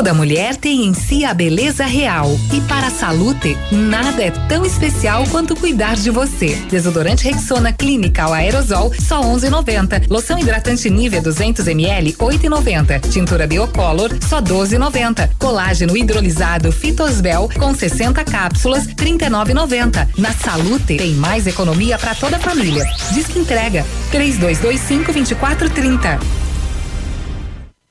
Toda mulher tem em si a beleza real. E para a Salute, nada é tão especial quanto cuidar de você. Desodorante Rexona Clinical Aerosol, só 11,90. Loção hidratante Nivea 200 ml, 8,90. Tintura Biocolor, só 12,90. Colágeno hidrolisado Fitosbel, com 60 cápsulas, 39,90. Na Salute, tem mais economia para toda a família. Diz que entrega. 3225 2430.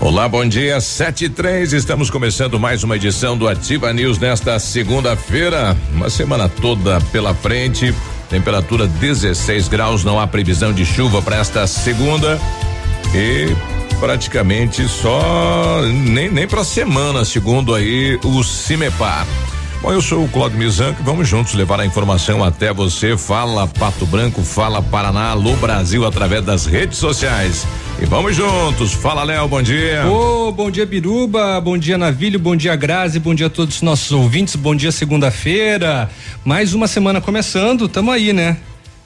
Olá, bom dia, sete e três, estamos começando mais uma edição do Ativa News nesta segunda-feira, uma semana toda pela frente, temperatura 16 graus, não há previsão de chuva para esta segunda e praticamente só nem, nem para semana, segundo aí o Cimepar. Bom, eu sou o Claudio Mizanco, vamos juntos levar a informação até você. Fala Pato Branco, fala Paraná, Alô Brasil através das redes sociais. E vamos juntos. Fala, Léo, bom dia. Ô, oh, bom dia, Biruba. Bom dia, Navilho. Bom dia, Grazi. Bom dia a todos os nossos ouvintes. Bom dia, segunda-feira. Mais uma semana começando. Tamo aí, né?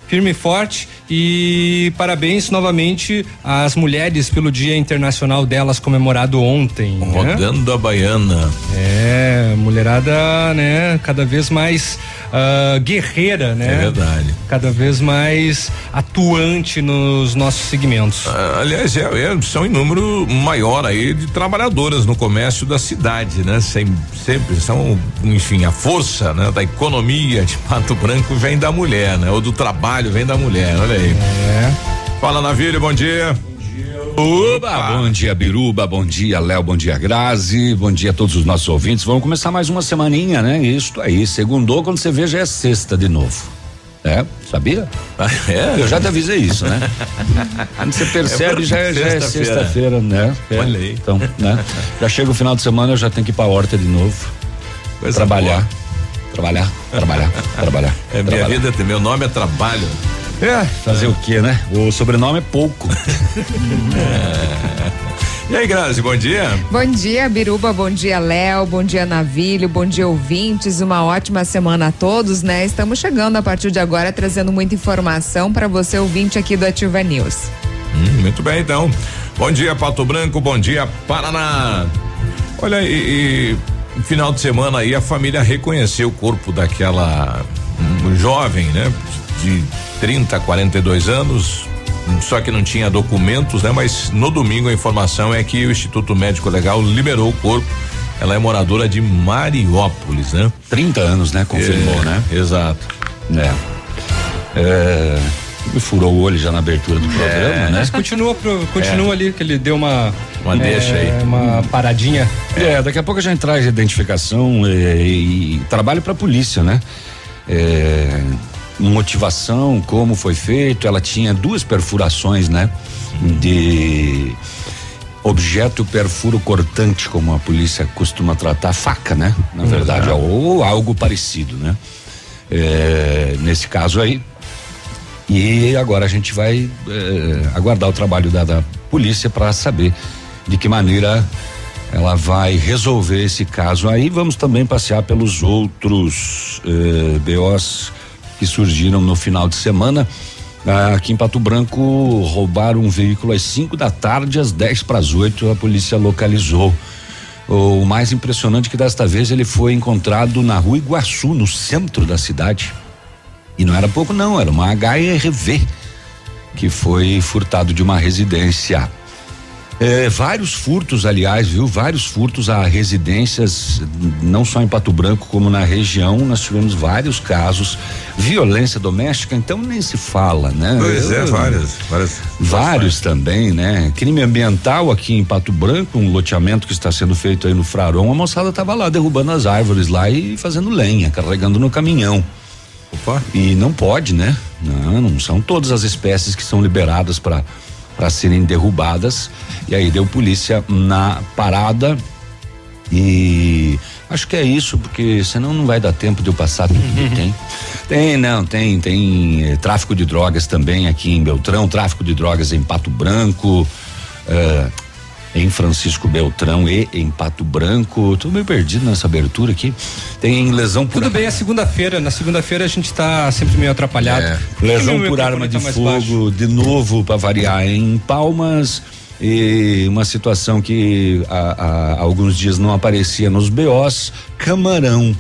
Firme e forte e parabéns novamente às mulheres pelo Dia Internacional delas comemorado ontem. Rodando né? a baiana. É, mulherada, né? Cada vez mais uh, guerreira, né? É verdade. Cada vez mais atuante nos nossos segmentos. Uh, aliás, é, é, são em número maior aí de trabalhadoras no comércio da cidade, né? Sem, sempre são, enfim, a força né? da economia de Pato Branco vem da mulher, né? Ou do trabalho vem da mulher, olha aí. É. Fala, Navírio, bom dia. Oba, bom dia Biruba, bom dia Léo, bom dia Grazi, bom dia a todos os nossos ouvintes. Vamos começar mais uma semaninha, né? Isto aí, segundou, quando você vê já é sexta de novo. É, sabia? Ah, é? Eu já te avisei isso, né? Quando você percebe, é já, é, já é sexta-feira, né? É, Olha aí. Então, né? Já chega o final de semana, eu já tenho que ir pra horta de novo. Coisa trabalhar. Boa. Trabalhar, trabalhar, trabalhar. É trabalhar. minha vida, meu nome é trabalho. É, fazer é. o que, né? O sobrenome é pouco. é. E aí, Grazi, bom dia. Bom dia, Biruba, bom dia, Léo, bom dia, Navilho, bom dia, ouvintes. Uma ótima semana a todos, né? Estamos chegando a partir de agora trazendo muita informação para você, ouvinte aqui do Ativa News. Hum, muito bem, então. Bom dia, Pato Branco, bom dia, Paraná. Olha, e, e final de semana aí a família reconheceu o corpo daquela um, jovem, né? De 30, 42 anos, só que não tinha documentos, né? Mas no domingo a informação é que o Instituto Médico Legal liberou o corpo. Ela é moradora de Mariópolis, né? 30 anos, né? Confirmou, é, né? Exato. É. é me furou o olho já na abertura do programa, é, né? Mas continua, continua é. ali, que ele deu uma. Uma deixa aí. Uma paradinha. É, daqui a pouco a gente traz identificação e, e trabalho pra polícia, né? É, motivação, como foi feito. Ela tinha duas perfurações, né? De objeto perfuro cortante, como a polícia costuma tratar, faca, né? Na verdade, ou algo parecido, né? É, nesse caso aí. E agora a gente vai é, aguardar o trabalho da, da polícia para saber de que maneira ela vai resolver esse caso aí. Vamos também passear pelos outros eh, BOs que surgiram no final de semana. Aqui em Pato Branco roubaram um veículo às 5 da tarde, às 10 para as 8 a polícia localizou. O mais impressionante é que desta vez ele foi encontrado na rua Iguaçu, no centro da cidade. E não era pouco, não, era uma HRV que foi furtado de uma residência. É, vários furtos, aliás, viu? Vários furtos a residências, não só em Pato Branco, como na região. Nós tivemos vários casos. Violência doméstica, então nem se fala, né? Pois é, várias. Várias, vários também, né? Crime ambiental aqui em Pato Branco, um loteamento que está sendo feito aí no Fraron. A moçada estava lá derrubando as árvores lá e fazendo lenha, carregando no caminhão. Opa. E não pode, né? Não, não são todas as espécies que são liberadas para para serem derrubadas. E aí deu polícia na parada e acho que é isso, porque senão não vai dar tempo de eu passar tudo que tem. Tem, não, tem, tem eh, tráfico de drogas também aqui em Beltrão, tráfico de drogas em Pato Branco. Uh, em Francisco Beltrão e em Pato Branco. Tô meio perdido nessa abertura aqui. Tem lesão por. Tudo bem, é segunda-feira. Na segunda-feira a gente tá sempre meio atrapalhado. É. Lesão por arma de tá fogo, de novo, para variar, em Palmas. E uma situação que há, há alguns dias não aparecia nos BOs, camarão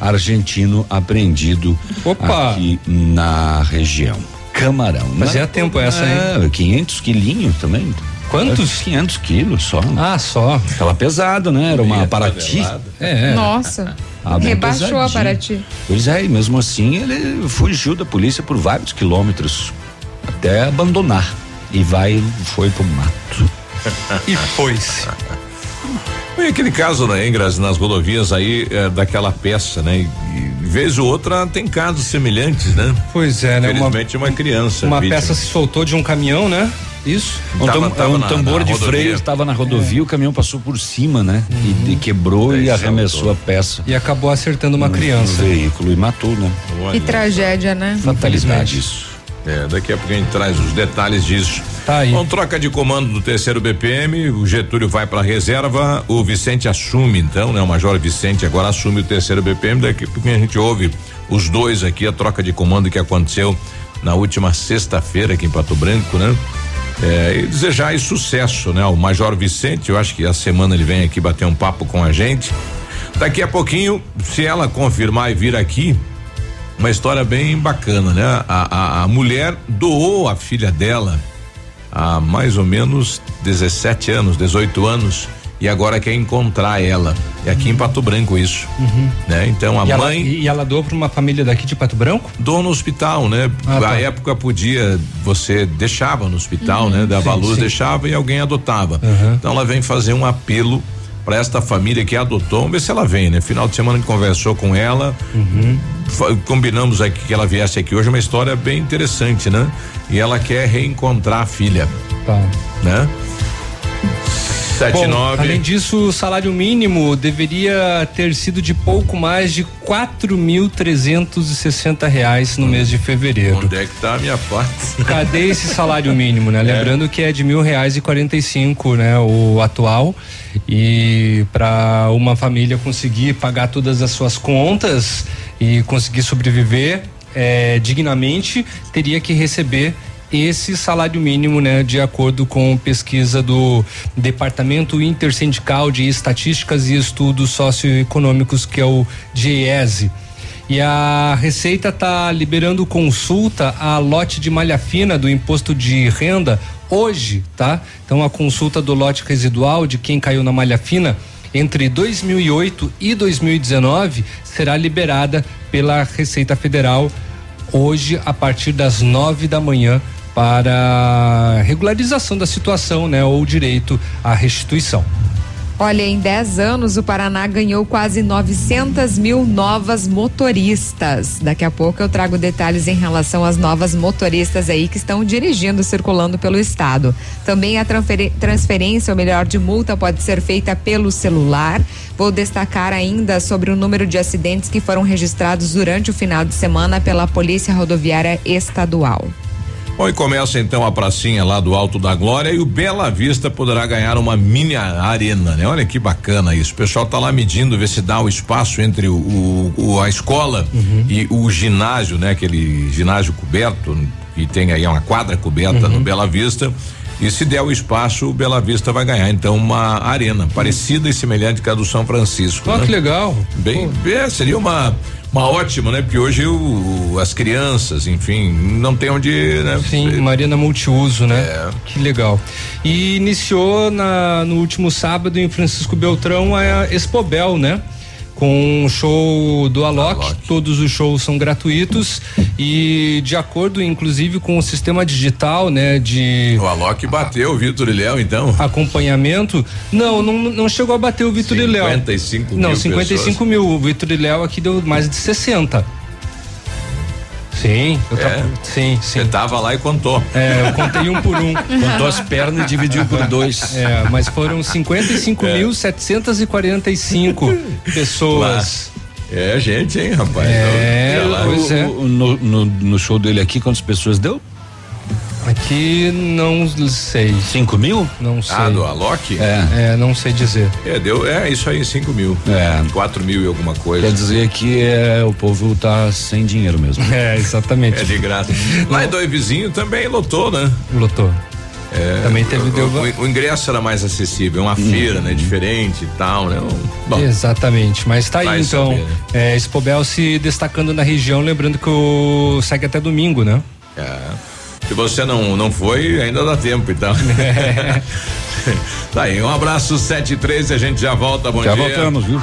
argentino apreendido Opa. aqui na região. Camarão. Fazia tempo essa, hein? É, 500 quilinhos também. Quantos? 500 quilos só. Ah, só. Tava pesado, né? Era uma Paraty. É. Nossa. Ah, Rebaixou a Paraty. Pois é, e mesmo assim ele fugiu da polícia por vários quilômetros até abandonar. E vai, foi pro mato. e foi-se. E aquele caso, né, Engras, nas rodovias aí, é, daquela peça, né? E, vez ou outra tem casos semelhantes, né? Pois é, né? Infelizmente uma, uma criança. Uma vítima. peça se soltou de um caminhão, né? Isso. Um, tava, tava um na, tambor na de freio estava na rodovia, é. o caminhão passou por cima, né? Uhum. E, e, quebrou e arremessou a peça. E acabou acertando uma no, criança. No veículo e matou, né? Que tragédia, né? Fatalidade. Isso. É, daqui a pouco a gente traz os detalhes disso. Tá aí. Bom, troca de comando do terceiro BPM, o Getúlio vai para reserva, o Vicente assume então, né? O Major Vicente agora assume o terceiro BPM, daqui a pouco a gente ouve os dois aqui, a troca de comando que aconteceu na última sexta-feira aqui em Pato Branco, né? É, e desejar sucesso, né? O Major Vicente, eu acho que a semana ele vem aqui bater um papo com a gente. Daqui a pouquinho, se ela confirmar e vir aqui, uma história bem bacana, né? A, a, a mulher doou a filha dela há mais ou menos 17 anos, 18 anos e agora quer encontrar ela. É aqui em Pato Branco isso, uhum. né? Então a e mãe ela, e ela doou para uma família daqui de Pato Branco? Doou no hospital, né? Ah, Na tá. época podia você deixava no hospital, uhum. né? Dava sim, luz, sim. deixava e alguém adotava. Uhum. Então ela vem fazer um apelo para esta família que adotou. Vamos ver se ela vem, né? Final de semana a gente conversou com ela. Uhum. Combinamos aqui que ela viesse aqui hoje, uma história bem interessante, né? E ela quer reencontrar a filha. Tá. Né? Sete, Bom, nove. Além disso, o salário mínimo deveria ter sido de pouco mais de quatro mil trezentos e sessenta reais no mês de fevereiro. Onde é que tá a minha parte? Cadê esse salário mínimo, né? É. Lembrando que é de mil reais e quarenta e cinco, né? O atual e para uma família conseguir pagar todas as suas contas e conseguir sobreviver é, dignamente, teria que receber esse salário mínimo, né, de acordo com pesquisa do Departamento Intersindical de Estatísticas e Estudos Socioeconômicos, que é o DIESE. E a Receita está liberando consulta a lote de malha fina do imposto de renda hoje, tá? Então a consulta do lote residual de quem caiu na malha fina entre 2008 e 2019 será liberada pela Receita Federal hoje a partir das nove da manhã para regularização da situação, né, ou direito à restituição. Olha, em 10 anos o Paraná ganhou quase 900 mil novas motoristas. Daqui a pouco eu trago detalhes em relação às novas motoristas aí que estão dirigindo, circulando pelo estado. Também a transferência, ou melhor, de multa pode ser feita pelo celular. Vou destacar ainda sobre o número de acidentes que foram registrados durante o final de semana pela Polícia Rodoviária Estadual. Bom, e começa então a pracinha lá do Alto da Glória e o Bela Vista poderá ganhar uma mini arena, né? Olha que bacana isso. O pessoal tá lá medindo, ver se dá o espaço entre o, o a escola uhum. e o ginásio, né? Aquele ginásio coberto que tem aí uma quadra coberta uhum. no Bela Vista. E se der o espaço, o Bela Vista vai ganhar então uma arena parecida e semelhante com a do São Francisco. Oh, né? que legal. Bem, é, seria uma uma ótima, né? Porque hoje o, as crianças, enfim, não tem onde, né? Sim, uma arena multiuso, né? É. Que legal. E iniciou na, no último sábado em Francisco Beltrão a Expobel, né? Com um show do Alok, Alok, todos os shows são gratuitos e de acordo inclusive com o sistema digital, né, de O Alok bateu o Vitor e Léo então? Acompanhamento? Não, não, não chegou a bater o Vitor e Léo. 55 mil Não, 55 pessoas. mil, o Vitor e Léo aqui deu mais de 60. Sim, eu é. sim, sim. Você tava lá e contou. É, eu contei um por um. Contou as pernas e dividiu por dois. É, mas foram 55.745 é. pessoas. Lá. É gente, hein, rapaz? É, então, pois é. No, no, no show dele aqui, quantas pessoas deu? Aqui não sei. 5 mil? Não sei. Ah, do Alok? É. É, não sei dizer. É, deu, é isso aí, 5 mil. É. 4 mil e alguma coisa. Quer dizer que é, o povo tá sem dinheiro mesmo. É, exatamente. É de graça. Lá em Doi Vizinho também lotou, né? Lotou. É, Também teve o, deu... o, o, ingresso era mais acessível, uma hum. feira, né, diferente e tal, né? Bom, Exatamente, mas tá aí então, saber, né? é, Expobel se destacando na região, lembrando que o segue até domingo, né? É. Se você não não foi, ainda dá tempo, então. É. tá aí, um abraço 7 e 13, a gente já volta, bom já dia. Já voltamos, viu?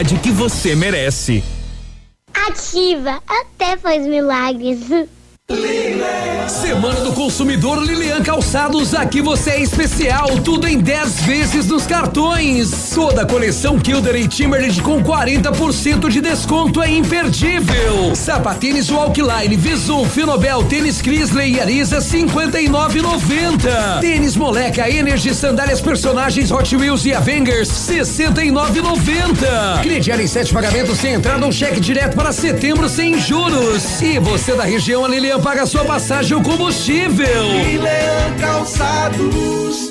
qualidade que você merece. Ativa, até faz milagres. Semana do Consumidor Lilian Calçados, aqui você é especial, tudo em 10 vezes nos cartões. Toda a coleção Kilder e Timberland com 40% de desconto é imperdível. Sapatênis Walkline, Visum, Finobel, Tênis Crisley e Arisa 59,90. Tênis Moleca, Energy, Sandálias Personagens Hot Wheels e Avengers 69,90. Crediário em sete pagamentos sem entrada um cheque direto para setembro sem juros. E você da região, a Lilian paga sua passagem ou combustível. Milan Calçados.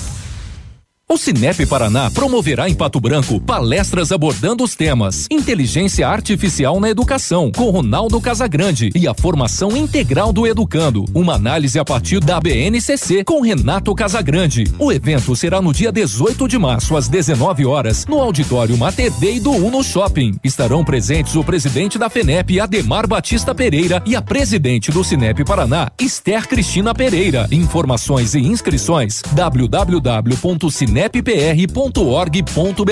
O Cinep Paraná promoverá em Pato Branco palestras abordando os temas Inteligência Artificial na Educação, com Ronaldo Casagrande e a formação integral do educando. Uma análise a partir da BNCC com Renato Casagrande. O evento será no dia 18 de março, às 19 horas, no auditório Mater Dei do Uno Shopping. Estarão presentes o presidente da FENEP, Ademar Batista Pereira, e a presidente do Cinep Paraná, Esther Cristina Pereira. Informações e inscrições www.cinep cinepr.org.br.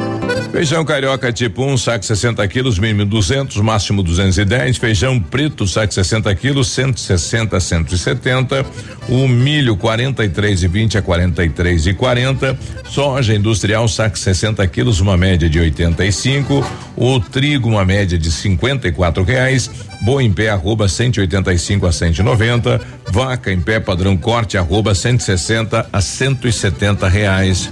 Feijão carioca tipo 1, um, saco 60 quilos, mínimo 200, máximo 210. Feijão preto, saco 60 quilos, 160 a 170. O milho 43 e 20 a 43 e 40. Soja industrial, saco 60 quilos, uma média de 85. O trigo, uma média de 54 reais. Boi em pé, arroba 185 a 190. Vaca em pé, padrão corte, arroba 160 a 170 reais.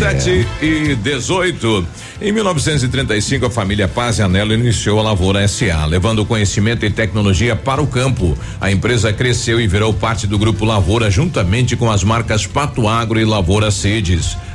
Sete e dezoito. Em 1935, a família Paz e Anelo iniciou a Lavoura SA, levando conhecimento e tecnologia para o campo. A empresa cresceu e virou parte do Grupo Lavoura, juntamente com as marcas Pato Agro e Lavoura Sedes.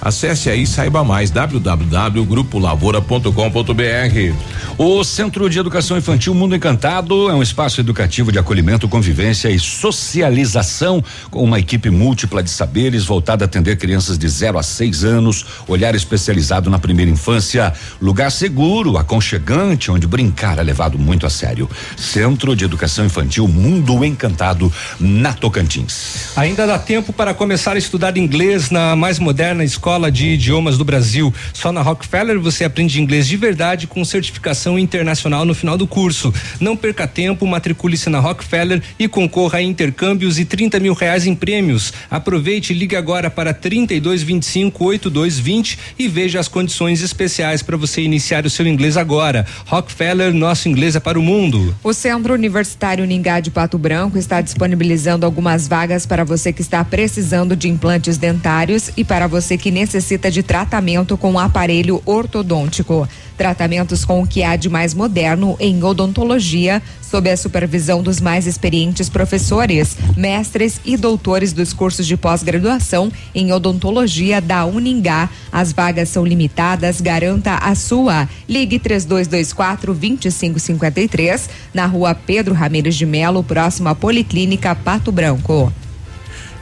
Acesse aí e saiba mais www.grupolavoura.com.br. O Centro de Educação Infantil Mundo Encantado é um espaço educativo de acolhimento, convivência e socialização com uma equipe múltipla de saberes voltada a atender crianças de 0 a 6 anos, olhar especializado na primeira infância, lugar seguro, aconchegante, onde brincar é levado muito a sério. Centro de Educação Infantil Mundo Encantado, na Tocantins. Ainda dá tempo para começar a estudar inglês na mais moderna escola de idiomas do Brasil. Só na Rockefeller você aprende inglês de verdade com certificação internacional no final do curso. Não perca tempo, matricule-se na Rockefeller e concorra a intercâmbios e 30 mil reais em prêmios. Aproveite e ligue agora para 3225 8220 e veja as condições especiais para você iniciar o seu inglês agora. Rockefeller, nosso inglês é para o mundo. O Centro Universitário Ningá de Pato Branco está disponibilizando algumas vagas para você que está precisando de implantes dentários e para você que necessita de tratamento com aparelho ortodôntico. Tratamentos com o que há de mais moderno em odontologia, sob a supervisão dos mais experientes professores, mestres e doutores dos cursos de pós-graduação em odontologia da Uningá. As vagas são limitadas, garanta a sua. Ligue 3224 2553 na rua Pedro Ramires de Melo, próximo à Policlínica Pato Branco.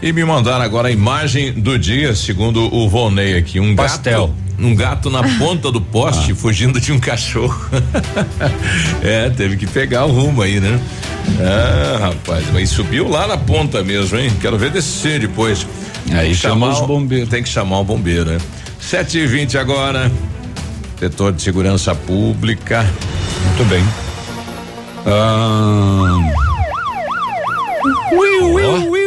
E me mandaram agora a imagem do dia, segundo o Volney aqui, um Pastel. gato. Um gato na ponta do poste, fugindo de um cachorro. é, teve que pegar o rumo aí, né? Ah, rapaz, mas subiu lá na ponta mesmo, hein? Quero ver descer depois. Aí chama os bombeiros. Tem que chamar o bombeiro, né? Sete e vinte agora. Setor de segurança pública. Muito bem. Ah, Will, will, will,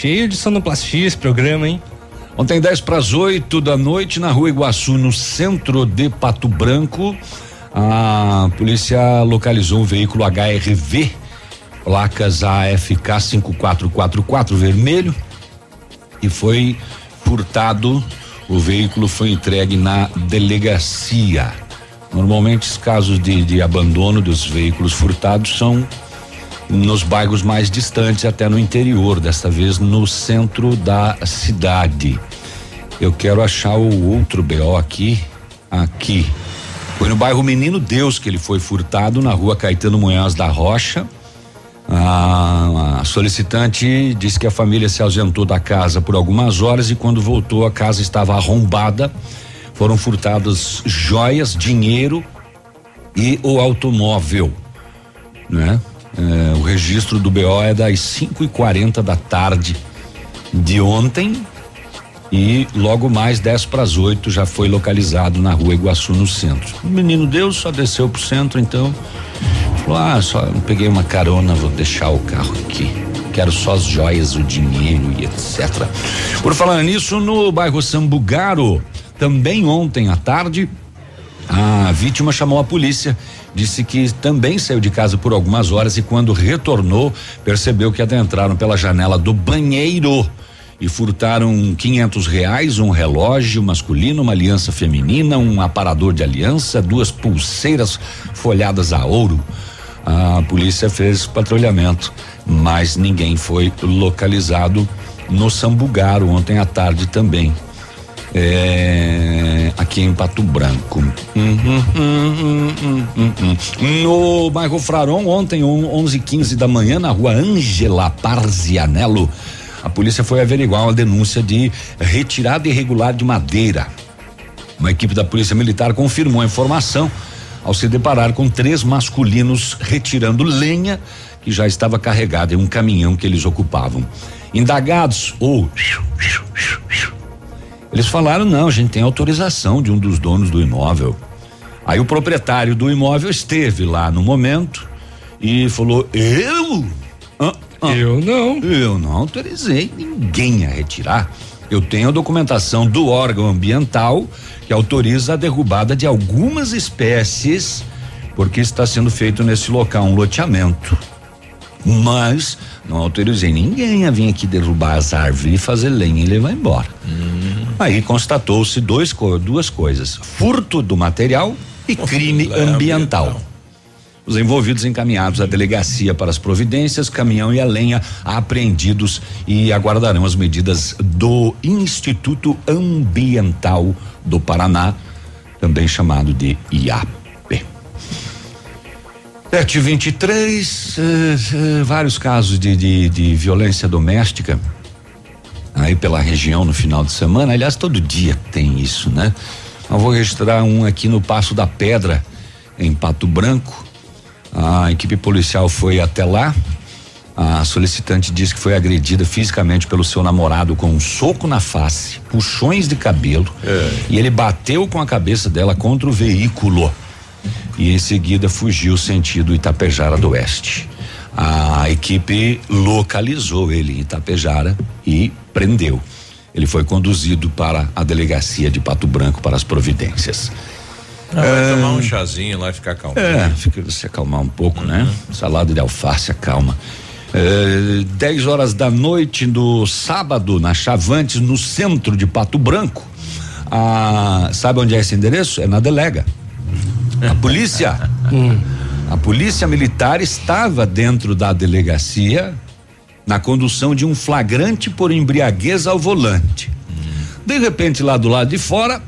Cheio de sonoplastia esse programa, hein? Ontem, 10 para as 8 da noite, na rua Iguaçu, no centro de Pato Branco, a polícia localizou um veículo HRV, placas AFK 5444 vermelho, e foi furtado. O veículo foi entregue na delegacia. Normalmente, os casos de, de abandono dos veículos furtados são nos bairros mais distantes, até no interior, desta vez no centro da cidade. Eu quero achar o outro BO aqui. Aqui. Foi no bairro Menino Deus que ele foi furtado, na rua Caetano Munhoz da Rocha. A, a solicitante disse que a família se ausentou da casa por algumas horas e quando voltou a casa estava arrombada. Foram furtadas joias, dinheiro e o automóvel, né? É, o registro do BO é das 5 e 40 da tarde de ontem e logo mais 10 para as 8 já foi localizado na rua Iguaçu, no centro. O menino Deus só desceu pro centro, então falou: ah, só peguei uma carona, vou deixar o carro aqui. Quero só as joias, o dinheiro e etc. Por falar nisso, no bairro Sambugaro, também ontem à tarde, a vítima chamou a polícia, disse que também saiu de casa por algumas horas e quando retornou, percebeu que adentraram pela janela do banheiro e furtaram quinhentos reais, um relógio masculino, uma aliança feminina, um aparador de aliança, duas pulseiras folhadas a ouro. A polícia fez patrulhamento, mas ninguém foi localizado no Sambugaro ontem à tarde também. É, aqui em Pato Branco. Uhum, uhum, uhum, no bairro Fraron, ontem, 11:15 da manhã, na rua Ângela Parzianello, a polícia foi averiguar uma denúncia de retirada irregular de madeira. Uma equipe da Polícia Militar confirmou a informação ao se deparar com três masculinos retirando lenha que já estava carregada em um caminhão que eles ocupavam. Indagados ou eles falaram: não, a gente tem autorização de um dos donos do imóvel. Aí o proprietário do imóvel esteve lá no momento e falou: eu? Ah, ah, eu não. Eu não autorizei ninguém a retirar. Eu tenho a documentação do órgão ambiental que autoriza a derrubada de algumas espécies, porque está sendo feito nesse local um loteamento. Mas não autorizei ninguém a vir aqui derrubar as árvores e fazer lenha e levar embora. Hum. Aí constatou-se duas coisas: furto do material e crime ambiental. Os envolvidos encaminhados à delegacia para as providências, caminhão e a lenha apreendidos e aguardarão as medidas do Instituto Ambiental do Paraná, também chamado de IAP. 723, uh, uh, vários casos de, de, de, violência doméstica aí pela região no final de semana. Aliás, todo dia tem isso, né? Eu vou registrar um aqui no Passo da Pedra, em Pato Branco. A equipe policial foi até lá. A solicitante disse que foi agredida fisicamente pelo seu namorado com um soco na face, puxões de cabelo, é. e ele bateu com a cabeça dela contra o veículo e em seguida fugiu sentido Itapejara do Oeste. A equipe localizou ele em Itapejara e prendeu. Ele foi conduzido para a delegacia de Pato Branco para as providências. Ah, vai é, tomar um chazinho lá e ficar calmo. É, fica, se acalmar um pouco, né? uhum. né? Salada de alface acalma. É, 10 horas da noite do sábado, na Chavantes, no centro de Pato Branco. Ah, sabe onde é esse endereço? É na delega. A polícia, a polícia militar estava dentro da delegacia na condução de um flagrante por embriaguez ao volante. De repente, lá do lado de fora,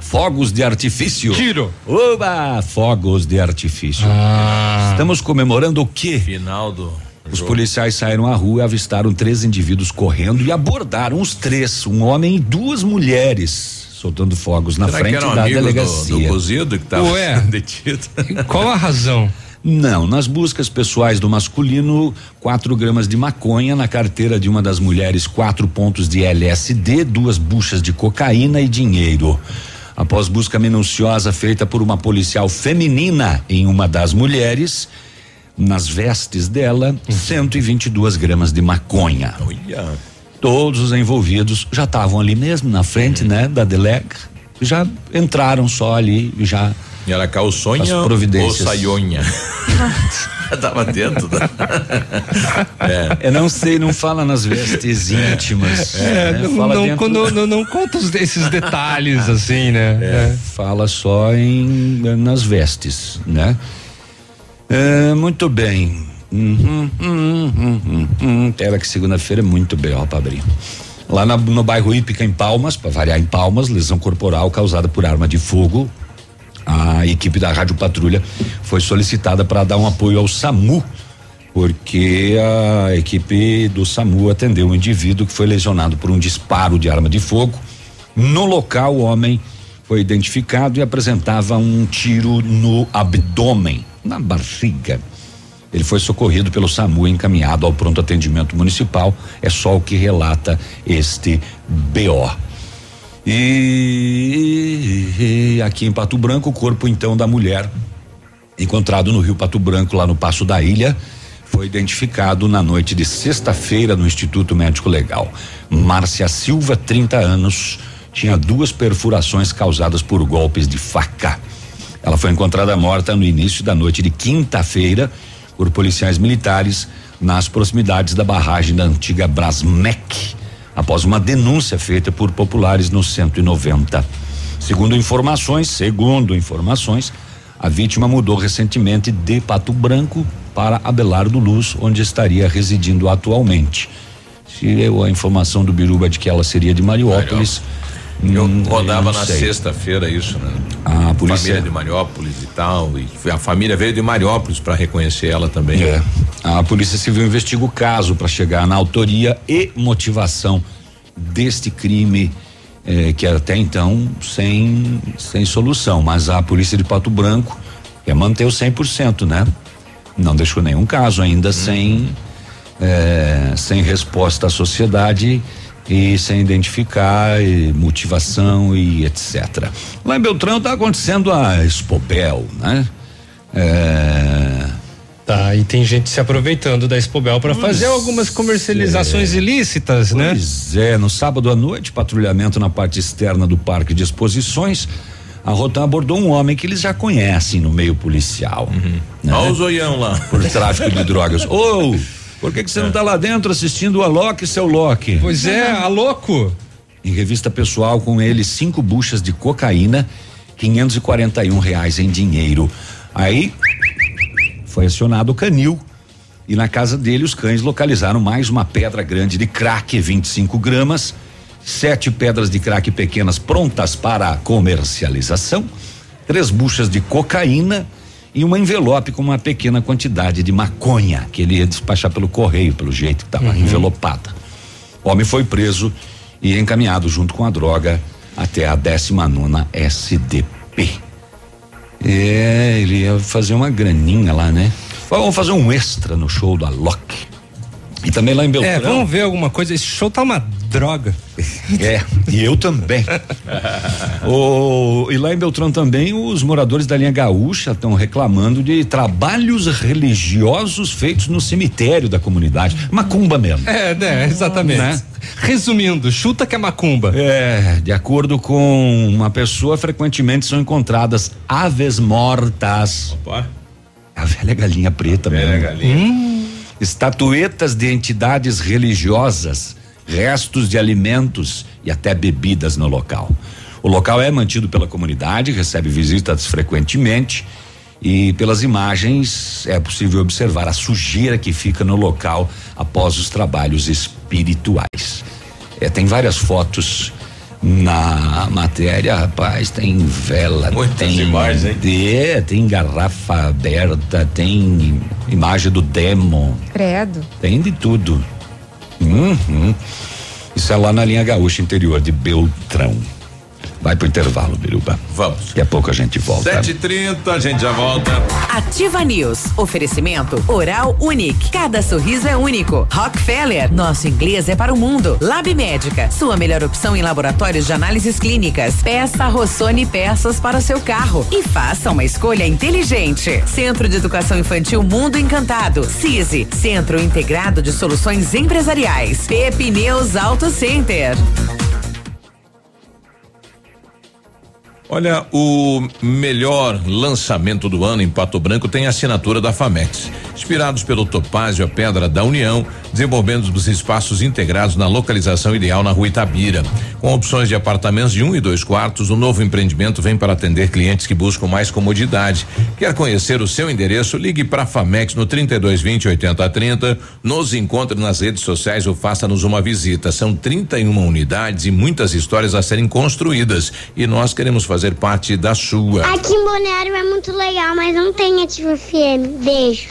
fogos de artifício. Tiro. Oba, fogos de artifício. Ah. Estamos comemorando o quê? Final do os policiais saíram à rua e avistaram três indivíduos correndo e abordaram os três, um homem e duas mulheres soltando fogos na Será frente que da delegacia. Do, do cozido que estava detido. Qual a razão? Não, nas buscas pessoais do masculino, 4 gramas de maconha, na carteira de uma das mulheres, quatro pontos de LSD, duas buchas de cocaína e dinheiro. Após busca minuciosa feita por uma policial feminina em uma das mulheres, nas vestes dela, 122 gramas de maconha. Olha. Todos os envolvidos já estavam ali mesmo na frente, Uhum. né, da delega. Já entraram só ali, já. E era calçonha ou saionha? Tava dentro da. é. Eu não sei, não fala nas vestes íntimas. É, né? não, não, dentro- não, não, não conta esses detalhes assim, né? É, Fala só em nas vestes, né? É, muito bem. Uhum, uhum, uhum. Pera que segunda-feira é muito ó, pra abrir. Lá na- no bairro Ípica, em Palmas, para variar em Palmas, lesão corporal causada por arma de fogo. A equipe da Rádio Patrulha foi solicitada para dar um apoio ao SAMU, porque a equipe do SAMU atendeu um indivíduo que foi lesionado por um disparo de arma de fogo. No local, o homem foi identificado e apresentava um tiro no abdômen, na barriga. Ele foi socorrido pelo SAMU e encaminhado ao pronto atendimento municipal. É só o que relata este BO. E, aqui em Pato Branco, o corpo então da mulher encontrado no Rio Pato Branco, lá no Passo da Ilha, foi identificado na noite de sexta-feira no Instituto Médico Legal. Márcia Silva, 30 anos, tinha duas perfurações causadas por golpes de faca. Ela foi encontrada morta no início da noite de quinta-feira por policiais militares nas proximidades da barragem da antiga Brasmec, após uma denúncia feita por populares no 190. Segundo informações, segundo informações, a vítima mudou recentemente de Pato Branco para Abelardo Luz, onde estaria residindo atualmente. Se eu, a informação do Biruba de que ela seria de Mariópolis. Eu hum, rodava na sexta-feira isso, né? A polícia- Família de Mariópolis e tal. E a família veio de Mariópolis para reconhecer ela também. É. A Polícia Civil investiga o caso para chegar na autoria e motivação deste crime, eh, que até então sem, sem solução. Mas a Polícia de Pato Branco quer manter o 100%, né? Não deixou nenhum caso ainda sem, eh, sem resposta à sociedade e sem identificar e motivação e etc. Lá em Beltrão está acontecendo a Expobel, né? É, Tá, e tem gente se aproveitando da Expobel para fazer algumas comercializações ilícitas, né? Pois é, no sábado à noite, patrulhamento na parte externa do parque de exposições, a Rotan abordou um homem que eles já conhecem no meio policial. né? Olha o zoião lá. Por tráfico de drogas. Ô, por que que você não tá lá dentro assistindo o Alok, seu Loki? Pois é, a louco. Em revista pessoal, com ele, cinco buchas de cocaína, 541 reais em dinheiro. Aí foi acionado o canil e na casa dele os cães localizaram mais uma pedra grande de crack, 25 gramas, sete pedras de crack pequenas prontas para a comercialização, três buchas de cocaína e um envelope com uma pequena quantidade de maconha que ele ia despachar pelo correio, pelo jeito que estava envelopada. O homem foi preso e encaminhado junto com a droga até a 19 SDP. É, ele ia fazer uma graninha lá, né? Vamos fazer um extra no show do Alok. E também lá em Beltrão. É, vamos ver alguma coisa. Esse show tá uma droga. É, e eu também. O, e lá em Beltrão também, os moradores da linha gaúcha estão reclamando de trabalhos religiosos feitos no cemitério da comunidade. Macumba mesmo. É, né, exatamente. Né? Resumindo, chuta que é macumba. É, de acordo com uma pessoa, frequentemente são encontradas aves mortas. Opa. A velha galinha preta Velha mesmo. galinha. Estatuetas de entidades religiosas, restos de alimentos e até bebidas no local. O local é mantido pela comunidade, recebe visitas frequentemente e pelas imagens é possível observar a sujeira que fica no local após os trabalhos espirituais. É, tem várias fotos na matéria, rapaz, tem vela, Muitas tem imagens, hein? É, tem garrafa aberta, tem imagem do demo, Credo. tem de tudo. Uhum. Isso é lá na linha gaúcha interior de Beltrão. Vai pro intervalo, Biruba. Vamos. Daqui a pouco a gente volta. 7h30, a gente já volta. Ativa News. Oferecimento Oral Unique. Cada sorriso é único. Rockefeller. Nosso inglês é para o mundo. Lab Médica. Sua melhor opção em laboratórios de análises clínicas. Peça Rossoni peças para o seu carro. E faça uma escolha inteligente. Centro de Educação Infantil Mundo Encantado. CISI. Centro Integrado de Soluções Empresariais. Pepineus Auto Center. Olha, o melhor lançamento do ano em Pato Branco tem assinatura da Famex. Inspirados pelo Topázio, a Pedra da União, desenvolvendo os espaços integrados na localização ideal na rua Itabira. Com opções de apartamentos de um e dois quartos, o novo empreendimento vem para atender clientes que buscam mais comodidade. Quer conhecer o seu endereço? Ligue para a Famex no 3220 8030. Nos encontre nas redes sociais ou faça-nos uma visita. São 31 unidades e muitas histórias a serem construídas. E nós queremos fazer parte da sua. Aqui em Balneário é muito legal, mas não tem Ativa FM. Beijo.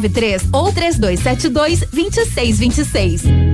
93 ou 3272 2626.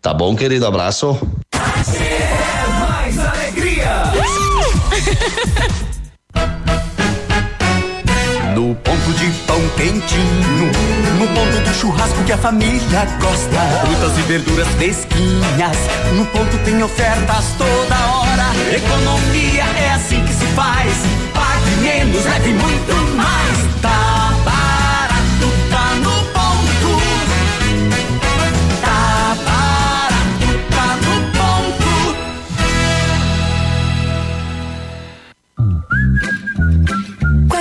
Tá bom, querido? Abraço. mais alegria. No ponto de pão quentinho, no ponto do churrasco que a família gosta. Frutas e verduras fresquinhas, no ponto tem ofertas toda hora. Economia é assim que se faz. Pague menos, leve muito mais.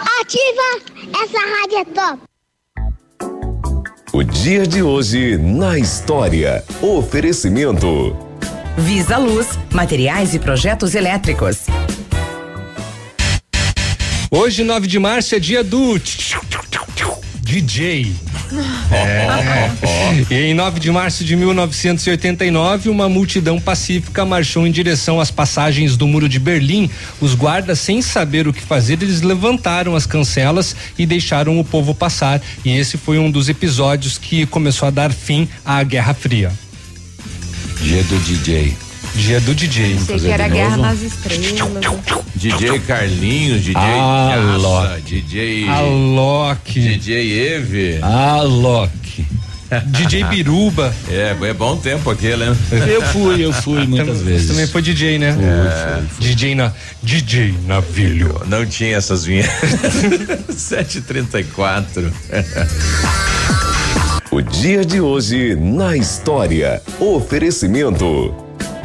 Ativa! Essa rádio é top! O dia de hoje na história. Oferecimento. Visa Luz, materiais e projetos elétricos. Hoje, 9 de março, é dia do DJ. É. E em 9 de março de 1989, uma multidão pacífica marchou em direção às passagens do Muro de Berlim. Os guardas, sem saber o que fazer, eles levantaram as cancelas e deixaram o povo passar. E esse foi um dos episódios que começou a dar fim à Guerra Fria. Dia do DJ. Dia do DJ. Sei que era Guerra nas Estrelas. DJ Carlinhos, DJ Alok. Jaça, DJ Alok. DJ Eve. Alok. DJ Biruba. É, é bom tempo aquele, né? Eu fui, eu fui muitas Você vezes. também foi DJ, né? É. DJ na DJ Navilho. Não tinha essas vinhas. 734. O dia de hoje na história. Oferecimento.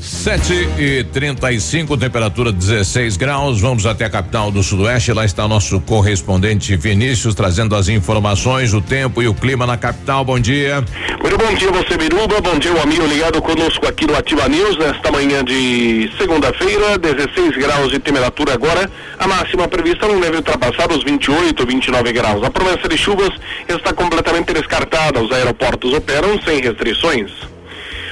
7 e 35 temperatura 16 graus. Vamos até a capital do Sudoeste. Lá está nosso correspondente Vinícius trazendo as informações, o tempo e o clima na capital. Bom dia. Muito bom dia, você Biruba. Bom dia, o amigo ligado conosco aqui no Ativa News nesta manhã de segunda-feira, 16 graus de temperatura agora. A máxima prevista não deve ultrapassar os 28, 29 graus. A promessa de chuvas está completamente descartada. Os aeroportos operam sem restrições.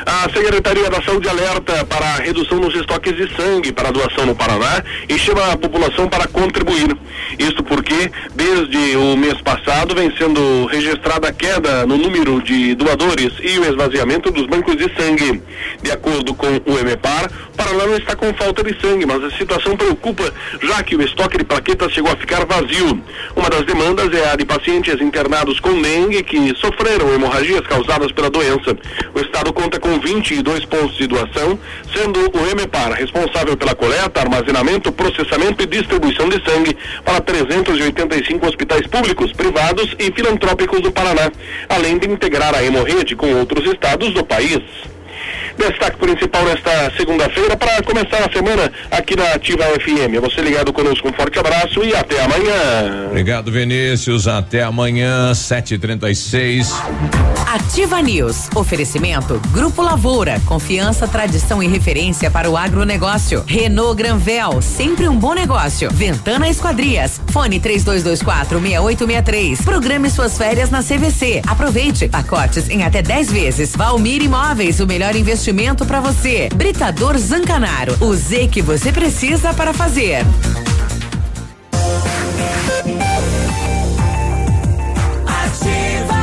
A Secretaria da Saúde alerta para a redução nos estoques de sangue para doação no Paraná e chama a população para contribuir. Isto porque, desde o mês passado, vem sendo registrada a queda no número de doadores e o esvaziamento dos bancos de sangue. De acordo com o EMEPAR, o Paraná não está com falta de sangue, mas a situação preocupa, já que o estoque de plaquetas chegou a ficar vazio. Uma das demandas é a de pacientes internados com dengue que sofreram hemorragias causadas pela doença. O Estado conta com 22 pontos de doação, sendo o EMEPAR responsável pela coleta, armazenamento, processamento e distribuição de sangue para 385 hospitais públicos, privados e filantrópicos do Paraná, além de integrar a hemorrede com outros estados do país. Destaque principal nesta segunda-feira para começar a semana aqui na Ativa FM. Você ligado conosco, um forte abraço e até amanhã. Obrigado, Vinícius. Até amanhã, 7h36. Ativa News. Oferecimento Grupo Lavoura. Confiança, tradição e referência para o agronegócio. Renault Granvel. Sempre um bom negócio. Ventana Esquadrias. Fone 3224 6863. Programe suas férias na CVC. Aproveite. Pacotes em até 10 vezes. Valmir Imóveis. O melhor investimento para você. Britador Zancanaro. O Z que você precisa para fazer. Ativa.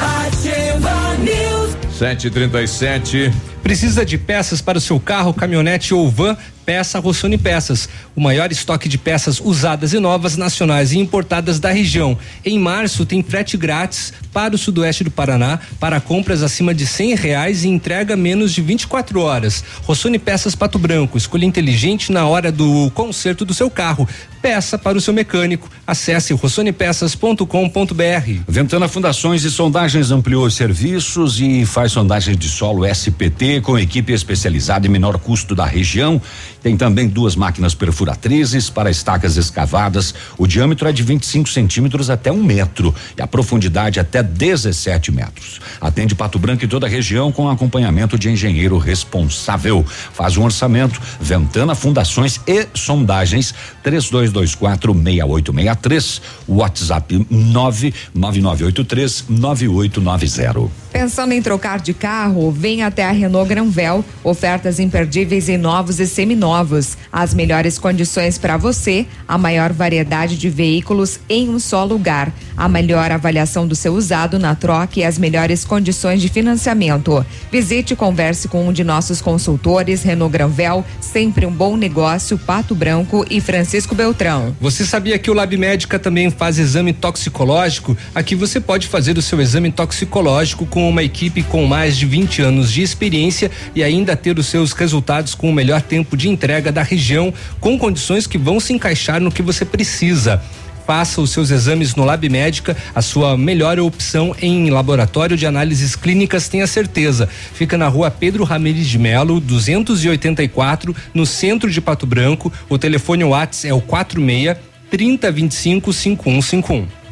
Ativa News. 7h37. Precisa de peças para o seu carro, caminhonete ou van? Peça Rossoni Peças, o maior estoque de peças usadas e novas nacionais e importadas da região. Em março tem frete grátis para o sudoeste do Paraná para compras acima de cem reais e entrega menos de 24 horas. Rossoni Peças Pato Branco, escolha inteligente na hora do conserto do seu carro. Peça para o seu mecânico. Acesse rossonepeças.com.br. Ventana Fundações e Sondagens ampliou os serviços e faz sondagens de solo SPT com equipe especializada em menor custo da região. Tem também duas máquinas perfuratrizes para estacas escavadas. O diâmetro é de 25 centímetros até um metro e a profundidade até 17 metros. Atende Pato Branco e toda a região com acompanhamento de engenheiro responsável. Faz um orçamento. Ventana Fundações e Sondagens 3224 6863. WhatsApp 99983 9890. Pensando em trocar de carro, vem até a Renault Granvel. Ofertas imperdíveis em novos e seminovos. As melhores condições para você, a maior variedade de veículos em um só lugar. A melhor avaliação do seu usado na troca e as melhores condições de financiamento. Visite e converse com um de nossos consultores, Renault Granvel, sempre um bom negócio, Pato Branco e Francisco Beltrão. Você sabia que o Lab Médica também faz exame toxicológico? Aqui você pode fazer o seu exame toxicológico com uma equipe com mais de 20 anos de experiência e ainda ter os seus resultados com o melhor tempo de entrega da região, com condições que vão se encaixar no que você precisa. Faça os seus exames no Lab Médica, a sua melhor opção em laboratório de análises clínicas, tenha certeza. Fica na rua Pedro Ramirez de Melo, 284, no centro de Pato Branco. O telefone WhatsApp é o 46 3025 5151.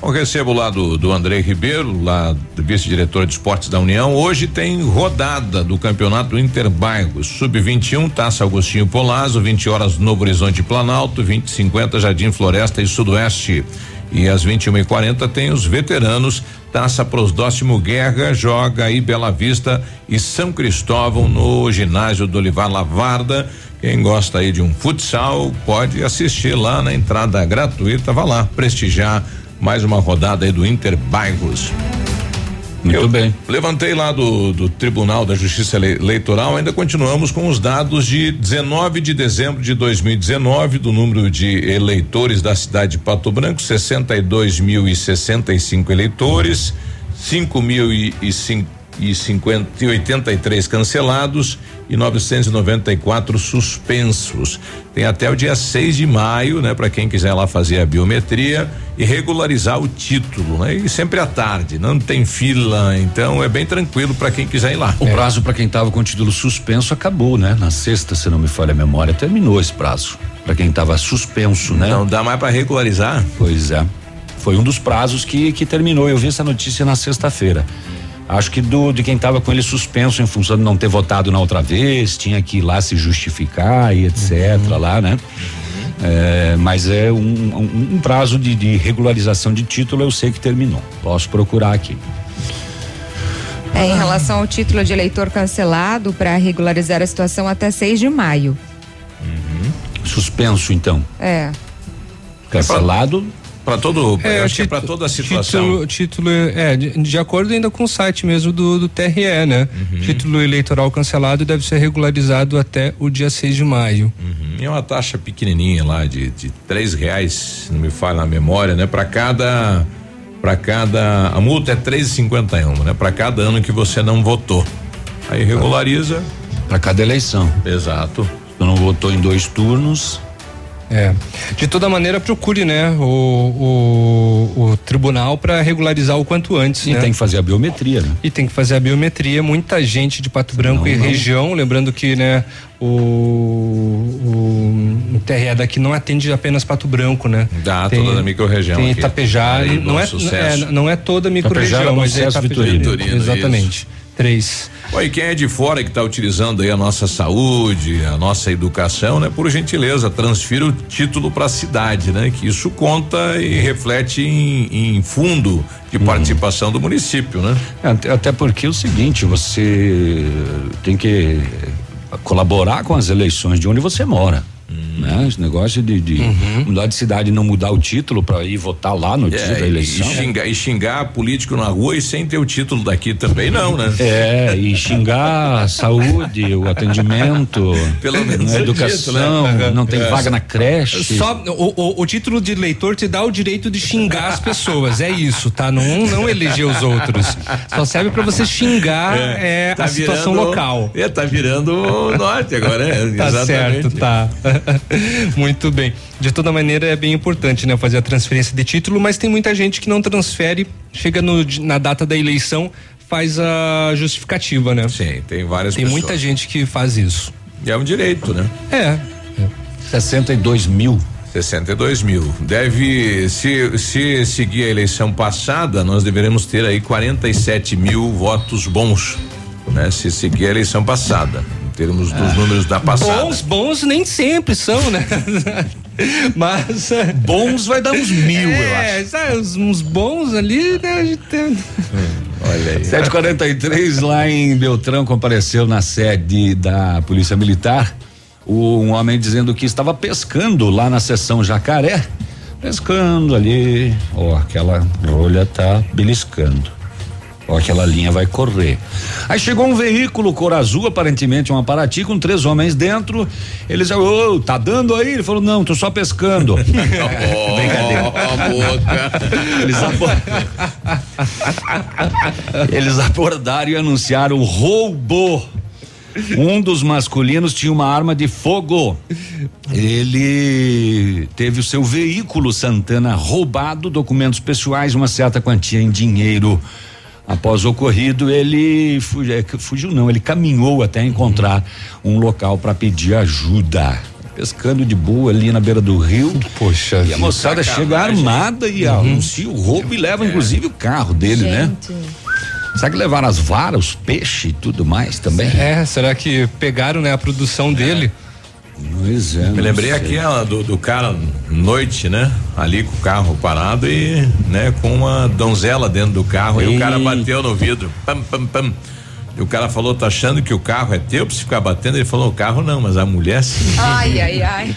Eu recebo lá do, do André Ribeiro, lá vice-diretor de esportes da União. Hoje tem rodada do campeonato Interbairros, sub-21, Taça Agostinho Polazzo, 20 horas Novo Horizonte Planalto, 20 50 Jardim Floresta e Sudoeste. E às 21 e 40 tem os veteranos, Taça Prosdóximo Guerra, joga aí Bela Vista e São Cristóvão no ginásio do Olivar Lavarda. Quem gosta aí de um futsal pode assistir lá na entrada gratuita, vá lá prestigiar mais uma rodada aí do Inter Bairros. Muito Eu bem. Levantei lá do, do Tribunal da Justiça Ele- Eleitoral, ainda continuamos com os dados de 19 de dezembro de 2019, do número de eleitores da cidade de Pato Branco, 62.065 eleitores, 5.083 cancelados e 994 suspensos. Tem até o dia 6 de maio, né, para quem quiser lá fazer a biometria e regularizar o título, né? E sempre à tarde, não tem fila, então é bem tranquilo para quem quiser ir lá. O prazo para quem estava com o título suspenso acabou, né? Na sexta, se não me falha a memória, terminou esse prazo. Para quem estava suspenso, né? Não dá mais para regularizar? Pois é. Foi um dos prazos que, que terminou. Eu vi essa notícia na sexta-feira. Acho que do de quem estava com ele suspenso em função de não ter votado na outra vez, tinha que ir lá se justificar e etc. lá, né? É, mas é um, um- um prazo de, de regularização de título, eu sei que terminou. Posso procurar aqui. É, em relação ao título de eleitor cancelado, para regularizar a situação até 6 de maio. Suspenso, então. É. Cancelado. Para todo, É, acho que é para toda a situação. Título, título é, de, de acordo ainda com o site mesmo do, do TRE, né? Uhum. Título eleitoral cancelado deve ser regularizado até o dia 6 de maio. E é uma taxa pequenininha lá de, de três reais, se não me falha na memória, né? Para cada, para cada, a multa é três e cinquenta e um, né? Para cada ano que você não votou, aí regulariza. Para cada eleição. Exato. Você não votou em dois turnos. É. De toda maneira, procure, né, o, o, o tribunal para regularizar o quanto antes. E né? tem que fazer a biometria, né? E tem que fazer a biometria. Muita gente de Pato Branco Não, e não. região, lembrando que, né, o, o, o TRE daqui não atende apenas Pato Branco, né? Dá Tem- toda a microrregião Tem. Itapejá, Ali, não é, é, não é toda a microrregião, Bom mas é Itapejá. Vitorino. Exatamente. Três. E quem é de fora que está utilizando aí a nossa saúde, a nossa educação, né? Por gentileza, transfira o título para a cidade, né? Que isso conta e reflete em, em fundo de participação do município, né? Até, até porque é o seguinte, você tem que colaborar com as eleições de onde você mora. Né? Esse negócio de, de mudar de cidade e não mudar o título para ir votar lá no dia da É, e, eleição. xingar, e xingar político na rua e sem ter o título daqui também não, né? É, e xingar a saúde, o atendimento, Pelo menos a é educação, dito, né? não tem É. vaga na creche. Só o, o, o título de eleitor te dá o direito de xingar as pessoas, é isso, tá? Não, não eleger os outros. Só serve para você xingar é, tá a situação virando- local. É, tá virando o norte agora, é, Tá exatamente. certo, tá. Muito bem. De toda maneira é bem importante, né, fazer a transferência de título, mas tem muita gente que não transfere, chega no, na data da eleição, faz a justificativa, né? Sim, tem várias Tem pessoas. muita gente que faz isso. E é um direito, né? É. 62 mil. 62 mil. Deve, se, se seguir a eleição passada, nós deveremos ter aí 47 mil votos bons, né? Se seguir a eleição passada, termos dos números da passada. Bons, bons nem sempre são, né? Mas. é, Bons vai dar uns mil, eu é, sabe, uns, uns bons ali, né? A gente tem... Olha aí. 743 lá em Beltrão compareceu na sede da Polícia Militar o- um homem dizendo que estava pescando lá na seção Jacaré, pescando ali, ó, aquela rolha tá beliscando. Ó, aquela linha vai correr. Aí chegou um veículo cor azul, aparentemente um Paraty, com três homens dentro. Eles, ô, tá dando aí? Ele falou, não, tô só pescando. Brincadeira. Eles, abo- Eles abordaram e anunciaram o roubo. Um dos masculinos tinha uma arma de fogo. Ele teve o seu veículo Santana roubado, documentos pessoais, uma certa quantia em dinheiro. Após o ocorrido, ele fugiu, é, fugiu não, ele caminhou até encontrar um local para pedir ajuda. Pescando de boa ali na beira do rio. Poxa E a moçada chega armada e anuncia o roubo e leva inclusive o carro dele, né? Será que levaram as varas, os peixes e tudo mais também? É, será que pegaram, né, a produção dele? Pois é. Me lembrei aqui ó, do, do cara noite, né? Ali com o carro parado e, né, com uma donzela dentro do carro e o cara bateu no vidro. Pam, pam, pam. E o cara falou, tá achando que o carro é teu pra você ficar batendo? Ele falou, o carro não, mas a mulher sim. Ai, ai, ai.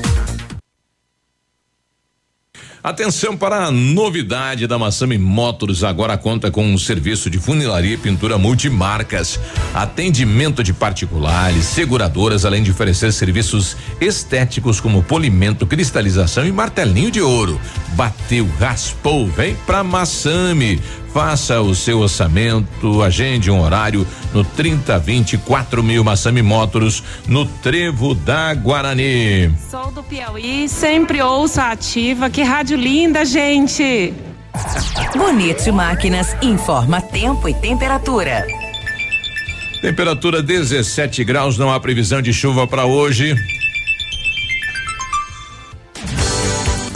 Atenção para a novidade da Massami Motors, agora conta com um serviço de funilaria e pintura multimarcas, atendimento de particulares, seguradoras, além de oferecer serviços estéticos como polimento, cristalização e martelinho de ouro. Bateu, raspou, vem pra Massami. Faça o seu orçamento, agende um horário no 3024 mil Massami Motors, no Trevo da Guarani. Sou do Piauí, sempre ouço a ativa. Que rádio linda, gente! Bonito Máquinas informa tempo e temperatura. Temperatura 17 graus, não há previsão de chuva para hoje.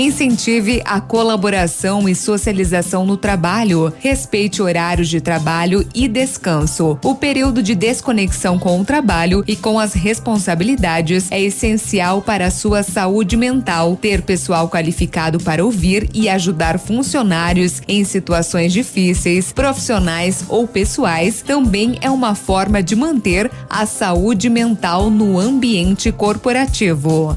Incentive a colaboração e socialização no trabalho. Respeite horários de trabalho e descanso. O período de desconexão com o trabalho e com as responsabilidades é essencial para a sua saúde mental. Ter pessoal qualificado para ouvir e ajudar funcionários em situações difíceis, profissionais ou pessoais, também é uma forma de manter a saúde mental no ambiente corporativo.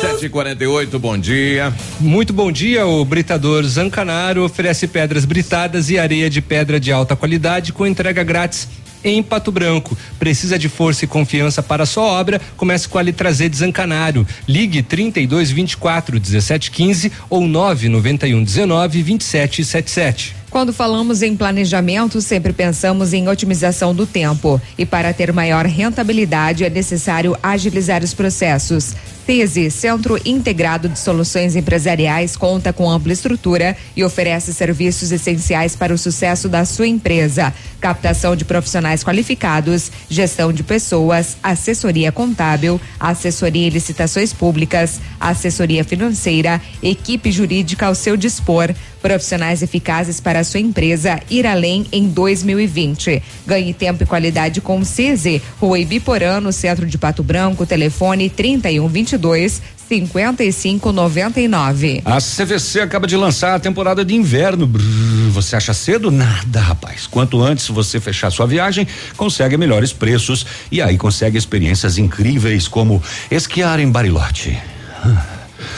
Sete e quarenta e oito, bom dia. Muito bom dia, o Britador Zancanaro oferece pedras britadas e areia de pedra de alta qualidade com entrega grátis em Pato Branco. Precisa de força e confiança para sua obra? Comece com a letra Z de Zancanaro. Ligue 32 24 17 15 ou 991 19 27 77. Quando falamos em planejamento, sempre pensamos em otimização do tempo. E para ter maior rentabilidade, é necessário agilizar os processos. TESE, Centro Integrado de Soluções Empresariais, conta com ampla estrutura e oferece serviços essenciais para o sucesso da sua empresa. Captação de profissionais qualificados, gestão de pessoas, assessoria contábil, assessoria e licitações públicas, assessoria financeira, equipe jurídica ao seu dispor, profissionais eficazes para a sua empresa ir além em 2020. Ganhe tempo e qualidade com o CESE, Rua Ibiporã, no centro de Pato Branco, telefone 3122 5599. A CVC acaba de lançar a temporada de inverno. Brrr, você acha cedo? Nada, rapaz. Quanto antes você fechar sua viagem, consegue melhores preços e aí consegue experiências incríveis como esquiar em Barilote.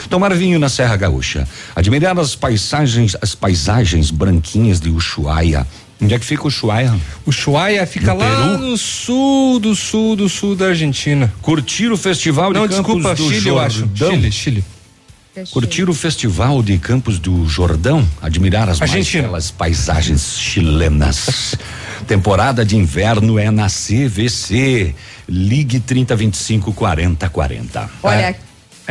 Tomar vinho na Serra Gaúcha, admirar as paisagens, as paisagens branquinhas de Ushuaia. Onde é que fica o Ushuaia? Ushuaia fica No lá Peru? no sul do sul do sul da Argentina. Curtir o festival Não, de Campos desculpa, do Chile, eu acho. Jordão. Chile, Chile. Curtir o festival de Campos do Jordão, admirar as mais belas paisagens chilenas. Temporada de inverno é na CVC. Ligue 3025 40 40. Olha, É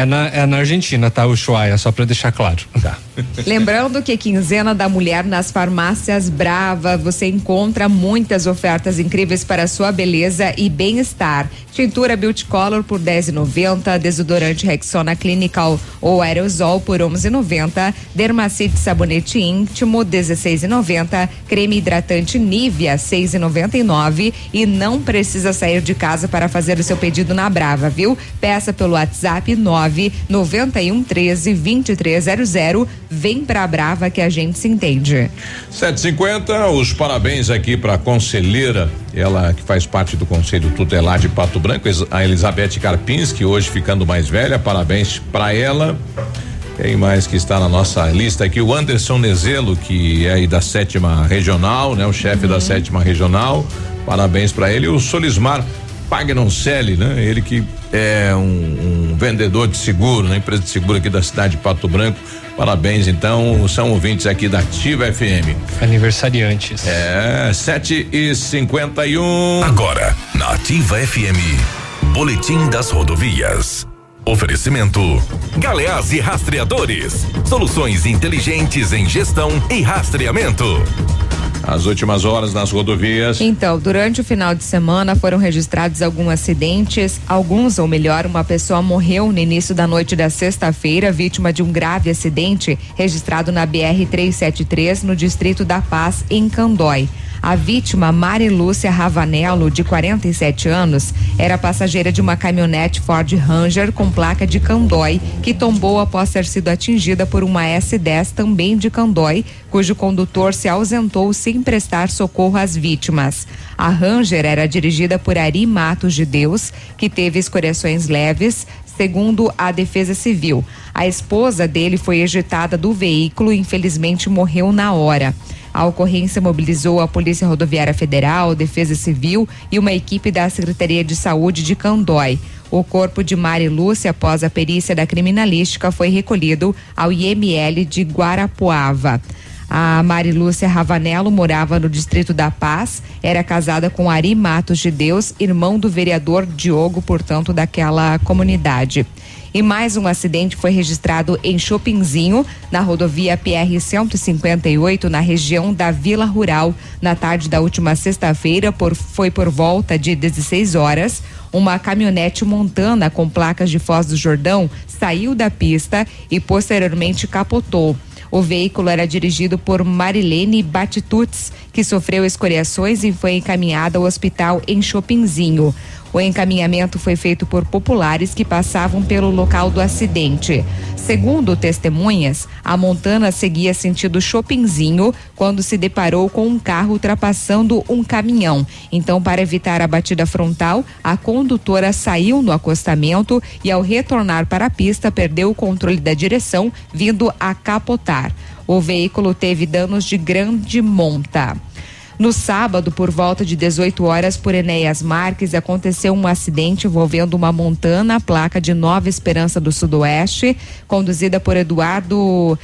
na, é na Argentina, tá? O Ushuaia, só pra deixar claro. Tá. Lembrando que quinzena da mulher nas farmácias Brava, você encontra muitas ofertas incríveis para sua beleza e bem-estar. Tintura Beauty Color por 10,90, desodorante Rexona Clinical ou aerosol por 11,90, Dermacite sabonete íntimo 16,90, creme hidratante Nivea 6,99 e não precisa sair de casa para fazer o seu pedido na Brava, viu? Peça pelo WhatsApp 9 91 13 2300. Vem pra Brava que a gente se entende. 750, os parabéns aqui para a conselheira, ela que faz parte do Conselho Tutelar de Pato Branco, a Elizabeth Karpinski, hoje ficando mais velha, parabéns para ela. Quem mais que está na nossa lista aqui? O Anderson Nezelo, que é aí da sétima regional, né? O chefe da sétima regional. Parabéns para ele. O Solismar Pagnoncelli, né? Ele que é um, um vendedor de seguro, né? Empresa de seguro aqui da cidade de Pato Branco. Parabéns, então, são ouvintes aqui da Ativa FM. Aniversariantes. É, 7 e 51 Agora, na Ativa FM, Boletim das Rodovias. Oferecimento: Galeás e Rastreadores. Soluções inteligentes em gestão e rastreamento. As últimas horas nas rodovias. Então, durante o final de semana foram registrados alguns acidentes. Alguns, ou melhor, uma pessoa morreu no início da noite da sexta-feira, vítima de um grave acidente registrado na BR-373, no distrito da Paz, em Candói. A vítima, Mari Lúcia Ravanello, de 47 anos, era passageira de uma caminhonete Ford Ranger com placa de Candói, que tombou após ter sido atingida por uma S10 também de Candói, cujo condutor se ausentou sem prestar socorro às vítimas. A Ranger era dirigida por Ari Matos de Deus, que teve escoriações leves, segundo a Defesa Civil. A esposa dele foi ejetada do veículo e infelizmente morreu na hora. A ocorrência mobilizou a Polícia Rodoviária Federal, Defesa Civil e uma equipe da Secretaria de Saúde de Candói. O corpo de Mari Lúcia, após a perícia da criminalística, foi recolhido ao IML de Guarapuava. A Mari Lúcia Ravanello morava no Distrito da Paz, era casada com Ari Matos de Deus, irmão do vereador Diogo, portanto, daquela comunidade. E mais um acidente foi registrado em Chopinzinho, na rodovia PR 158, na região da Vila Rural, na tarde da última sexta-feira, foi por volta de 16 horas. Uma caminhonete montana com placas de Foz do Jordão saiu da pista e posteriormente capotou. O veículo era dirigido por Marilene Batituts, que sofreu escoriações e foi encaminhada ao hospital em Chopinzinho. O encaminhamento foi feito por populares que passavam pelo local do acidente. Segundo testemunhas, a montana seguia sentido Chopinzinho quando se deparou com um carro ultrapassando um caminhão. Então, para evitar a batida frontal, a condutora saiu no acostamento e, ao retornar para a pista, perdeu o controle da direção, vindo a capotar. O veículo teve danos de grande monta. No sábado, por volta de 18 horas, por Enéas Marques, aconteceu um acidente envolvendo uma montana, placa de Nova Esperança do Sudoeste, conduzida por Eduardo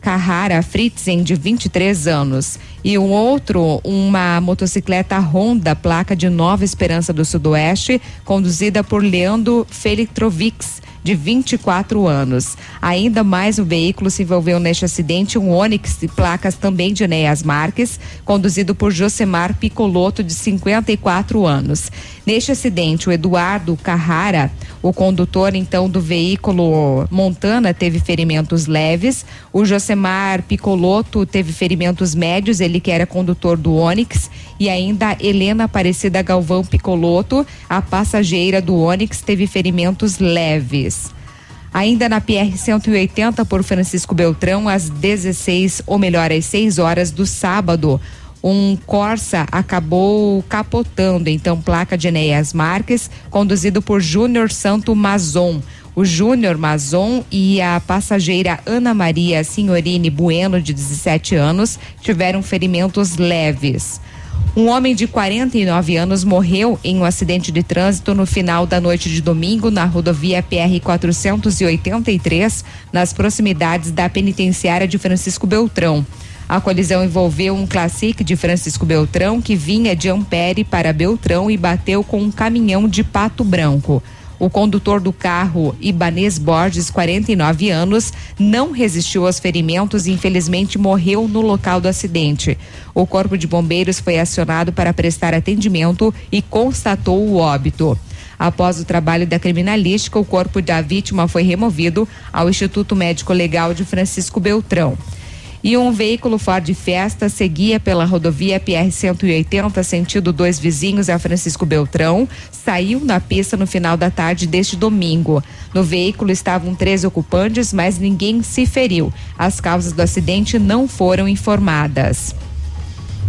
Carrara Fritzen, de 23 anos. E um outro, uma motocicleta Honda, placa de Nova Esperança do Sudoeste, conduzida por Leandro Felixtrovics, de 24 anos. Ainda mais um veículo se envolveu neste acidente, um Onix de placas também de Enéas Marques, conduzido por Josemar Picoloto, de 54 anos. Neste acidente, o Eduardo Carrara, o condutor então do veículo Montana, teve ferimentos leves. O Josemar Picoloto teve ferimentos médios, ele que era condutor do Onix. E ainda Helena Aparecida Galvão Picoloto, a passageira do Onix, teve ferimentos leves. Ainda na PR 180 por Francisco Beltrão, às 16, ou melhor, às 6 horas do sábado, um Corsa acabou capotando, então placa de Enéas Marques, conduzido por Júnior Santo Mazon. O Júnior Mazon e a passageira Ana Maria Signorini Bueno, de 17 anos, tiveram ferimentos leves. Um homem de 49 anos morreu em um acidente de trânsito no final da noite de domingo na rodovia PR 483, nas proximidades da penitenciária de Francisco Beltrão. A colisão envolveu um Classic de Francisco Beltrão que vinha de Ampere para Beltrão e bateu com um caminhão de pato branco. O condutor do carro, Ibanês Borges, 49 anos, não resistiu aos ferimentos e infelizmente morreu no local do acidente. O corpo de bombeiros foi acionado para prestar atendimento e constatou o óbito. Após o trabalho da criminalística, o corpo da vítima foi removido ao Instituto Médico Legal de Francisco Beltrão e um veículo Ford Fiesta seguia pela rodovia PR 180 sentido dois vizinhos a Francisco Beltrão, saiu na pista no final da tarde deste domingo. No veículo estavam três ocupantes, mas ninguém se feriu. As causas do acidente não foram informadas.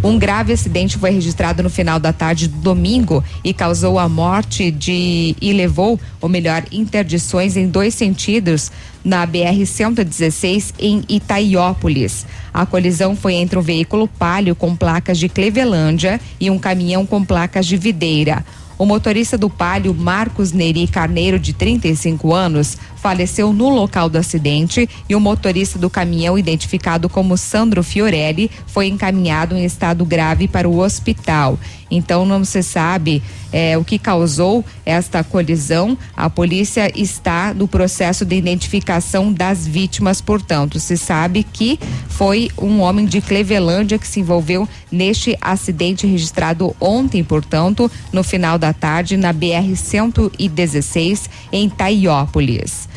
Um grave acidente foi registrado no final da tarde do domingo e causou a morte de e levou, ou melhor, interdições em dois sentidos na BR 116 em Itaiópolis. A colisão foi entre um veículo palio com placas de Clevelândia e um caminhão com placas de Videira. O motorista do Palio, Marcos Neri Carneiro, de 35 anos, faleceu no local do acidente e o motorista do caminhão, identificado como Sandro Fiorelli, foi encaminhado em estado grave para o hospital. Então não se sabe é, o que causou esta colisão. A polícia está no processo de identificação das vítimas, portanto, se sabe que foi um homem de Clevelândia que se envolveu neste acidente registrado ontem, portanto, no final da tarde na BR 116 em Taiópolis.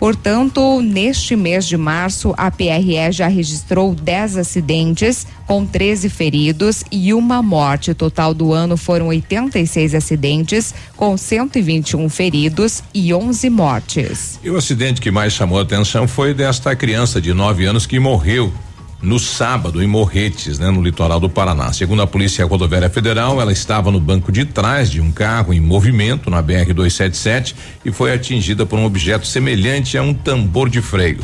Portanto, neste mês de março, a PRE já registrou 10 acidentes, com 13 feridos e uma morte. O total do ano foram 86 acidentes, com 121 feridos e 11 mortes. E o acidente que mais chamou a atenção foi desta criança de 9 anos que morreu no sábado em Morretes, né, no litoral do Paraná. Segundo a Polícia Rodoviária Federal, ela estava no banco de trás de um carro em movimento na BR 277 e foi atingida por um objeto semelhante a um tambor de freio.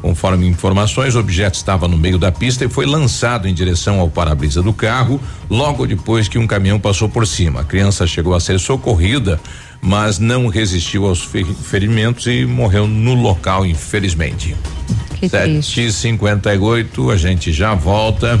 Conforme informações, o objeto estava no meio da pista e foi lançado em direção ao para-brisa do carro logo depois que um caminhão passou por cima. A criança chegou a ser socorrida, mas não resistiu aos ferimentos e morreu no local, infelizmente. Que Sete e cinquenta e oito, a gente já volta.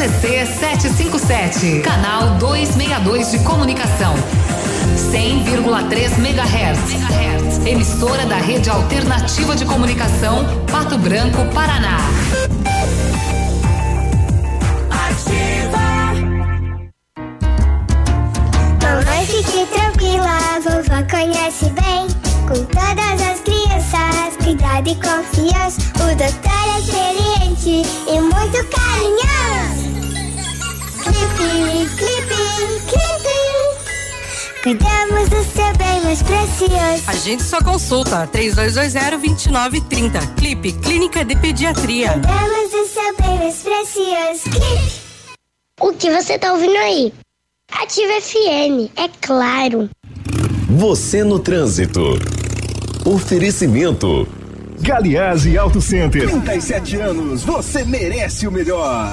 CZC 757, canal 262 de comunicação. 100,3 MHz. Emissora da Rede Alternativa de Comunicação, Pato Branco, Paraná. Mamãe, fique tranquila, a vovó conhece bem. Com todas as crianças, cuidado e confiança. O doutor é experiente e muito carinhoso. Clipe, clipe, clipe. Cuidamos do seu bem mais precioso. Agende sua consulta 3220-2930. Clipe Clínica de Pediatria. Cuidamos do seu bem mais precioso. Clipe. O que você tá ouvindo aí? Ativa FM, é claro. Você no trânsito. Oferecimento. Galiase Auto Center. 37 anos, você merece o melhor.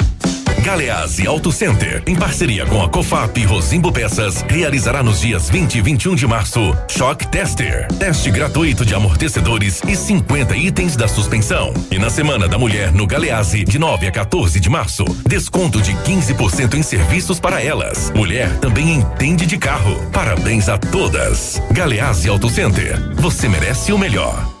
Galeazzi Auto Center, em parceria com a Cofap Rosimbo Peças, realizará nos dias 20 e 21 de março Shock Tester, teste gratuito de amortecedores e 50 itens da suspensão. E na Semana da Mulher no Galeazzi, de 9 a 14 de março, desconto de 15% em serviços para elas. Mulher também entende de carro. Parabéns a todas. Galeazzi Auto Center, você merece o melhor.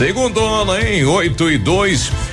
Segundo ano, hein? 8 e 2.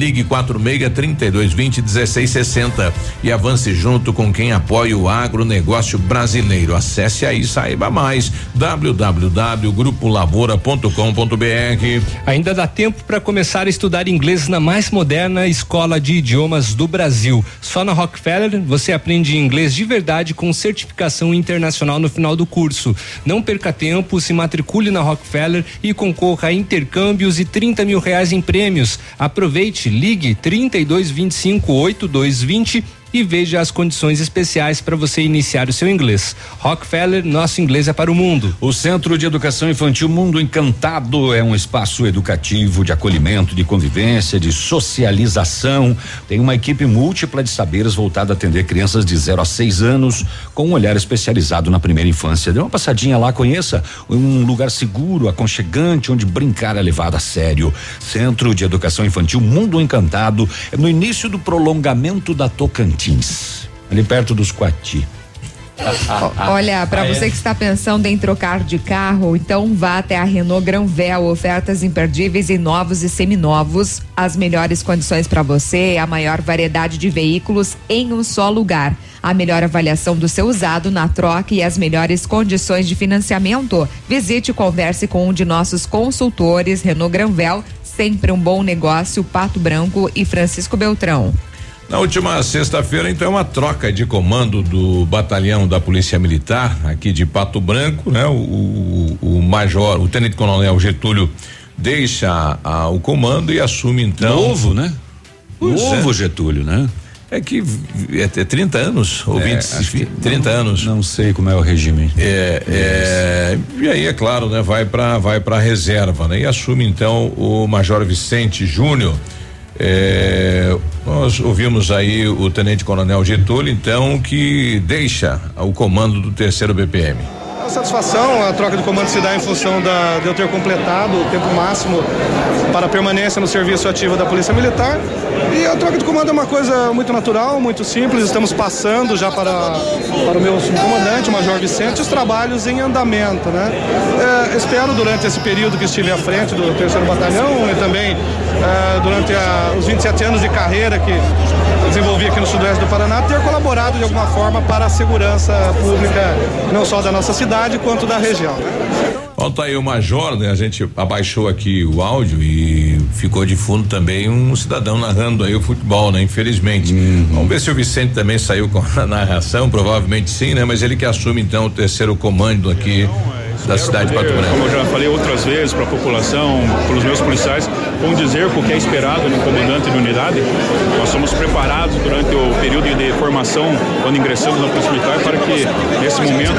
ligue 46 32 20 16 60 e avance junto com quem apoia o agronegócio brasileiro. Acesse aí, saiba mais www.grupolavoura.com.br. Ainda dá tempo para começar a estudar inglês na mais moderna escola de idiomas do Brasil. Só na Rockefeller você aprende inglês de verdade com certificação internacional no final do curso. Não perca tempo, se matricule na Rockefeller e concorra a intercâmbios e 30 mil reais em prêmios. Aproveite ligue 3225 8220 e veja as condições especiais para você iniciar o seu inglês. Rockefeller, nosso inglês é para o mundo. O Centro de Educação Infantil Mundo Encantado é um espaço educativo de acolhimento, de convivência, de socialização. Tem uma equipe múltipla de saberes voltada a atender crianças de 0 a 6 anos com um olhar especializado na primeira infância. Dê uma passadinha lá, conheça um lugar seguro, aconchegante, onde brincar é levado a sério. Centro de Educação Infantil Mundo Encantado é no início do prolongamento da Tocantins. Martins, ali perto dos Coati. Olha, para Ah, é? você que está pensando em trocar de carro, então vá até a Renault Granvel, ofertas imperdíveis em novos e seminovos, as melhores condições para você, a maior variedade de veículos em um só lugar. A melhor avaliação do seu usado na troca e as melhores condições de financiamento. Visite e converse com um de nossos consultores Renault Granvel, sempre um bom negócio, Pato Branco e Francisco Beltrão. Na última sexta-feira, então, uma troca de comando do batalhão da Polícia Militar aqui de Pato Branco, né? O, o, o major, o tenente coronel Getúlio deixa a, o comando e assume então. Novo, né? Pois Novo é. Getúlio, né? É que é, é 30 anos ou É, 20, acho que 30 anos. Não sei como é o regime. É, é, e aí é claro, né, vai para vai para reserva, né? E assume então o Major Vicente Júnior. É, nós ouvimos aí o Tenente Coronel Getúlio, então, que deixa o comando do terceiro BPM. A satisfação, a troca de comando se dá em função da, de eu ter completado o tempo máximo para permanência no serviço ativo da Polícia Militar. E a troca de comando é uma coisa muito natural, muito simples. Estamos passando já para, para o meu subcomandante, o Major Vicente, os trabalhos em andamento. Né? É, espero, durante esse período que estive à frente do terceiro batalhão e também é, durante a, os 27 anos de carreira que desenvolvi aqui no sudoeste do Paraná, ter colaborado de alguma forma para a segurança pública, não só da nossa cidade, quanto da região. Bom, tá aí o Major, né? A gente abaixou aqui o áudio e ficou de fundo também um cidadão narrando aí o futebol, né? Infelizmente. Vamos ver se o Vicente também saiu com a narração, provavelmente sim, né? Mas ele que assume então o terceiro comando aqui da cidade de Pato Como eu Branco. já falei outras vezes para a população, para os meus policiais, com o que é esperado no comandante de unidade. Nós somos preparados durante o período de formação, quando ingressamos na Polícia Militar, para que nesse momento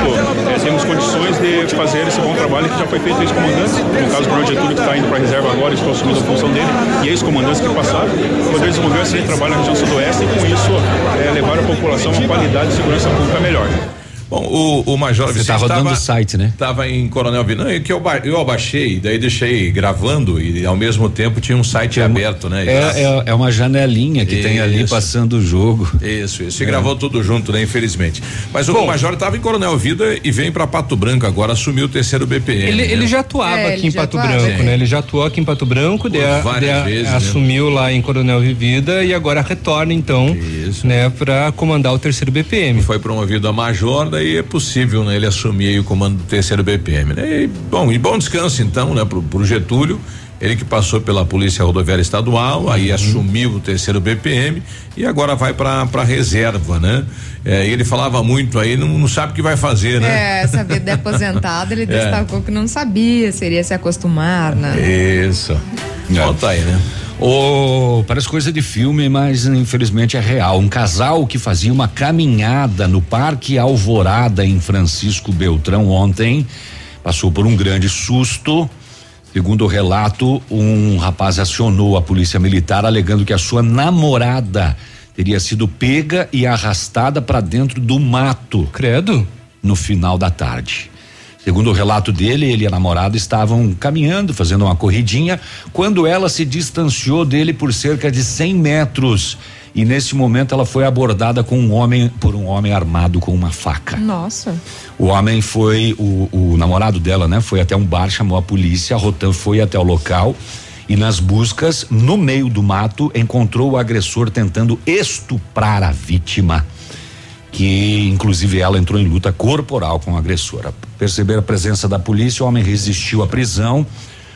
eh, temos condições de fazer esse bom trabalho que já foi feito ex-comandante. No caso, o Coronel Getúlio que está indo para a reserva agora, estou assumindo a função dele, e ex-comandantes que passaram, poder desenvolver esse trabalho na região sudoeste e com isso eh, levar a população a uma qualidade de segurança pública melhor. Bom, o, o Major Você Vicente tá rodando o site, né? Tava em Coronel Vinan, é que eu, eu abaixei, daí deixei gravando e ao mesmo tempo tinha um site aberto, né? É, é, é uma janelinha que tem ali Isso. passando o jogo. Isso, isso. E É. gravou tudo junto, né? Infelizmente. Mas o Major estava em Coronel Vida e vem para Pato Branco agora, assumiu o terceiro BPM. Ele, né? ele já atuava É, aqui em Pato atuava. Branco, Sim. né? Ele já atuou aqui em Pato Branco, a- várias a- vezes, né? assumiu lá em Coronel Vivida e agora retorna então, né, para comandar o terceiro BPM. Foi promovido a major, daí é possível, né? Ele assumir aí o comando do terceiro BPM, né? E, bom, e bom descanso então, né? Pro, pro Getúlio, ele que passou pela Polícia Rodoviária Estadual, aí Uhum. assumiu o terceiro BPM e agora vai pra, pra reserva, né? É, ele falava muito aí, não, não sabe o que vai fazer, né? É, essa vida de aposentado, ele É. destacou que não sabia, seria se acostumar, né? Isso. Volta aí, né? Oh, parece coisa de filme, mas infelizmente é real. Um casal que fazia uma caminhada no Parque Alvorada em Francisco Beltrão ontem passou por um grande susto. Segundo o relato, um rapaz acionou a polícia militar alegando que a sua namorada teria sido pega e arrastada para dentro do mato. Credo. No final da tarde. Segundo o relato dele, ele e a namorada estavam caminhando, fazendo uma corridinha, quando ela se distanciou dele por cerca de 100 metros. E nesse momento ela foi abordada com um homem, por um homem armado com uma faca. Nossa. O homem foi, o, o namorado dela, né? Foi até um bar, chamou a polícia, a Rotan foi até o local e nas buscas, no meio do mato, encontrou o agressor tentando estuprar a vítima. Que inclusive ela entrou em luta corporal com o agressor. A perceber a presença da polícia, o homem resistiu à prisão.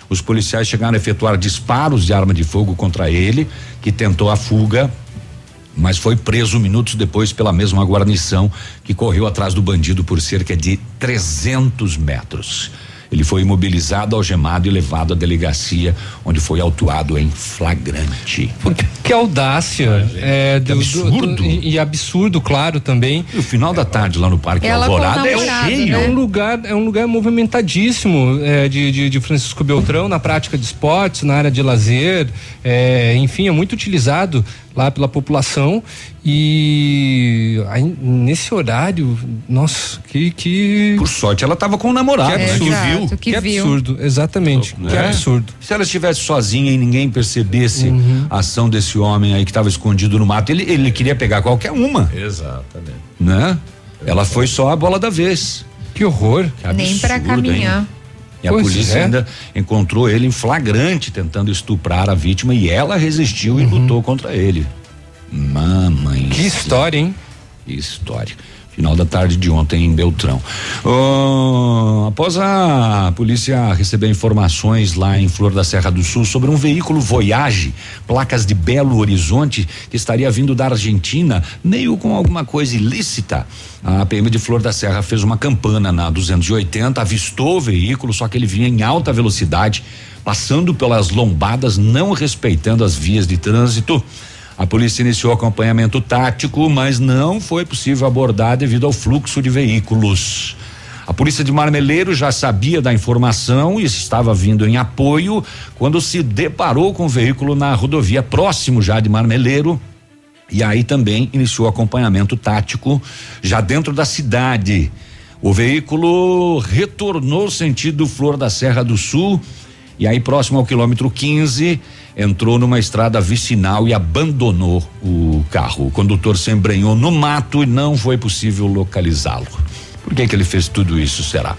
Os policiais chegaram a efetuar disparos de arma de fogo contra ele, que tentou a fuga, mas foi preso minutos depois pela mesma guarnição que correu atrás do bandido por cerca de 300 metros. Ele foi imobilizado, algemado e levado à delegacia, onde foi autuado em flagrante. Que audácia. É, do- do- absurdo. do- e, e absurdo, claro, também. E o final da tarde lá no Parque Ela Alvorada é namorado, cheio. É um lugar, é um lugar movimentadíssimo é, de, de, de Francisco Beltrão na prática de esportes, na área de lazer, é, enfim, é muito utilizado lá pela população e aí, nesse horário, nossa, que, que Por sorte ela estava com o namorado, que né? absurdo, Que viu. que, Que viu. absurdo, exatamente, que É. absurdo. Se ela estivesse sozinha e ninguém percebesse Uhum. a ação desse homem aí que estava escondido no mato, ele, ele queria pegar qualquer uma, Exatamente. né? Ela foi só a bola da vez. Que horror. Que Nem pra absurdo, caminhar. hein? E a Pois polícia é. ainda encontrou ele em flagrante tentando estuprar a vítima e ela resistiu e lutou contra ele. Mamãe. Que história, hein? Que história. Final da tarde de ontem em Beltrão. Oh, após a polícia receber informações lá em Flor da Serra do Sul sobre um veículo Voyage, placas de Belo Horizonte, que estaria vindo da Argentina, meio com alguma coisa ilícita, a PM de Flor da Serra fez uma campana na 280, avistou o veículo, só que ele vinha em alta velocidade, passando pelas lombadas, não respeitando as vias de trânsito. A polícia iniciou acompanhamento tático, mas não foi possível abordar devido ao fluxo de veículos. A polícia de Marmeleiro já sabia da informação e estava vindo em apoio quando se deparou com o veículo na rodovia próximo já de Marmeleiro. E aí também iniciou acompanhamento tático já dentro da cidade. O veículo retornou sentido Flor da Serra do Sul e aí próximo ao quilômetro 15 entrou numa estrada vicinal e abandonou o carro. O condutor se embrenhou no mato e não foi possível localizá-lo. Por que que ele fez tudo isso, será?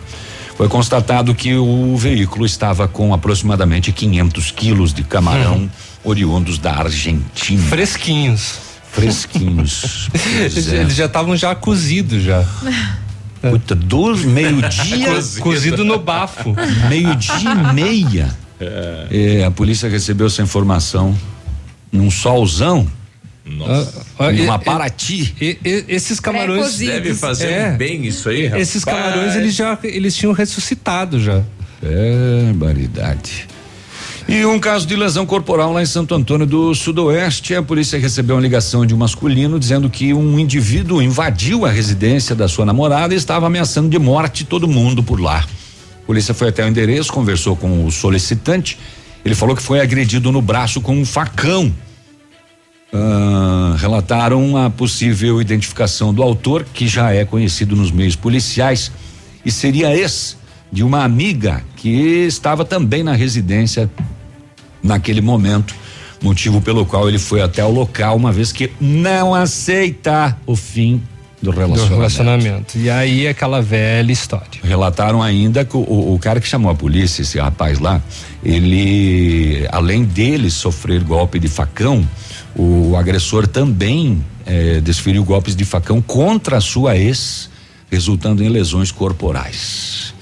Foi constatado que o veículo estava com aproximadamente 500 quilos de camarão oriundos da Argentina. Fresquinhos. Fresquinhos. É. Eles já estavam já cozidos já. Puta, dois, meio-dia. Cozido. Cozido no bafo. Meio-dia e meia. É, a polícia recebeu essa informação num solzão. Nossa. Ah, Paraty. e- e- esses camarões. Deve fazer É. bem isso aí, rapaz. Esses camarões eles já eles tinham ressuscitado já. Barbaridade. E um caso de lesão corporal lá em Santo Antônio do Sudoeste. A polícia recebeu uma ligação de um masculino dizendo que um indivíduo invadiu a residência da sua namorada e estava ameaçando de morte todo mundo por lá. A polícia foi até o endereço, conversou com o solicitante. Ele falou que foi agredido no braço com um facão. Ah, relataram a possível identificação do autor, que já é conhecido nos meios policiais, e seria ex de uma amiga que estava também na residência naquele momento, motivo pelo qual ele foi até o local, uma vez que não aceita o fim do Do relacionamento. relacionamento. E aí aquela velha história. Relataram ainda que o, o cara que chamou a polícia, esse rapaz lá, ele, além dele sofrer golpe de facão, o agressor também eh, desferiu golpes de facão contra a sua ex, resultando em lesões corporais.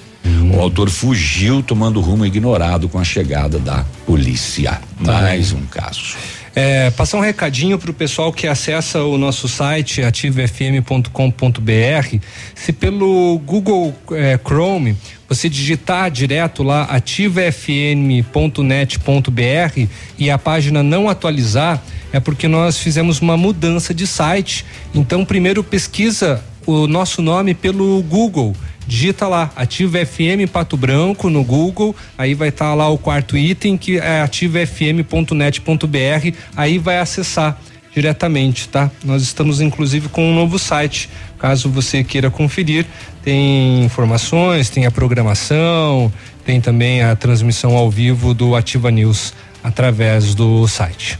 O autor fugiu tomando rumo ignorado com a chegada da polícia. Mais um caso. É, passar um recadinho para o pessoal que acessa o nosso site ativofm.com.br. Se pelo Google é, Chrome você digitar direto lá ativofm.net.br e a página não atualizar, é porque nós fizemos uma mudança de site. Então, primeiro pesquisa o nosso nome pelo Google. Digita lá, Ativa FM Pato Branco no Google, aí vai estar lá o quarto item que é ativafm.net.br, aí vai acessar diretamente, tá? Nós estamos inclusive com um novo site, caso você queira conferir, tem informações, tem a programação, tem também a transmissão ao vivo do Ativa News através do site.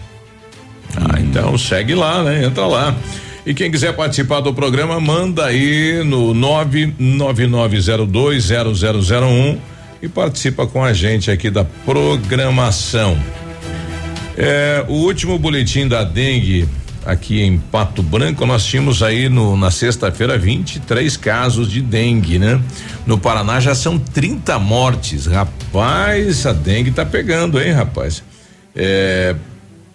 Ah, então segue lá, né? Entra lá. E quem quiser participar do programa, manda aí no 999020001 e participa com a gente aqui da programação. É, o último boletim da dengue aqui em Pato Branco, nós tínhamos aí no, na sexta-feira 23 casos de dengue, né? No Paraná já são 30 mortes. Rapaz, a dengue tá pegando, hein, rapaz? É,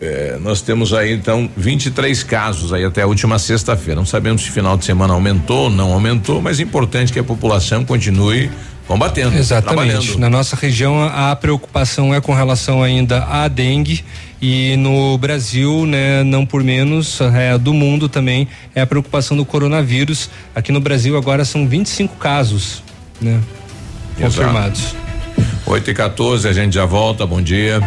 é, nós temos aí então 23 casos aí até a última sexta-feira. Não sabemos se final de semana aumentou ou não aumentou, mas é importante que a população continue combatendo. Exatamente. Na nossa região, a preocupação é com relação ainda à dengue e no Brasil, né, não por menos, é, do mundo também, é a preocupação do coronavírus. Aqui no Brasil agora são 25 casos, né, Exato. Confirmados. 8 e 14 a gente já volta. Bom dia.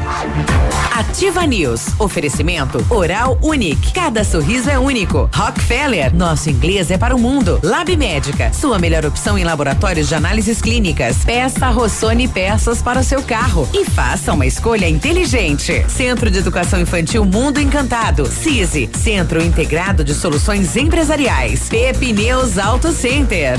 Ativa News. Oferecimento Oral Unique. Cada sorriso é único. Rockefeller. Nosso inglês é para o mundo. Lab Médica. Sua melhor opção em laboratórios de análises clínicas. Peça Rossoni peças para o seu carro e faça uma escolha inteligente. Centro de Educação Infantil Mundo Encantado. CISI. Centro Integrado de Soluções Empresariais. Pepineus Auto Center.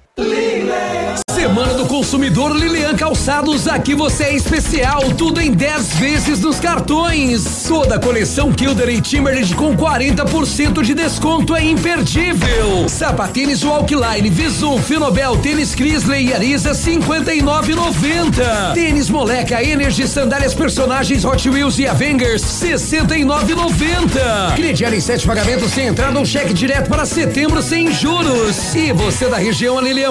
Semana do Consumidor Lilian Calçados, aqui você é especial, tudo em 10 vezes nos cartões. Toda a coleção Kilder e Timberland com 40% de desconto é imperdível. Sapatênis Walkline, Visum, Finobel, Tênis Crisley e Arisa 59,90. Tênis Moleca, Energy, sandálias personagens Hot Wheels e Avengers 69,90. Crediário em sete pagamentos sem entrada, um cheque direto para setembro sem juros. E você da região, a Lilian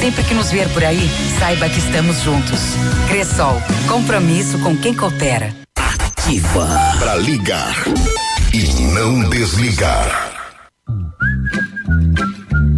Sempre que nos ver por aí, saiba que estamos juntos. Cressol, compromisso com quem coopera. Ativa. Pra ligar e não desligar.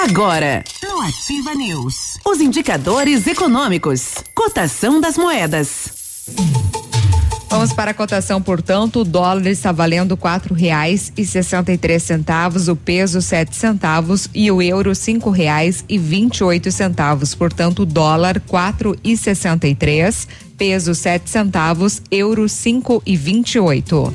Agora, no Ativa News, os indicadores econômicos, cotação das moedas. Vamos para a cotação, portanto, o dólar está valendo quatro reais e sessenta e três centavos, o peso sete centavos e o euro cinco reais e vinte e oito centavos. Portanto, dólar quatro e sessenta e três, peso sete centavos, euro cinco e vinte e oito.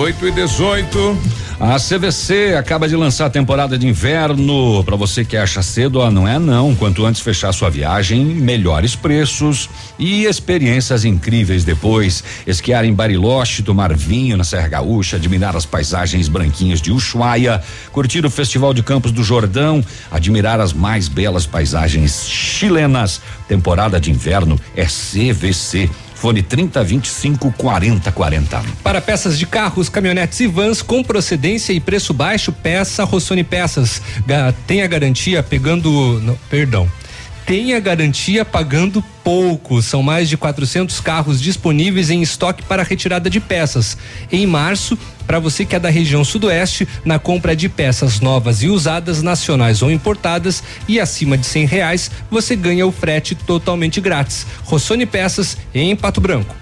8 e 18. A CVC acaba de lançar a temporada de inverno. Para você que acha cedo, ó, não é não. Quanto antes fechar sua viagem, melhores preços e experiências incríveis depois. Esquiar em Bariloche, tomar vinho na Serra Gaúcha, admirar as paisagens branquinhas de Ushuaia, curtir o Festival de Campos do Jordão, admirar as mais belas paisagens chilenas. Temporada de inverno é CVC. Fone 30 25 40 40. Para peças de carros, caminhonetes e vans com procedência e preço baixo, peça Rossoni Peças. Tem a garantia pegando. não, perdão. Tenha garantia pagando pouco. São mais de 400 carros disponíveis em estoque para retirada de peças. Em março, para você que é da região sudoeste, na compra de peças novas e usadas, nacionais ou importadas e acima de cem reais, você ganha o frete totalmente grátis. Rossoni Peças em Pato Branco.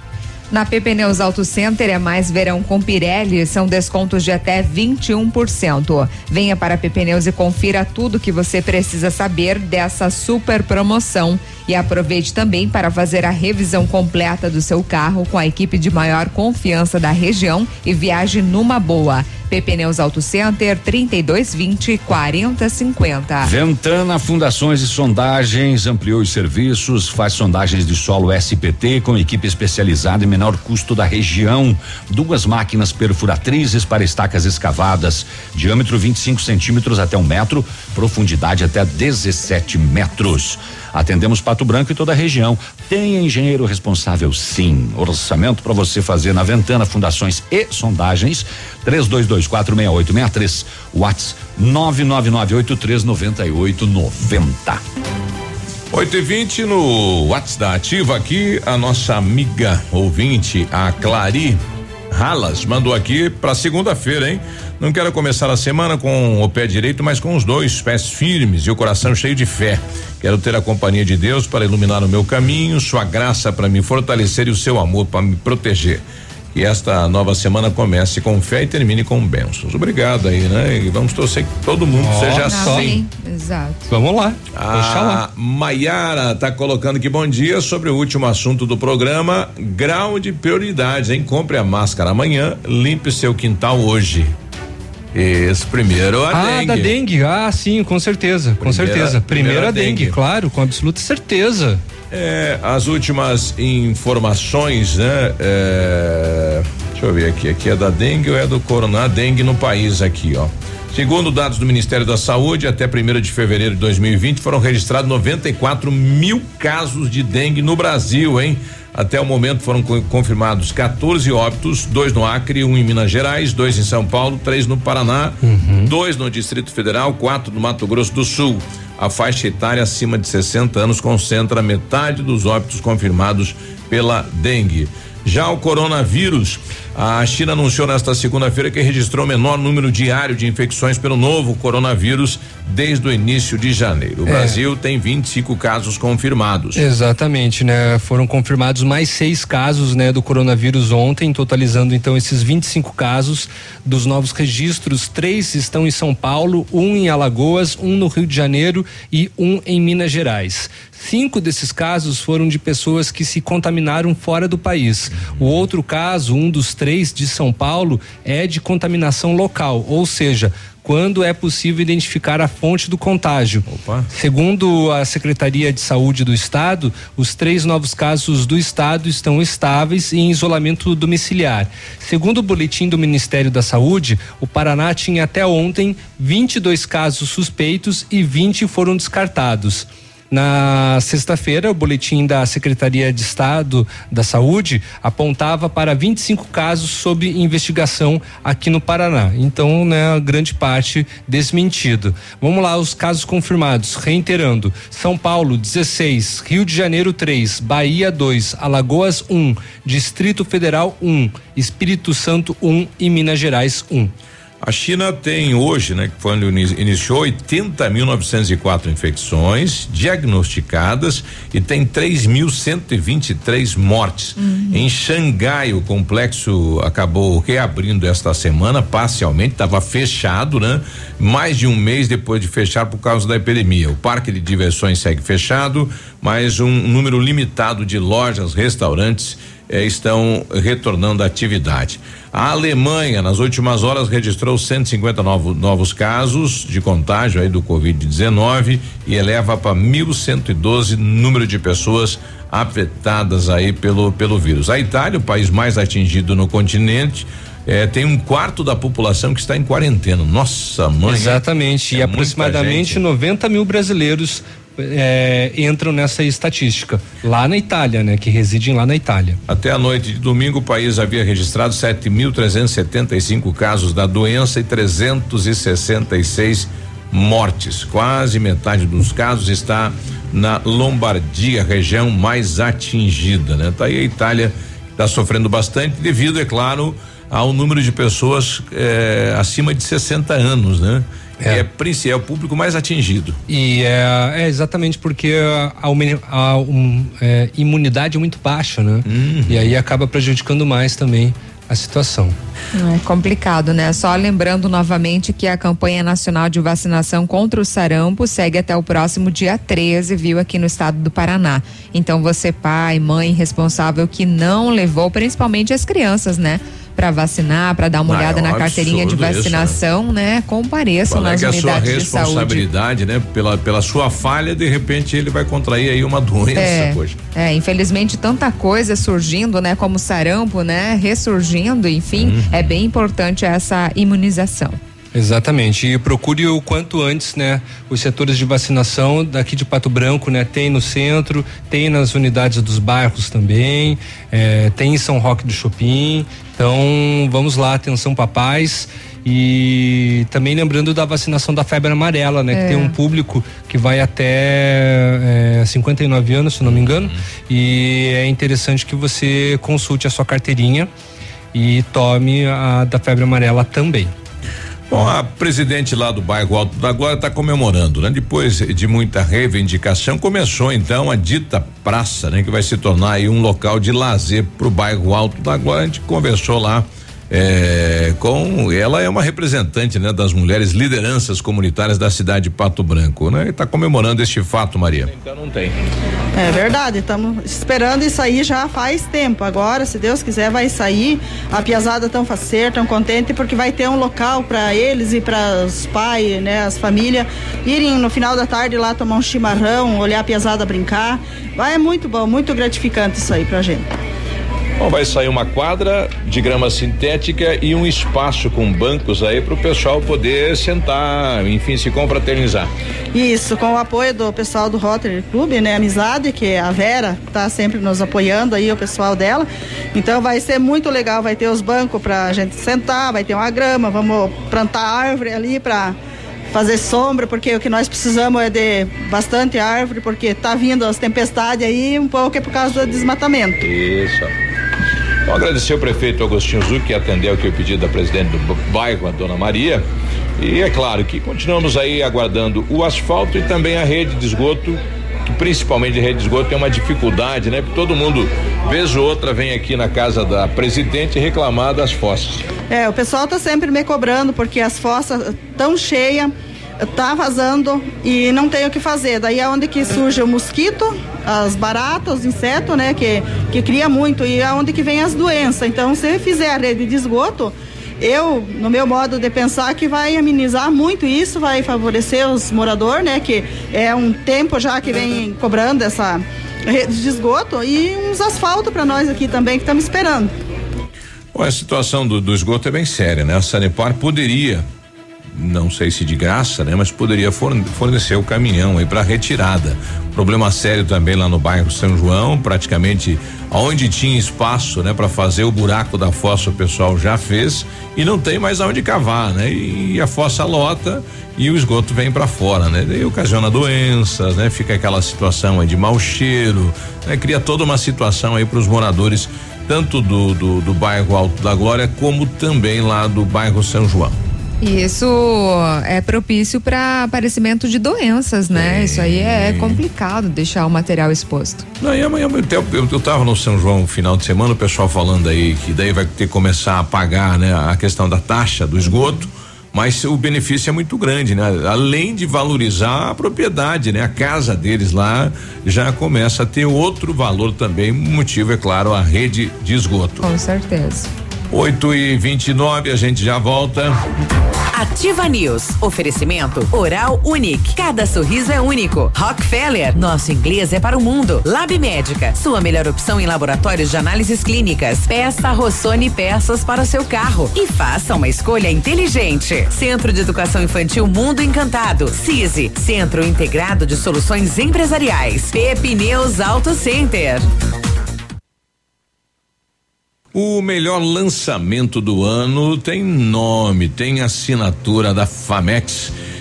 Na PP Neus Auto Center é mais verão com Pirelli, são descontos de até 21%. Venha para a PP Neus e confira tudo que você precisa saber dessa super promoção. E aproveite também para fazer a revisão completa do seu carro com a equipe de maior confiança da região e viaje numa boa. PP Neus Auto Center 3220 4050. Ventana Fundações e Sondagens ampliou os serviços, faz sondagens de solo SPT com equipe especializada em menor custo da região. Duas máquinas perfuratrizes para estacas escavadas, diâmetro 25 centímetros até um metro, profundidade até 17 metros. Atendemos Pato Branco e toda a região. Tem engenheiro responsável, sim. Orçamento para você fazer na Ventana Fundações e Sondagens. 32246863. Whats 999839890. 8 e 20 no WhatsApp da Ativa aqui, a nossa amiga ouvinte, a Clari Ralas, mandou aqui para segunda-feira, hein? Não quero começar a semana com o pé direito, mas com os dois pés firmes e o coração cheio de fé. Quero ter a companhia de Deus para iluminar o meu caminho, sua graça para me fortalecer e o seu amor para me proteger que esta nova semana comece com fé e termine com bênçãos. Obrigado aí, né? E vamos torcer que todo mundo oh, seja assim. Exato. Vamos lá. A Maiara tá colocando que bom dia sobre o último assunto do programa, grau de prioridades, hein? Compre a máscara amanhã, limpe seu quintal hoje. Esse primeiro a ah, dengue. da dengue. Ah, sim, com certeza, com certeza. Primeiro a dengue, dengue, claro, com absoluta certeza. É, as últimas informações, né? É, deixa eu ver aqui, aqui é da dengue ou é do corona? dengue no país aqui, ó. Segundo dados do Ministério da Saúde, até 1 de fevereiro de 2020 foram registrados 94 mil casos de dengue no Brasil, hein? Até o momento foram confirmados 14 óbitos, dois no Acre, um em Minas Gerais, dois em São Paulo, três no Paraná, uhum. dois no Distrito Federal, quatro no Mato Grosso do Sul. A faixa etária acima de 60 anos concentra metade dos óbitos confirmados pela dengue. Já o coronavírus, a China anunciou nesta segunda-feira que registrou o menor número diário de infecções pelo novo coronavírus desde o início de janeiro. O é. Brasil tem 25 casos confirmados. Exatamente, né? Foram confirmados mais seis casos, né, do coronavírus ontem, totalizando então esses 25 casos dos novos registros. Três estão em São Paulo, um em Alagoas, um no Rio de Janeiro e um em Minas Gerais. Cinco desses casos foram de pessoas que se contaminaram fora do país. O outro caso, um dos três de São Paulo, é de contaminação local, ou seja, quando é possível identificar a fonte do contágio. Opa. Segundo a Secretaria de Saúde do Estado, os três novos casos do Estado estão estáveis e em isolamento domiciliar. Segundo o boletim do Ministério da Saúde, o Paraná tinha até ontem 22 casos suspeitos e 20 foram descartados. Na sexta-feira, o boletim da Secretaria de Estado da Saúde apontava para 25 casos sob investigação aqui no Paraná. Então, né, grande parte desmentido. Vamos lá, os casos confirmados. Reiterando: São Paulo, 16, Rio de Janeiro, 3, Bahia, 2, Alagoas, 1, um, Distrito Federal, 1, um, Espírito Santo, 1 um, e Minas Gerais, 1. Um. A China tem hoje, né, que foi onde iniciou 80.904 infecções diagnosticadas e tem 3.123 mortes. Uhum. Em Xangai, o complexo acabou reabrindo esta semana parcialmente, estava fechado, né? Mais de um mês depois de fechar por causa da epidemia. O parque de diversões segue fechado, mas um número limitado de lojas, restaurantes eh, estão retornando à atividade. A Alemanha, nas últimas horas, registrou 150 novo, novos casos de contágio aí do Covid-19 e eleva para 1.112 número de pessoas afetadas aí pelo, pelo vírus. A Itália, o país mais atingido no continente, é, tem um quarto da população que está em quarentena. Nossa mãe. Exatamente. É e aproximadamente 90 mil brasileiros é, entram nessa estatística lá na Itália, né? Que residem lá na Itália. Até a noite de domingo, o país havia registrado 7.375 casos da doença e 366 mortes. Quase metade dos casos está na Lombardia, região mais atingida, né? Tá aí a Itália está sofrendo bastante devido, é claro, ao número de pessoas eh, acima de 60 anos, né? É. É, é o público mais atingido. E é, é exatamente porque a, a, a um, é, imunidade é muito baixa, né? Uhum. E aí acaba prejudicando mais também a situação. É complicado, né? Só lembrando novamente que a campanha nacional de vacinação contra o sarampo segue até o próximo dia 13, viu, aqui no estado do Paraná. Então você, pai, mãe responsável que não levou, principalmente as crianças, né? Para vacinar, para dar uma Ah, olhada é um na carteirinha de absurdo isso, vacinação, né? Compareçam Qual é nas que é a sua unidades de saúde. responsabilidade, né? Pela, pela sua falha, de repente ele vai contrair aí uma doença, É, poxa. é, infelizmente tanta coisa surgindo, né? Como sarampo, né? Ressurgindo, enfim, Uhum. é bem importante essa imunização. Exatamente. E procure o quanto antes, né? Os setores de vacinação daqui de Pato Branco, né? Tem no centro, tem nas unidades dos bairros também, eh, tem em São Roque do Chopin. Então, vamos lá, atenção papais. E também lembrando da vacinação da febre amarela, né? É. Que tem um público que vai até eh, 59 anos, se não me engano. E é interessante que você consulte a sua carteirinha e tome a da febre amarela também. Bom, a presidente lá do bairro Alto da Glória está comemorando, né? Depois de muita reivindicação, começou então a dita praça, né? Que vai se tornar aí um local de lazer para o bairro Alto da Glória. A gente conversou lá é, com ela é uma representante, né? Das mulheres lideranças comunitárias da cidade de Pato Branco, né? E tá comemorando este fato, Maria. Então não tem. É verdade, estamos esperando isso aí já faz tempo. Agora, se Deus quiser, vai sair. A piazada tão faceira, tão contente, porque vai ter um local para eles e para os pais, né, as famílias, irem no final da tarde lá tomar um chimarrão, olhar a piazada brincar. Vai, é muito bom, muito gratificante isso aí pra gente. Bom, vai sair uma quadra de grama sintética e um espaço com bancos aí para o pessoal poder sentar, enfim, se confraternizar. Isso, com o apoio do pessoal do Rotary Club, né, Amizade, que a Vera tá sempre nos apoiando aí, o pessoal dela. Então vai ser muito legal, vai ter os bancos pra gente sentar, vai ter uma grama, vamos plantar árvore ali pra fazer sombra, porque o que nós precisamos é de bastante árvore, porque tá vindo as tempestades aí, um pouco é por causa do desmatamento. Isso. Bom, agradecer o prefeito Agostinho Zuc, que atendeu aqui o pedido da presidente do bairro, a dona Maria. E é claro que continuamos aí aguardando o asfalto e também a rede de esgoto, que principalmente a rede de esgoto tem uma dificuldade, né? Porque todo mundo, vez ou outra, vem aqui na casa da presidente reclamar das fossas. É, o pessoal tá sempre me cobrando porque as fossas tão cheias, tá vazando e não tem o que fazer. Daí é onde que surge o mosquito, as baratas, os insetos, né, que que cria muito e é onde que vem as doenças. Então, se fizer a rede de esgoto, eu, no meu modo de pensar, que vai amenizar muito isso, vai favorecer os moradores, né, que é um tempo já que vem cobrando essa rede de esgoto e uns asfalto para nós aqui também que estamos esperando. Bom, a situação do, do esgoto é bem séria, né? A Sanepar poderia, não sei se de graça, né? Mas poderia forne- fornecer o caminhão aí para retirada. Problema sério também lá no bairro São João, praticamente aonde tinha espaço, né? Para fazer o buraco da fossa o pessoal já fez e não tem mais aonde cavar, né? E, a fossa lota e o esgoto vem para fora, né? Daí ocasiona doenças, né? Fica aquela situação aí de mau cheiro, né? Cria toda uma situação aí para os moradores tanto do, do, do bairro Alto da Glória como também lá do bairro São João. E isso é propício para aparecimento de doenças, né? Isso aí é complicado deixar o material exposto. Não, e amanhã eu, eu, eu tava no São João no final de semana, o pessoal falando aí que daí vai ter que começar a pagar, né, a questão da taxa do esgoto, mas o benefício é muito grande, né? Além de valorizar a propriedade, né? A casa deles lá já começa a ter outro valor também, motivo é claro a rede de esgoto. Com certeza. 8 e 29 a gente já volta. Ativa News. Oferecimento Oral Unique. Cada sorriso é único. Rockefeller. Nosso inglês é para o mundo. Lab Médica. Sua melhor opção em laboratórios de análises clínicas. Peça Rossoni peças para o seu carro. E faça uma escolha inteligente. Centro de Educação Infantil Mundo Encantado. CISI. Centro Integrado de Soluções Empresariais. Pepineus Auto Center. O melhor lançamento do ano tem nome, tem assinatura da Famex.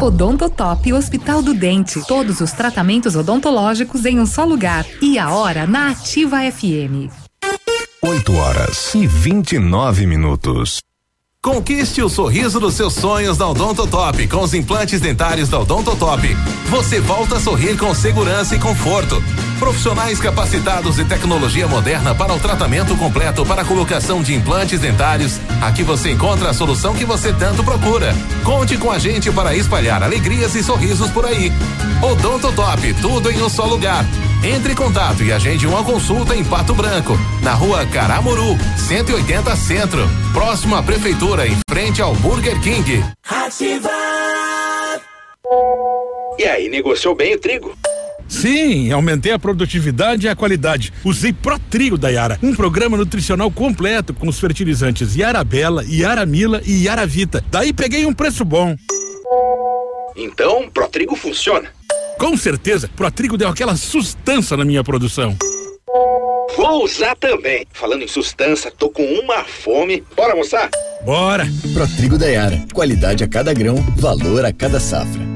Odontotop Hospital do Dente. Todos os tratamentos odontológicos em um só lugar. E a hora na Ativa FM. 8 horas e 29 minutos. Conquiste o sorriso dos seus sonhos da Odontotop com os implantes dentários da Odontotop. Você volta a sorrir com segurança e conforto. Profissionais capacitados e tecnologia moderna para o tratamento completo para a colocação de implantes dentários. Aqui você encontra a solução que você tanto procura. Conte com a gente para espalhar alegrias e sorrisos por aí. Odontotop, tudo em um só lugar. Entre em contato e agende uma consulta em Pato Branco, na rua Caramuru, 180 Centro, próximo à Prefeitura, em frente ao Burger King. Ativa. E aí, negociou bem o trigo? Sim, aumentei a produtividade e a qualidade. Usei Pro Trigo da Yara, um programa nutricional completo com os fertilizantes Yara Bela, Yara Mila e Yara Vita. Daí peguei um preço bom. Então, Pro Trigo funciona. Com certeza, Pro Trigo deu aquela sustância na minha produção. Vou usar também. Falando em sustância, tô com uma fome. Bora almoçar? Bora! Pro Trigo da Yara. Qualidade a cada grão, valor a cada safra.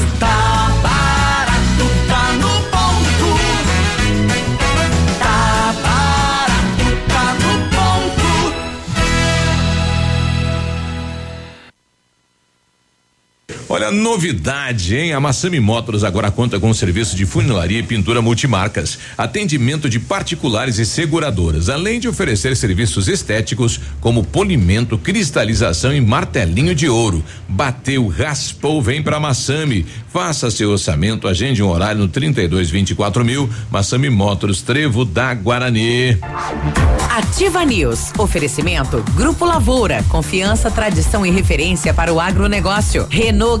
Olha, novidade, hein? A Massami Motors agora conta com um serviço de funilaria e pintura multimarcas, atendimento de particulares e seguradoras, além de oferecer serviços estéticos como polimento, cristalização e martelinho de ouro. Bateu, raspou, vem pra Massami. Faça seu orçamento, agende um horário no 32 24 mil. Massami Motors, Trevo da Guarani. Ativa News. Oferecimento Grupo Lavoura. Confiança, tradição e referência para o agronegócio. Renault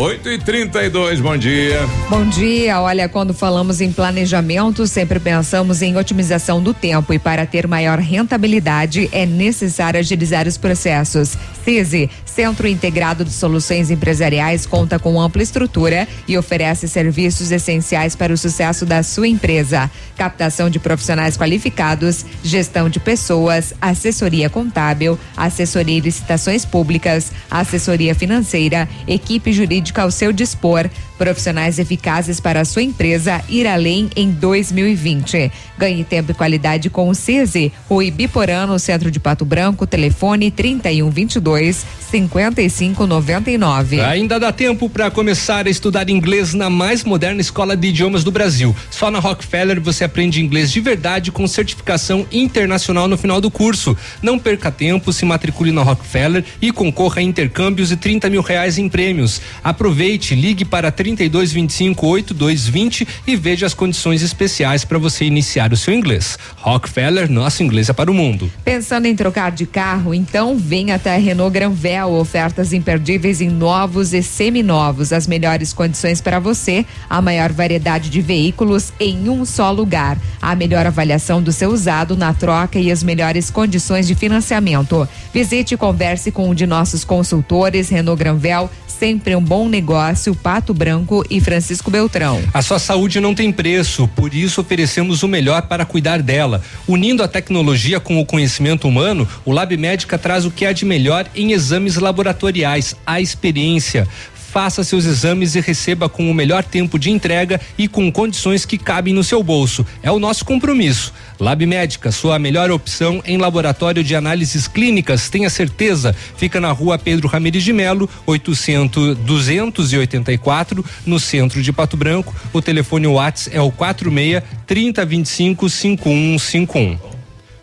8 e 32 bom dia. Bom dia. Olha, quando falamos em planejamento, sempre pensamos em otimização do tempo e para ter maior rentabilidade é necessário agilizar os processos. CISI, Centro Integrado de Soluções Empresariais, conta com ampla estrutura e oferece serviços essenciais para o sucesso da sua empresa. Captação de profissionais qualificados, gestão de pessoas, assessoria contábil, assessoria em licitações públicas, assessoria financeira, equipe jurídica ao seu dispor, profissionais eficazes para a sua empresa ir além em 2020. Ganhe tempo e qualidade com o CISI, o Ibiporã no centro de Pato Branco, telefone 3122 5599. Ainda dá tempo para começar a estudar inglês na mais moderna escola de idiomas do Brasil. Só na Rockefeller você aprende inglês de verdade com certificação internacional no final do curso. Não perca tempo, se matricule na Rockefeller e concorra a intercâmbios e 30 mil reais em prêmios. Aproveite, ligue para 30 3225 8220 e veja as condições especiais para você iniciar o seu inglês. Rockefeller, nosso inglês é para o mundo. Pensando em trocar de carro? Então vem até a Renault Granvel, ofertas imperdíveis em novos e seminovos, as melhores condições para você, a maior variedade de veículos em um só lugar, a melhor avaliação do seu usado na troca e as melhores condições de financiamento. Visite e converse com um de nossos consultores Renault Granvel, sempre um bom negócio, Pato Branco e Francisco Beltrão. A sua saúde não tem preço, por isso oferecemos o melhor para cuidar dela. Unindo a tecnologia com o conhecimento humano, o Lab Médica traz o que há de melhor em exames laboratoriais, a experiência faça seus exames e receba com o melhor tempo de entrega e com condições que cabem no seu bolso. É o nosso compromisso. Lab Médica, sua melhor opção em laboratório de análises clínicas, tenha certeza. Fica na rua Pedro Ramirez de Melo, 800 284, no centro de Pato Branco. O telefone WhatsApp é o 46 3025 5151.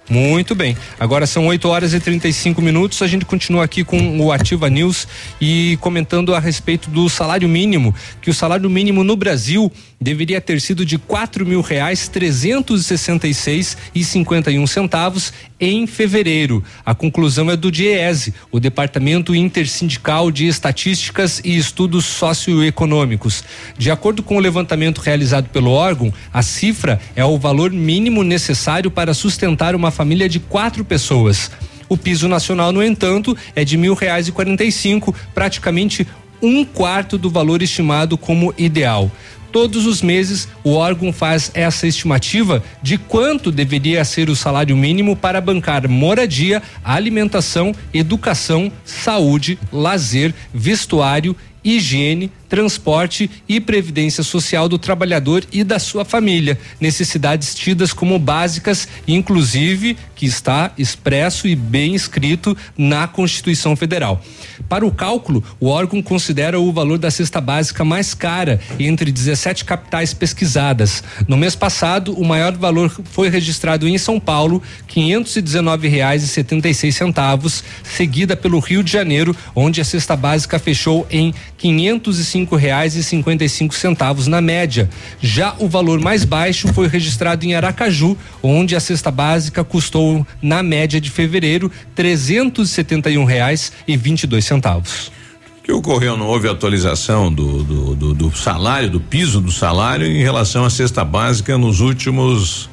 Muito bem. Agora são 8 horas e 35 minutos. A gente continua aqui com o Ativa News e comentando a respeito do salário mínimo, que o salário mínimo no Brasil deveria ter sido de quatro mil reais trezentos e sessenta e seis e cinquenta e um centavos em fevereiro. A conclusão é do DIESE, o Departamento Intersindical de Estatísticas e Estudos Socioeconômicos. De acordo com o levantamento realizado pelo órgão, a cifra é o valor mínimo necessário para sustentar uma família de quatro pessoas. O piso nacional, no entanto, é de mil reais e quarenta e cinco, praticamente um quarto do valor estimado como ideal. Todos os meses, o órgão faz essa estimativa de quanto deveria ser o salário mínimo para bancar moradia, alimentação, educação, saúde, lazer, vestuário, higiene, transporte e previdência social do trabalhador e da sua família, necessidades tidas como básicas, inclusive que está expresso e bem escrito na Constituição Federal. Para o cálculo, o órgão considera o valor da cesta básica mais cara entre 17 capitais pesquisadas. No mês passado, o maior valor foi registrado em São Paulo, R$ reais e setenta e seis centavos, seguida pelo Rio de Janeiro, onde a cesta básica fechou em quinhentos cinco centavos na média. Já o valor mais baixo foi registrado em Aracaju, onde a cesta básica custou na média de fevereiro centavos. O que ocorreu? Não houve atualização do, do, do, do salário, do piso do salário em relação à cesta básica nos últimos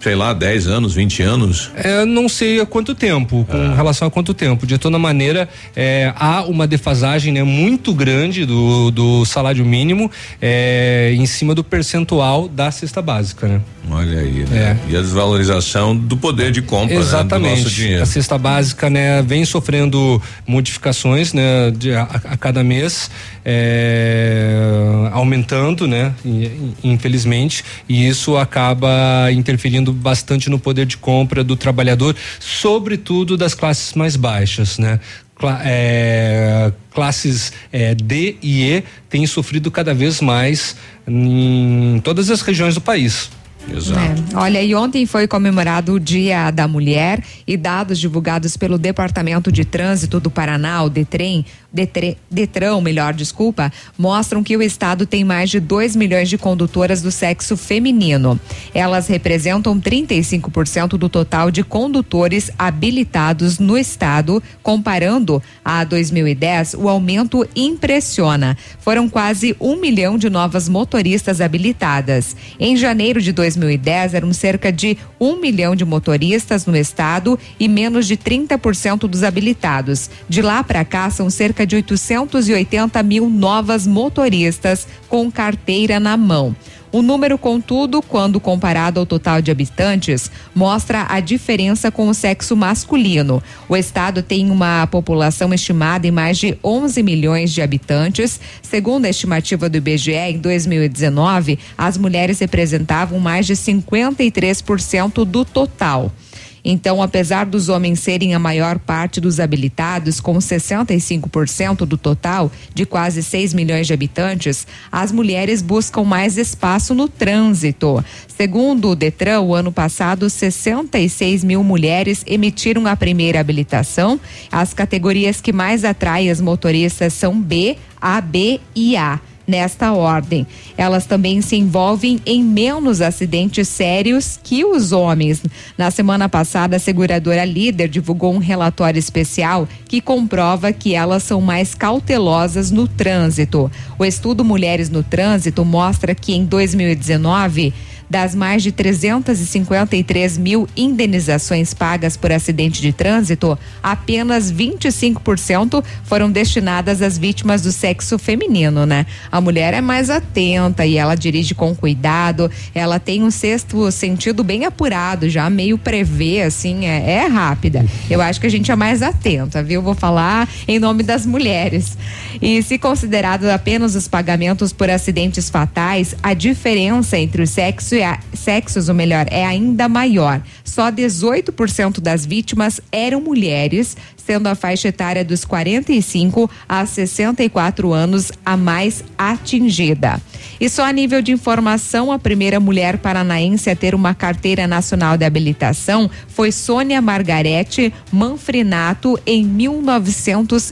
sei lá, 10 anos, 20 anos? É, não sei há quanto tempo, com é. relação a quanto tempo. De toda maneira, é, há uma defasagem né, muito grande do, do salário mínimo é, em cima do percentual da cesta básica, né? Olha aí, né? É. E a desvalorização do poder de compra Exatamente. Né, do nosso dinheiro. A cesta básica, né, vem sofrendo modificações, né, de, a, a cada mês, é, aumentando, né, infelizmente, e isso acaba interferindo bastante no poder de compra do trabalhador, sobretudo das classes mais baixas, né? É, classes é, D e E têm sofrido cada vez mais em todas as regiões do país. Exato. É. Olha, e ontem foi comemorado o Dia da Mulher e dados divulgados pelo Departamento de Trânsito do Paraná, o Detrem, Detre, Detrão, melhor, desculpa, mostram que o estado tem mais de 2 milhões de condutoras do sexo feminino. Elas representam 35% do total de condutores habilitados no estado, comparando a 2010, o aumento impressiona. Foram quase um milhão de novas motoristas habilitadas. Em janeiro de 2010, eram cerca de um milhão de motoristas no estado e menos de 30% dos habilitados. De lá para cá, são cerca de 880 mil novas motoristas com carteira na mão. O número, contudo, quando comparado ao total de habitantes, mostra a diferença com o sexo masculino. O estado tem uma população estimada em mais de 11 milhões de habitantes. Segundo a estimativa do IBGE, em 2019, as mulheres representavam mais de 53% do total. Então, apesar dos homens serem a maior parte dos habilitados, com 65% do total, de quase 6 milhões de habitantes, as mulheres buscam mais espaço no trânsito. Segundo o Detran, o ano passado, 66 mil mulheres emitiram a primeira habilitação. As categorias que mais atraem as motoristas são B, A, B e A. nesta ordem. Elas também se envolvem em menos acidentes sérios que os homens. Na semana passada, a seguradora líder divulgou um relatório especial que comprova que elas são mais cautelosas no trânsito. O estudo Mulheres no Trânsito mostra que em 2019 das mais de 353 mil indenizações pagas por acidente de trânsito, apenas 25% foram destinadas às vítimas do sexo feminino, né? A mulher é mais atenta e ela dirige com cuidado, ela tem um sexto sentido bem apurado, já meio prevê, assim, é, é rápida. Eu acho que a gente é mais atenta, viu? Vou falar em nome das mulheres. E se considerado apenas os pagamentos por acidentes fatais, a diferença entre o sexo e sexos, ou melhor, é ainda maior. Só 18% das vítimas eram mulheres, sendo a faixa etária dos 45 a 64 anos a mais atingida. E só a nível de informação, a primeira mulher paranaense a ter uma carteira nacional de habilitação foi Sônia Margarete Manfrinato em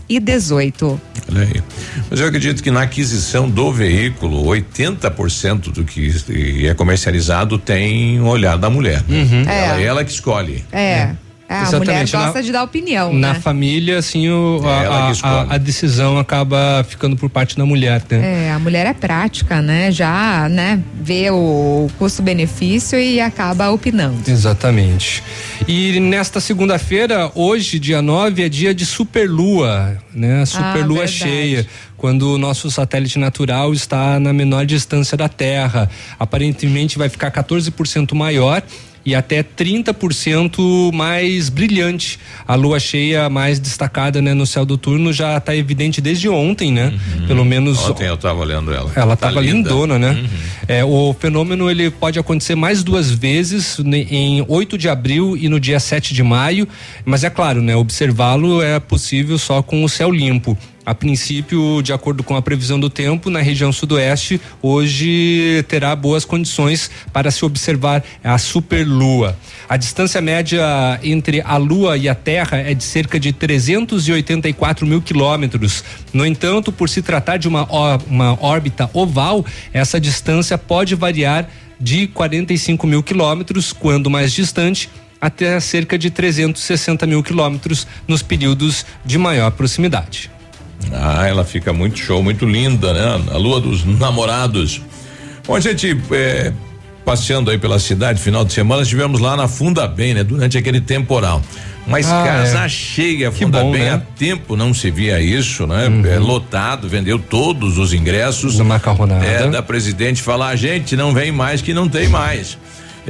1918. Olha aí. Mas eu acredito que na aquisição do veículo, 80% do que é comercializado tem um olhar da mulher. Uhum. Ela, É. ela que escolhe. É. É, a mulher Exatamente, na- gosta de dar opinião, Na né? família, assim, o, a, É a- a- a decisão acaba ficando por parte da mulher, né? É, a mulher é prática, né? Já, né, vê o custo-benefício e acaba opinando. Exatamente. E nesta segunda-feira, hoje, dia 9, é dia de superlua, né? Superlua Ah, cheia. Quando o nosso satélite natural está na menor distância da Terra. Aparentemente vai ficar 14% maior e até 30% mais brilhante. A lua cheia mais destacada né, no céu noturno já está evidente desde ontem, né? Pelo menos Ontem eu estava olhando ela. ela Tá estava linda. lindona, né? É, o fenômeno ele pode acontecer mais duas vezes em 8 de abril e no dia 7 de maio, mas é claro, né? Observá-lo é possível só com o céu limpo. A princípio, de acordo com a previsão do tempo, na região sudoeste, hoje terá boas condições para se observar a superlua. A distância média entre a Lua e a Terra é de cerca de 384 mil quilômetros. No entanto, por se tratar de uma, uma órbita oval, essa distância pode variar de 45 mil quilômetros, quando mais distante, até cerca de 360 mil quilômetros nos períodos de maior proximidade. Ah, ela fica muito show, muito linda, né? A lua dos namorados. Bom, a gente é, passeando aí pela cidade, final de semana, estivemos lá na Funda Bem, né? Durante aquele temporal. Mas Ah, casa é. cheia, Funda bom, Bem, né? Uhum. há tempo não se via isso, né? É, lotado, vendeu todos os ingressos. Da macarronada. É, da presidente falar, gente, não vem mais que não tem mais.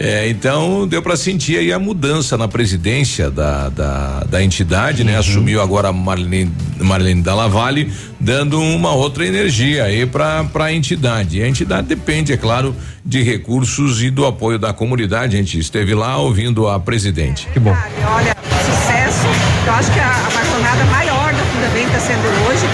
É, então deu para sentir aí a mudança na presidência da, da, da entidade, Uhum. né? Assumiu agora a Marlene, Marlene Dallavalle, dando uma outra energia aí para a entidade. E a entidade depende, é claro, de recursos e do apoio da comunidade. A gente esteve lá ouvindo a presidente. Que bom. Olha, sucesso. Eu acho que a, a maior da Funda Bem está sendo hoje.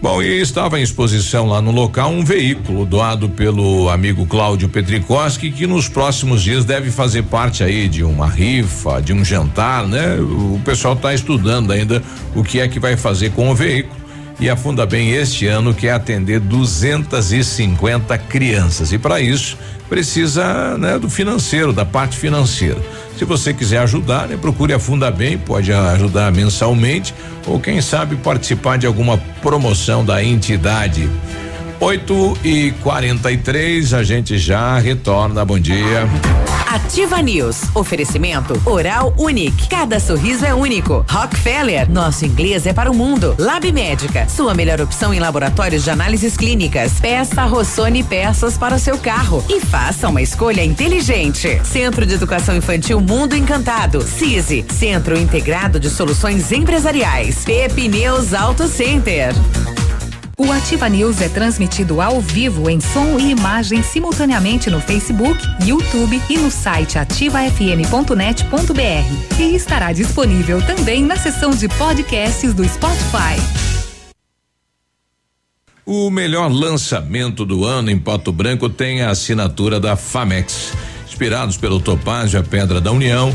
Bom, e estava em exposição lá no local um veículo doado pelo amigo Cláudio Petrikoski, que nos próximos dias deve fazer parte aí de uma rifa, de um jantar, né? O pessoal está estudando ainda o que é que vai fazer com o veículo. E a Funda Bem este ano quer atender 250 crianças. E para isso precisa né, do financeiro, da parte financeira. Se você quiser ajudar, né, procure a Funda Bem, pode ajudar mensalmente ou quem sabe participar de alguma promoção da entidade. 8 e 43 a gente já retorna. Bom dia. Ativa News. Oferecimento Oral Unique. Cada sorriso é único. Rockefeller. Nosso inglês é para o mundo. Lab Médica. Sua melhor opção em laboratórios de análises clínicas. Peça Rossoni peças para o seu carro e faça uma escolha inteligente. Centro de Educação Infantil Mundo Encantado. CISI. Centro Integrado de Soluções Empresariais. Pepineus Auto Center. O Ativa News é transmitido ao vivo em som e imagem simultaneamente no Facebook, YouTube e no site ativafm.net.br. E estará disponível também na seção de podcasts do Spotify. O melhor lançamento do ano em Pato Branco tem a assinatura da Famex. Inspirados pelo Topázio, a Pedra da União,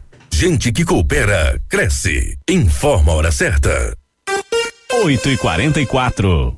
gente que coopera cresce. Informa a hora certa. 8 e 44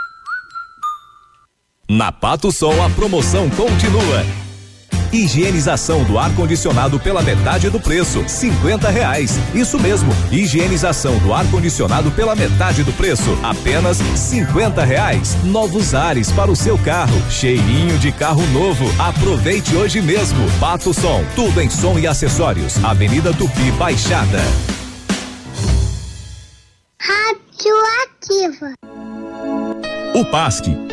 Na Pato Sol a promoção continua. Higienização do ar-condicionado pela metade do preço, cinquenta reais. Isso mesmo, higienização do ar-condicionado pela metade do preço, apenas cinquenta reais. Novos ares para o seu carro, cheirinho de carro novo. Aproveite hoje mesmo. Pato Som, tudo em som e acessórios. Avenida Tupi Baixada. Radioativa. O PASC,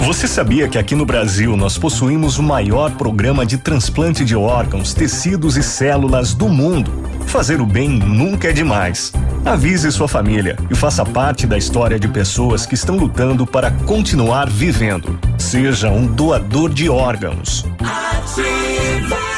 você sabia que aqui no Brasil nós possuímos o maior programa de transplante de órgãos, tecidos e células do mundo? Fazer o bem nunca é demais. Avise sua família e faça parte da história de pessoas que estão lutando para continuar vivendo. Seja um doador de órgãos. Ativa.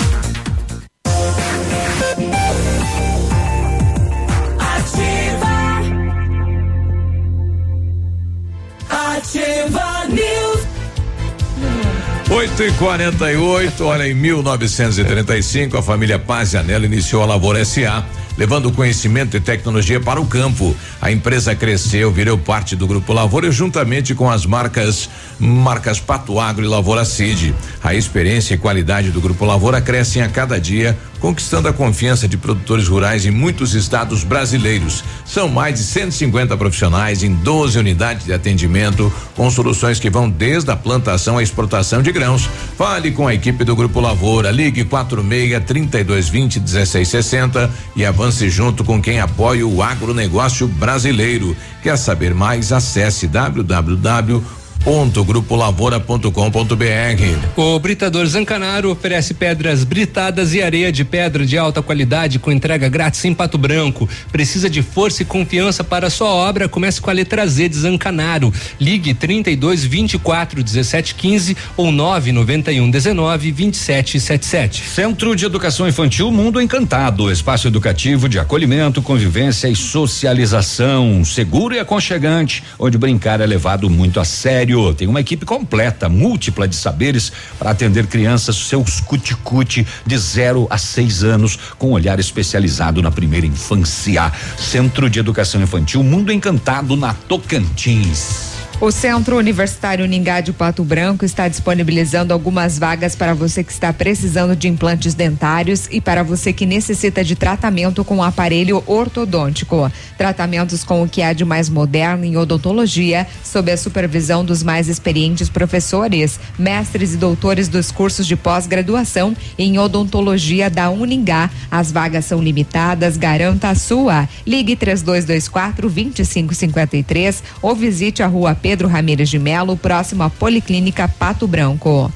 8 e 48 olha, em 1935, a família Paz Anela iniciou a Lavoura SA levando conhecimento e tecnologia para o campo. A empresa cresceu, virou parte do Grupo Lavoura juntamente com as marcas marcas Pato Agro e Lavoura Cid. A experiência e qualidade do Grupo Lavoura crescem a cada dia conquistando a confiança de produtores rurais em muitos estados brasileiros. São mais de 150 profissionais em 12 unidades de atendimento, com soluções que vão desde a plantação à exportação de grãos. Fale com a equipe do Grupo Lavoura, ligue 46 3220 1660 e avance junto com quem apoia o agronegócio brasileiro. Quer saber mais? Acesse www www.grupolavoura.com.br. O Britador Zancanaro oferece pedras britadas e areia de pedra de alta qualidade com entrega grátis em Pato Branco. Precisa de força e confiança para sua obra? Comece com a letra Z de Zancanaro. Ligue 32 24 17 15 ou 991 19 27 77. Centro de Educação Infantil Mundo Encantado, espaço educativo de acolhimento, convivência e socialização, seguro e aconchegante, onde brincar é levado muito a sério tem uma equipe completa, múltipla de saberes para atender crianças seus cuticute de 0 a 6 anos, com olhar especializado na primeira infância. Centro de Educação Infantil Mundo Encantado na Tocantins. O Centro Universitário Ningá de Pato Branco está disponibilizando algumas vagas para você que está precisando de implantes dentários e para você que necessita de tratamento com aparelho ortodôntico. Tratamentos com o que há de mais moderno em odontologia, sob a supervisão dos mais experientes professores, mestres e doutores dos cursos de pós-graduação em odontologia da Uningá. As vagas são limitadas, garanta a sua. Ligue 3224 2553 ou visite a rua Pedro Pedro Ramires de Melo, próximo à Policlínica Pato Branco.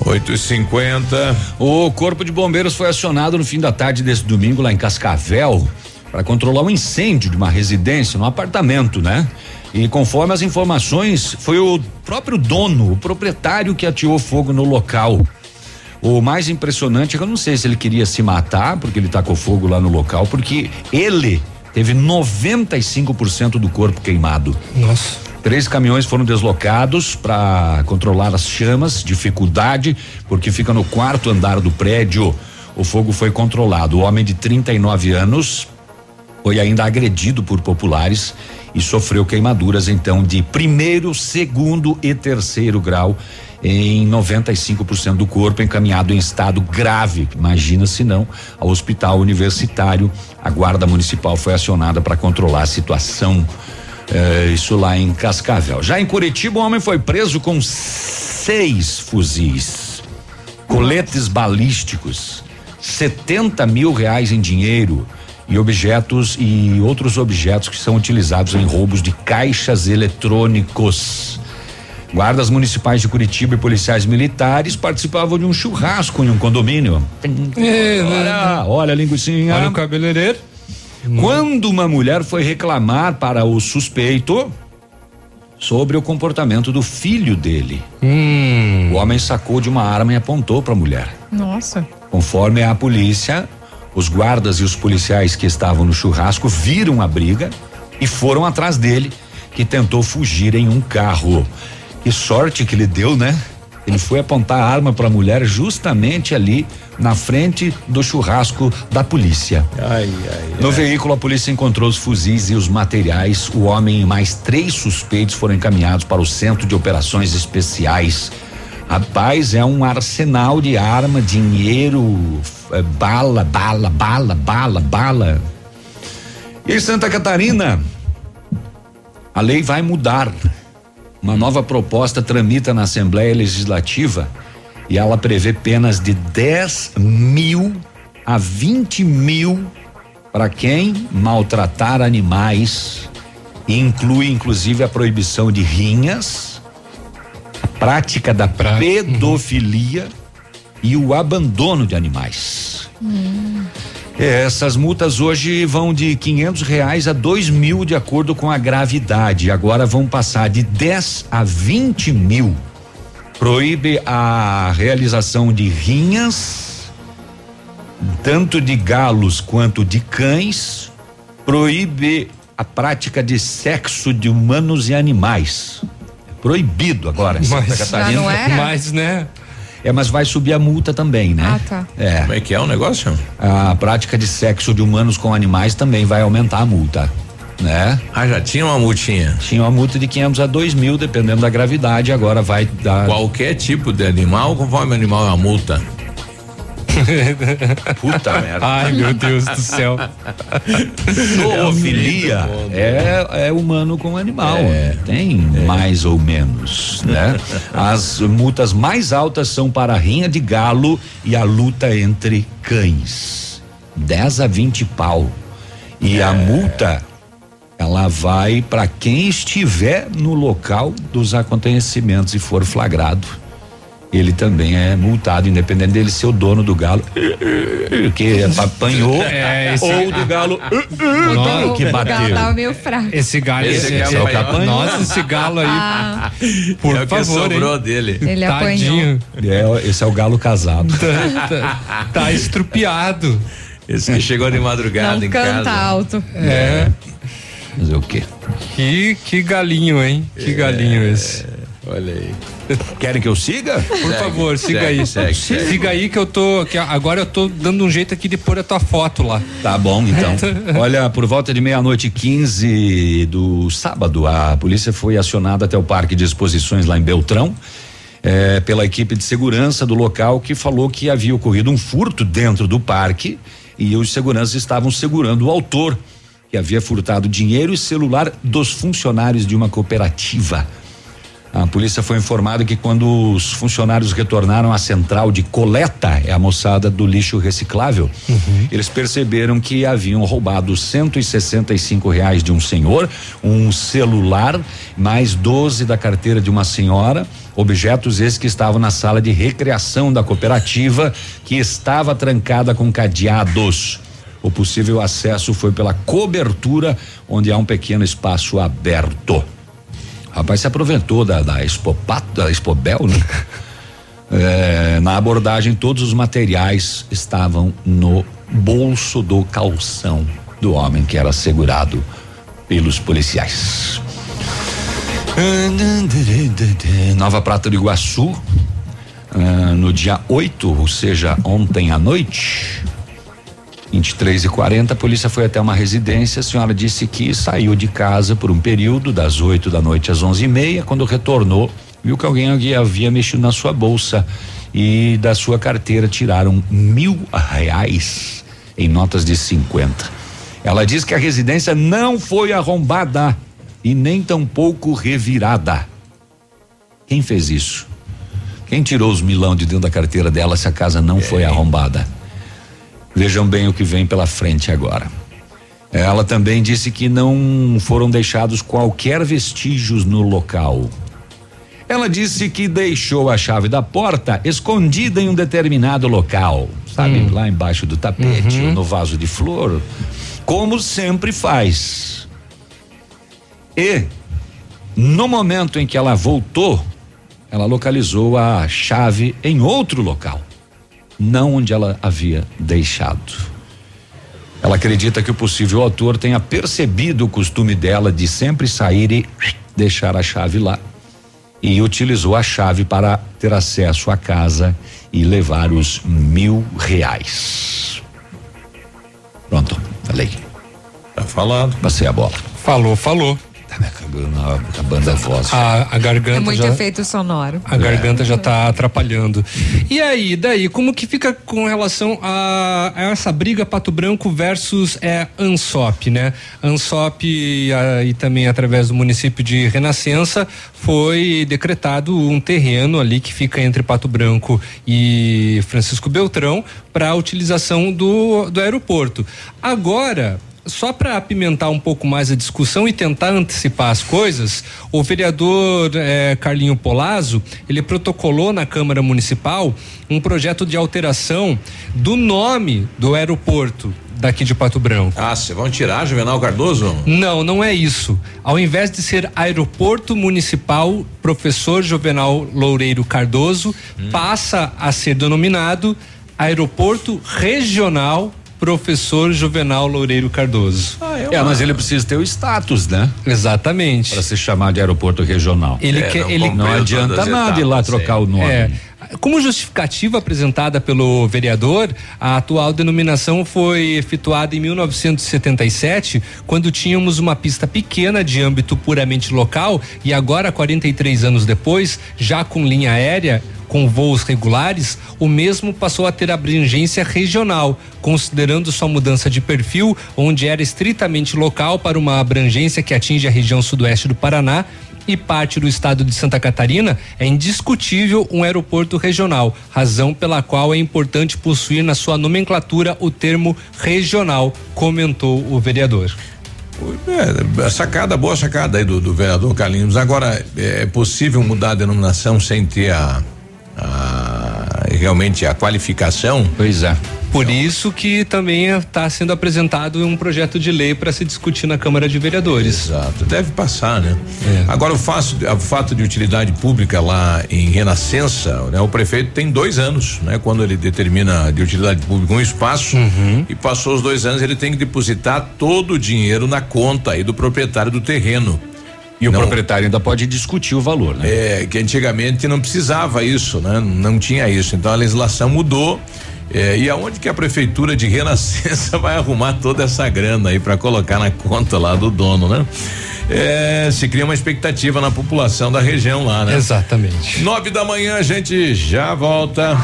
8 e 50 O Corpo de Bombeiros foi acionado no fim da tarde desse domingo lá em Cascavel para controlar um incêndio de uma residência, num apartamento, né? E conforme as informações, foi o próprio dono, o proprietário que atirou fogo no local. O mais impressionante é que eu não sei se ele queria se matar, porque ele tacou fogo lá no local, porque ele teve 95% do corpo queimado. Nossa. Três caminhões foram deslocados para controlar as chamas, dificuldade, porque fica no quarto andar do prédio. O fogo foi controlado. O homem de 39 anos foi ainda agredido por populares e sofreu queimaduras então de primeiro, segundo e terceiro grau em 95% do corpo encaminhado em estado grave. Imagina se não, ao hospital universitário. A guarda municipal foi acionada para controlar a situação. É, isso lá em Cascavel. Já em Curitiba, um homem foi preso com seis fuzis, coletes balísticos, 70 mil reais em dinheiro e objetos e outros objetos que são utilizados em roubos de caixas eletrônicos. Guardas municipais de Curitiba e policiais militares participavam de um churrasco em um condomínio. É, olha, olha a linguicinha. Olha o cabeleireiro. Quando uma mulher foi reclamar para o suspeito sobre o comportamento do filho dele, hum. o homem sacou de uma arma e apontou para a mulher. Nossa. Conforme a polícia, os guardas e os policiais que estavam no churrasco viram a briga e foram atrás dele, que tentou fugir em um carro. Que sorte que ele deu, né? Ele foi apontar a arma para a mulher justamente ali na frente do churrasco da polícia. Ai, ai, no ai. veículo, a polícia encontrou os fuzis e os materiais. O homem e mais três suspeitos foram encaminhados para o Centro de Operações Especiais. Rapaz, é um arsenal de arma, dinheiro, é, bala, bala, bala, bala, bala. E Santa Catarina, a lei vai mudar. Uma nova proposta tramita na Assembleia Legislativa e ela prevê penas de 10 mil a 20 mil para quem maltratar animais. E inclui inclusive a proibição de rinhas, a prática da pedofilia e o abandono de animais. É, essas multas hoje vão de quinhentos reais a dois mil de acordo com a gravidade. Agora vão passar de 10 a 20 mil. Proíbe a realização de rinhas, tanto de galos quanto de cães. Proíbe a prática de sexo de humanos e animais. Proibido agora em Santa Catarina. Já não era? Mas, né? É, mas vai subir a multa também, né? Ah, tá. É. Como é que é o negócio? A prática de sexo de humanos com animais também vai aumentar a multa. Né? Ah, já tinha uma multinha? Tinha uma multa de 500 a 2 mil, dependendo da gravidade. Agora vai dar. Qualquer tipo de animal, conforme animal é uma multa. Puta merda. Ai, meu Deus do céu. Zoofilia é, é humano com animal. É. Tem mais ou menos, né? As multas mais altas são para a rinha de galo e a luta entre cães. 10 a 20 pau. E É. a multa ela vai para quem estiver no local dos acontecimentos e for flagrado. Ele também é multado, independente dele ser o dono do galo, que apanhou, É, esse- ou do galo Nossa, que O galo bateu. tava meio fraco. Esse galho, Esse esse, que esse- apanhou. nossa, esse galo aí, Ah, por é o que favor, sobrou hein? dele. ele Tadinho, É, esse é o galo casado. tá, tá estrupiado. Esse que chegou de madrugada não em canta casa. alto. É, Fazer o quê? que, que galinho, hein? Que galinho esse. Olha aí. Querem que eu siga? Por favor, siga segue, aí. segue, segue. Siga aí que eu tô, que agora eu tô dando um jeito aqui de pôr a tua foto lá. Tá bom, então. Olha, por volta de meia-noite e 15 do sábado, a polícia foi acionada até o Parque de Exposições lá em Beltrão. eh, pela equipe de segurança do local que falou que havia ocorrido um furto dentro do parque e os seguranças estavam segurando o autor que havia furtado dinheiro e celular dos funcionários de uma cooperativa. A polícia foi informada que quando os funcionários retornaram à central de coleta, é a moçada do lixo reciclável, eles perceberam que haviam roubado 165 reais de um senhor, um celular, mais 12 da carteira de uma senhora, objetos esses que estavam na sala de recreação da cooperativa, que estava trancada com cadeados. O possível acesso foi pela cobertura, onde há um pequeno espaço aberto. Rapaz se aproveitou da, da Expopat, da Expobel, né? É, na abordagem, todos os materiais estavam no bolso do calção do homem que era segurado pelos policiais. Nova Prata do Iguaçu, ah, no dia 8, ou seja, ontem à noite, 23 e 40 a polícia foi até uma residência. A senhora disse que saiu de casa por um período, das 8 da noite às 11 e meia. Quando retornou, viu que alguém havia, mexido na sua bolsa e da sua carteira tiraram mil reais em notas de 50. Ela diz que a residência não foi arrombada e nem tampouco revirada. Quem fez isso? Quem tirou os milão de dentro da carteira dela se a casa não foi arrombada? Vejam bem o que vem pela frente agora. Ela também disse que não foram deixados qualquer vestígios no local. Ela disse que deixou a chave da porta escondida em um determinado local, sabe, lá embaixo do tapete ou no vaso de flor, como sempre faz. E no momento em que ela voltou, ela localizou a chave em outro local não onde ela havia deixado. Ela acredita que o possível autor tenha percebido o costume dela de sempre sair e deixar a chave lá. E utilizou a chave para ter acesso à casa e levar os mil reais. Pronto, falei. Tá falado. Passei a bola. Falou, falou. Tá me acabando, acabando a voz. A, a garganta É muito já, efeito sonoro. a garganta já tá atrapalhando. E aí, daí, como que fica com relação a, a essa briga Pato Branco versus é, Ansop, né? Ansop e, a- e também através do município de Renascença foi decretado um terreno ali que fica entre Pato Branco e Francisco Beltrão para a utilização do, do aeroporto. Agora, só para apimentar um pouco mais a discussão e tentar antecipar as coisas, o vereador eh, Carlinho Polazzo, ele protocolou na Câmara Municipal um projeto de alteração do nome do aeroporto daqui de Pato Branco. Ah, vocês vão tirar Juvenal Cardoso? Não, não é isso. Ao invés de ser Aeroporto Municipal Professor Juvenal Loureiro Cardoso, passa a ser denominado Aeroporto Regional Professor Juvenal Loureiro Cardoso. É, mas ele precisa ter o status, né? Exatamente. Para se chamar de aeroporto regional. Ele É, quer, não ele Não adianta nada ir lá trocar o nome. É, Como justificativa apresentada pelo vereador, a atual denominação foi efetuada em 1977, quando tínhamos uma pista pequena de âmbito puramente local e agora, 43 anos depois, já com linha aérea, com voos regulares, o mesmo passou a ter abrangência regional, considerando sua mudança de perfil, onde era estritamente local para uma abrangência que atinge a região sudoeste do Paraná e parte do estado de Santa Catarina, é indiscutível um aeroporto regional, razão pela qual é importante possuir na sua nomenclatura o termo regional, comentou o vereador. É, sacada, boa sacada aí do, do vereador Carlinhos. Agora, é possível mudar a denominação sem ter a, a realmente a qualificação? Pois é. Por isso que também está sendo apresentado um projeto de lei para se discutir na Câmara de Vereadores. Exato, deve passar, né? É. Agora o fato, o fato de utilidade pública lá em Renascença, né? O prefeito tem dois anos, né? Quando ele determina de utilidade pública um espaço uhum. e passou os dois anos, ele tem que depositar todo o dinheiro na conta aí do proprietário do terreno. E o proprietário ainda pode discutir o valor, né? É, que antigamente não precisava isso, né? Não tinha isso. Então a legislação mudou. É, e aonde que a prefeitura de Renascença vai arrumar toda essa grana aí para colocar na conta lá do dono, né? É, se cria uma expectativa na população da região lá, né? Exatamente. Nove da manhã a gente já volta.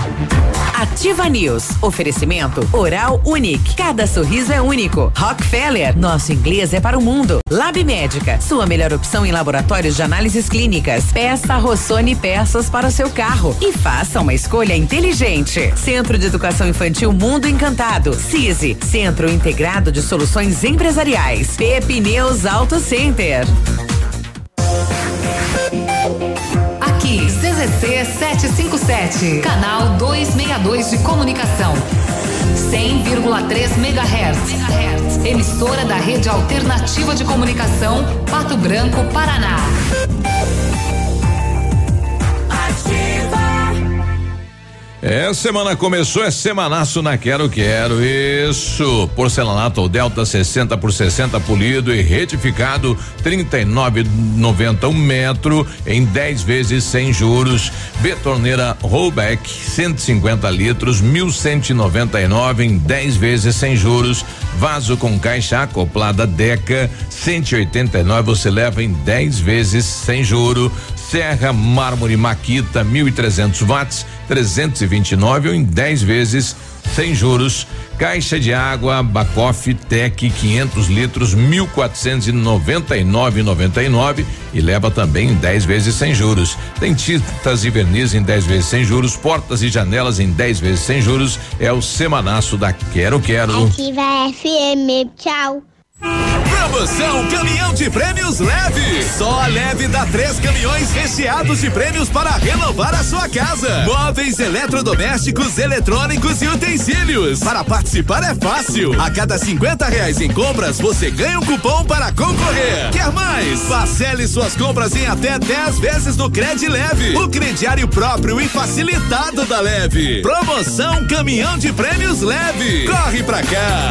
Ativa News. Oferecimento Oral Unique. Cada sorriso é único. Rockefeller. Nosso inglês é para o mundo. Lab Médica. Sua melhor opção em laboratórios de análises clínicas. Peça Rossoni peças para o seu carro e faça uma escolha inteligente. Centro de Educação Infantil Mundo Encantado. CISI. Centro Integrado de Soluções Empresariais. Pepineus Auto Center. Aqui, CZC 757, canal 262 de comunicação. 100,3 MHz. Emissora da Rede Alternativa de Comunicação, Pato Branco, Paraná. É, semana começou, é semanaço na Quero Quero. Isso. Porcelanato ou Delta 60 por 60 polido e retificado 39,90 um metro em 10 vezes sem juros. Betoneira Rollback 150 litros 1199 em 10 vezes sem juros. Vaso com caixa acoplada Deca 189 você leva em 10 vezes sem juro. Serra Mármore Maquita 1.300 watts 329 ou em 10 vezes sem juros. Caixa de água Bacoff Tec 500 litros 1.499,99 e leva também em 10 vezes sem juros. Tem tintas e verniz em 10 vezes sem juros, portas e janelas em 10 vezes sem juros. É o semanaço da Quero Quero. Ativa FM, tchau. Promoção Caminhão de Prêmios Leve. Só a Leve dá três caminhões recheados de prêmios para renovar a sua casa. Móveis eletrodomésticos, eletrônicos e utensílios. Para participar é fácil. A cada 50 reais em compras, você ganha um cupom para concorrer. Quer mais? Parcele suas compras em até 10 vezes no Cred Leve. O crediário próprio e facilitado da Leve. Promoção Caminhão de Prêmios Leve. Corre pra cá.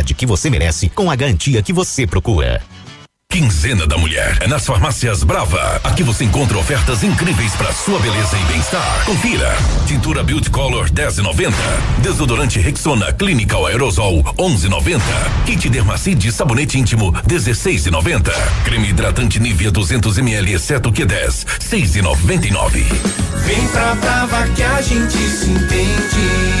que você merece com a garantia que você procura. Quinzena da Mulher é nas farmácias Brava. Aqui você encontra ofertas incríveis para sua beleza e bem-estar. Confira: tintura Beauty Color 10,90, desodorante Rexona Clinical Aerosol 11,90, kit Dermacide sabonete íntimo 16,90, creme hidratante Nivea 200 ml exceto Q10 6,99. Vem pra Brava que a gente se entende.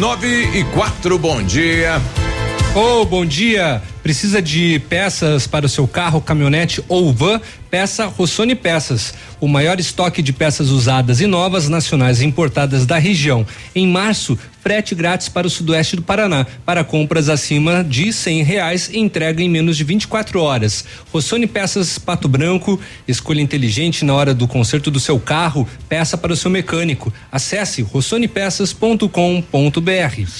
Nove e quatro, bom dia. Ô, oh, bom dia. Precisa de peças para o seu carro, caminhonete ou van? Peça Rossoni Peças, o maior estoque de peças usadas e novas nacionais importadas da região. Em março, frete grátis para o sudoeste do Paraná. Para compras acima de cem reais, entrega em menos de 24 horas. Rossoni Peças Pato Branco, escolha inteligente na hora do conserto do seu carro, peça para o seu mecânico. Acesse rossonepeças.com.br.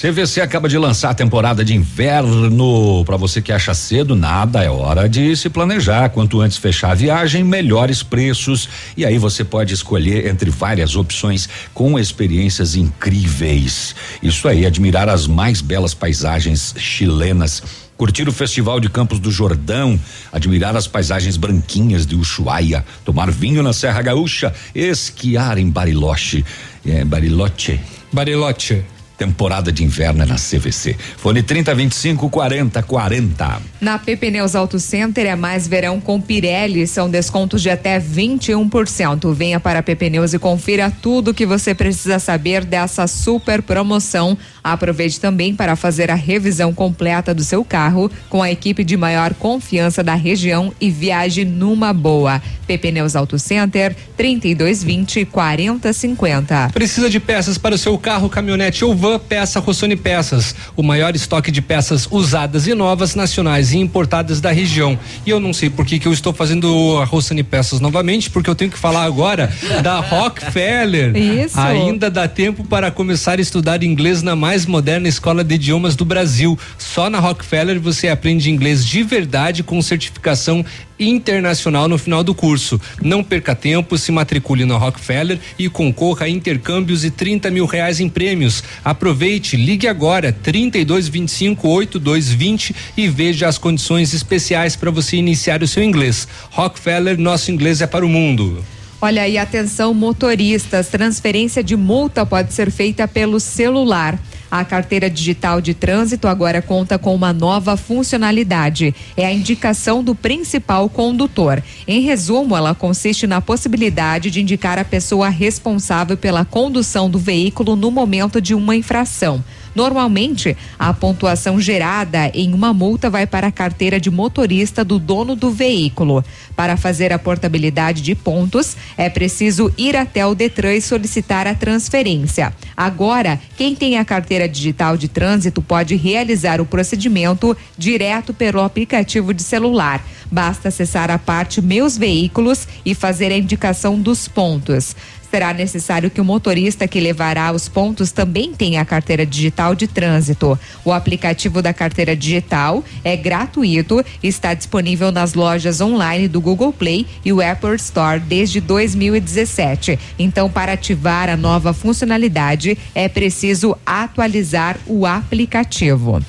CVC acaba de lançar a temporada de inverno. Para você que acha cedo, nada, é hora de se planejar. Quanto antes fechar a viagem, melhores preços. E aí você pode escolher entre várias opções com experiências incríveis. Isso aí, admirar as mais belas paisagens chilenas. Curtir o Festival de Campos do Jordão, admirar as paisagens branquinhas de Ushuaia, tomar vinho na Serra Gaúcha, esquiar em Bariloche, é, Bariloche. Bariloche temporada de inverno é na CVC. Fone 30 25 40 40. Na PP Neus Auto Center é mais verão com Pirelli, são descontos de até 21%. Venha para a PP Neus e confira tudo que você precisa saber dessa super promoção. Aproveite também para fazer a revisão completa do seu carro com a equipe de maior confiança da região e viaje numa boa. PP Neus Auto Center 3220 4050. Precisa de peças para o seu carro, caminhonete ou van? Peça Rossoni Peças, o maior estoque de peças usadas e novas nacionais e importadas da região. E eu não sei por que que eu estou fazendo a Rossoni Peças novamente, porque eu tenho que falar agora da Rockefeller. Isso. Ainda dá tempo para começar a estudar inglês na mais moderna escola de idiomas do Brasil. Só na Rockefeller você aprende inglês de verdade com certificação internacional no final do curso. Não perca tempo, se matricule na Rockefeller e concorra a intercâmbios e 30 mil reais em prêmios. Aproveite, ligue agora 32 25 8220 e veja as condições especiais para você iniciar o seu inglês. Rockefeller, nosso inglês é para o mundo. Olha aí, atenção motoristas, transferência de multa pode ser feita pelo celular. A carteira digital de trânsito agora conta com uma nova funcionalidade. É a indicação do principal condutor. Em resumo, ela consiste na possibilidade de indicar a pessoa responsável pela condução do veículo no momento de uma infração. Normalmente, a pontuação gerada em uma multa vai para a carteira de motorista do dono do veículo. Para fazer a portabilidade de pontos, é preciso ir até o Detran e solicitar a transferência. Agora, quem tem a carteira digital de trânsito pode realizar o procedimento direto pelo aplicativo de celular. Basta acessar a parte Meus Veículos e fazer a indicação dos pontos será necessário que o motorista que levará os pontos também tenha a carteira digital de trânsito. O aplicativo da carteira digital é gratuito e está disponível nas lojas online do Google Play e o Apple Store desde 2017. Então, para ativar a nova funcionalidade, é preciso atualizar o aplicativo.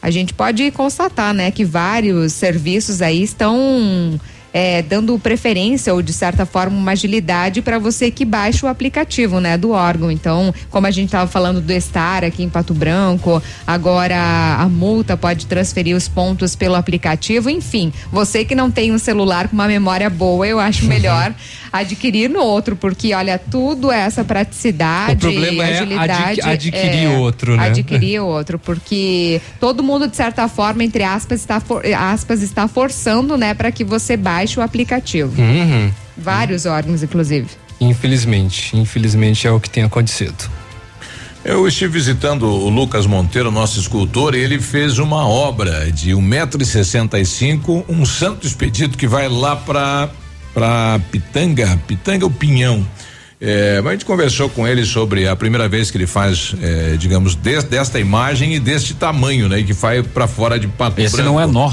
A gente pode constatar, né, que vários serviços aí estão é, dando preferência ou de certa forma uma agilidade para você que baixa o aplicativo, né, do órgão. Então, como a gente estava falando do Estar aqui em Pato Branco, agora a multa pode transferir os pontos pelo aplicativo, enfim, você que não tem um celular com uma memória boa, eu acho melhor adquirir no outro, porque olha, tudo é essa praticidade O problema e é agilidade. adqui- adquirir outro, né? Adquirir outro, porque todo mundo de certa forma, entre aspas, está for- aspas está forçando, né, para que você baixe o aplicativo. Uhum. Vários órgãos, inclusive. Infelizmente, infelizmente é o que tem acontecido. Eu estive visitando o Lucas Monteiro, nosso escultor, e ele fez uma obra de um metro e sessenta e cinco, um santo expedito que vai lá para para Pitanga, Pitanga ou Pinhão. É, mas a gente conversou com ele sobre a primeira vez que ele faz, é, digamos, des- desta imagem e deste tamanho, né? E que vai para fora de Pato Esse Branco. não é nó.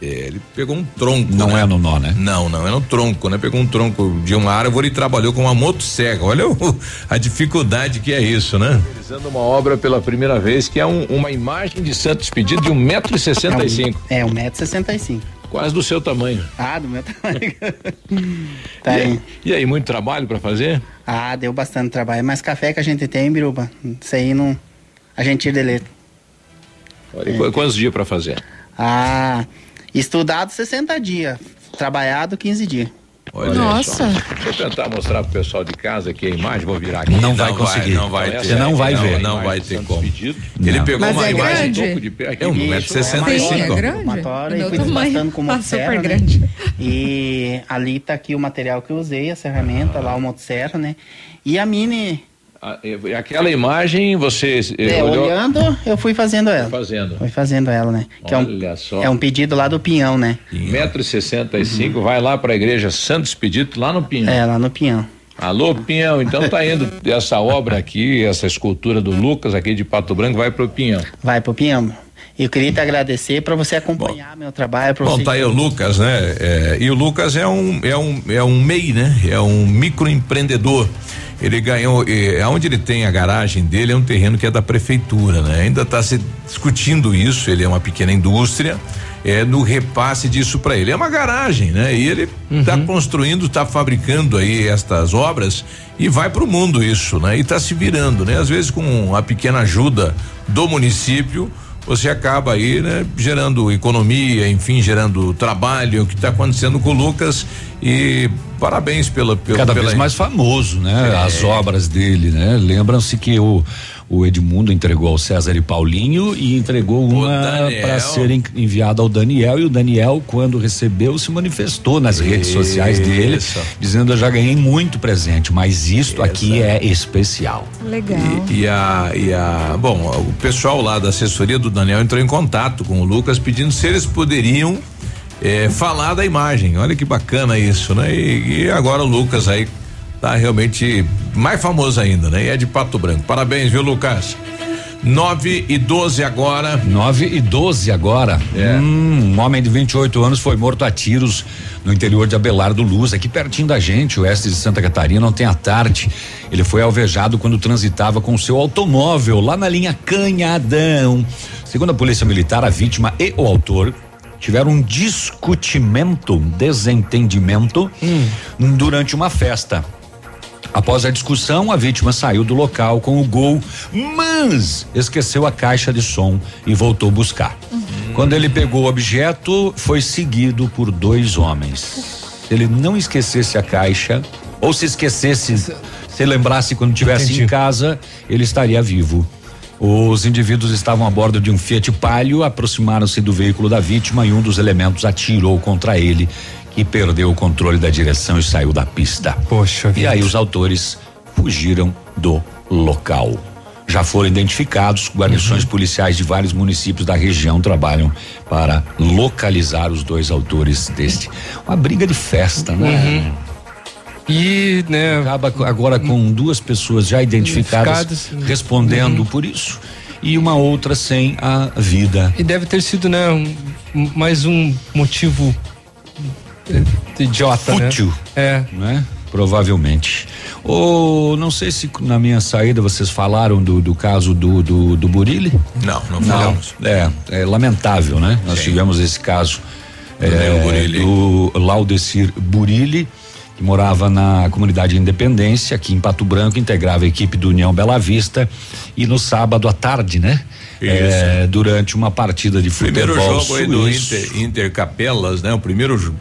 É, ele pegou um tronco. Não né? é no nó, né? Não, não, é no tronco, né? Pegou um tronco de uma árvore e trabalhou com uma motosserra. Olha o- a dificuldade que é isso, né? Realizando uma obra pela primeira vez, que é um- uma imagem de Santo Expedito de um metro e sessenta e cinco. É, um metro e sessenta e cinco. Quase do seu tamanho. Ah, do meu tamanho. tá e, aí. e aí, muito trabalho para fazer? Ah, deu bastante trabalho. Mas café que a gente tem, Biruba, isso aí não. A gente tira de letra. Olha, e qu- Quantos dias para fazer? Ah, estudado 60 dias. Trabalhado 15 dias. Olha Nossa. só. Deixa eu tentar mostrar pro pessoal de casa aqui a imagem, vou virar aqui. Não vai conseguir. não vai ter. Você não vai não, ver. Não vai ter como. Ele Não. pegou Mas uma é imagem grande? topo de pé aqui, um um metro e sessenta e Sim, é cinco. grande. Uma e fui desbastando com Tá motosserra, super né? grande. E ali tá aqui o material que eu usei, a ferramenta lá, o motosserra, né? E a mini, Ah, Aquela imagem você eh, é, olhou olhando, eu fui fazendo ela. fazendo. Fui fazendo ela, né? Que é um, Olha só. é um pedido lá do Pinhão, né? Metro e sessenta e cinco, vai lá para a igreja Santo Expedito, lá no Pinhão. É, lá no Pinhão. Alô, Pinhão, então tá indo essa obra aqui, essa escultura do Lucas aqui de Pato Branco, vai pro Pinhão. Vai pro Pinhão. E eu queria te agradecer para você acompanhar meu trabalho. Pra Bom, você... tá aí o Lucas, né? É, e o Lucas é um, é um, é um MEI, né? É um microempreendedor. Ele ganhou, é, onde ele tem a garagem dele é um terreno que é da prefeitura, né? Ainda está se discutindo isso, ele é uma pequena indústria, é no repasse disso para ele. É uma garagem, né? E ele está construindo, está fabricando aí estas obras e vai para o mundo isso, né? E está se virando, né? Às vezes com a pequena ajuda do município, você acaba aí, né, gerando economia, enfim, gerando trabalho, o que está acontecendo com o Lucas e parabéns pela, pela Cada pela vez mais famoso, né? É. As obras dele, né? Lembram-se que o, o Edmundo entregou ao César e Paulinho e entregou uma para ser en- enviada ao Daniel e o Daniel quando recebeu se manifestou nas redes sociais dele Isso. dizendo eu já ganhei muito presente, mas isto aqui é especial. Legal. E, e a, e a, bom, o pessoal lá da assessoria do Daniel entrou em contato com o Lucas pedindo se eles poderiam eh, falar da imagem. Olha que bacana isso, né? E, e agora o Lucas aí tá realmente mais famoso ainda, né? E é de Pato Branco. Parabéns, viu, Lucas? 9 e 12 agora. 9 e 12 agora. É. Hum, um homem de 28 anos foi morto a tiros no interior de Abelardo Luz, aqui pertinho da gente, oeste de Santa Catarina, ontem à tarde. Ele foi alvejado quando transitava com seu automóvel lá na linha Canhadão. Segundo a Polícia Militar, a vítima e o autor tiveram um discutimento, um desentendimento durante uma festa. Após a discussão, a vítima saiu do local com o gol, mas esqueceu a caixa de som e voltou buscar. Quando ele pegou o objeto, foi seguido por dois homens. Se ele não esquecesse a caixa, ou se esquecesse, se lembrasse quando estivesse em casa, ele estaria vivo. Os indivíduos estavam a bordo de um Fiat Palio, aproximaram-se do veículo da vítima e um dos elementos atirou contra ele, que perdeu o controle da direção e saiu da pista. Poxa E aí os autores fugiram do local. Já foram identificados, guarnições policiais de vários municípios da região trabalham para localizar os dois autores deste. Uma briga de festa, né? E, né? Acaba agora com duas pessoas já identificadas respondendo Uhum. por isso e uma outra sem a vida. E deve ter sido, né, um- mais um motivo idiota, Fútil. né? É. né? Provavelmente. Ou não sei se na minha saída vocês falaram do, do caso do, do, do Burilli. Não, não falamos. É, é lamentável, né? Nós tivemos esse caso é, do Laudecir Burilli, que morava na comunidade Independência, aqui em Pato Branco, integrava a equipe do União Bela Vista e no sábado à tarde, né? É, durante uma partida de futebol Primeiro jogo aí do suíço. Inter, Inter Capelas, né? O primeiro,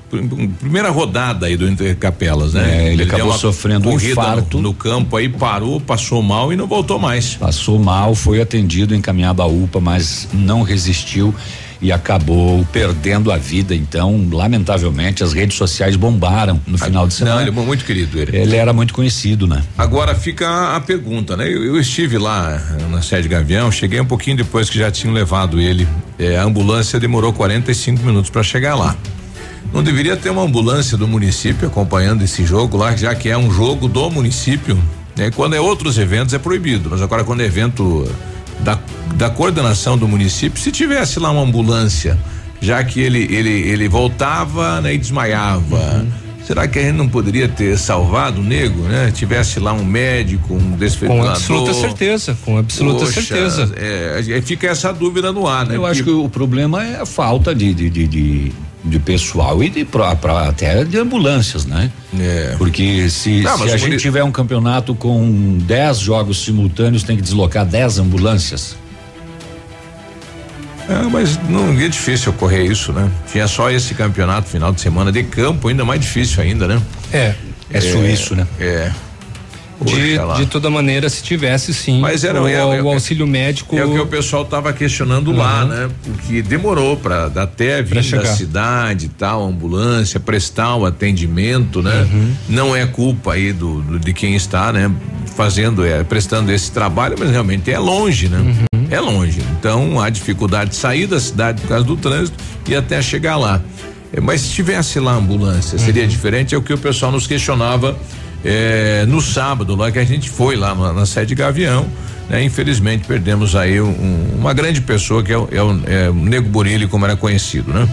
primeira rodada aí do Inter Capelas, né? É, ele acabou deu uma sofrendo um infarto. No, no campo aí, parou, passou mal e não voltou mais. Passou mal, foi atendido, encaminhado à UPA, mas não resistiu e acabou perdendo a vida. Então, lamentavelmente, as redes sociais bombaram no final de semana. Não, ele é muito querido ele. Ele era muito conhecido, né? Agora fica a, pergunta, né? Eu, eu estive lá eh, na sede Gavião, cheguei um pouquinho depois que já tinham levado ele. Eh, a ambulância demorou 45 minutos para chegar lá. Não deveria ter uma ambulância do município acompanhando esse jogo lá, já que é um jogo do município. Né? Quando é outros eventos é proibido, mas agora quando é evento da, da coordenação do município, se tivesse lá uma ambulância, já que ele ele ele voltava né, e desmaiava. Será que a gente não poderia ter salvado o nego, né? Tivesse lá um médico, um Com desfibrilador. absoluta certeza, com absoluta Poxa, certeza. É, aí fica essa dúvida no ar, né? Eu acho que o problema é a falta de, de, de, de, de pessoal e de pra, pra- até de ambulâncias, né? É. Porque se, Não, se a gente tiver um campeonato com 10 jogos simultâneos, tem que deslocar 10 ambulâncias. É, mas não é difícil ocorrer isso, né? Tinha só esse campeonato final de semana de campo, ainda mais difícil ainda, né? É. É suíço, né? É. De, lá. de toda maneira, se tivesse sim Mas era o, é- é- o auxílio médico. É o que o pessoal estava questionando lá, Uhum. né? Porque demorou para até vir Pra da cidade tal, ambulância, prestar o atendimento, né? Uhum. Não é culpa aí do, do- de quem está, né? Fazendo, é, prestando esse trabalho, mas realmente é longe, né? Uhum. É longe. Então há dificuldade de sair da cidade por causa do trânsito e até chegar lá. É, mas se tivesse lá ambulância, seria Uhum. diferente, é o que o pessoal nos questionava é, no sábado, lá que a gente foi lá na, na sede Gavião. Né? Infelizmente perdemos aí um- um- uma grande pessoa que é o, é o, é o Nego Burilli, como era conhecido, né?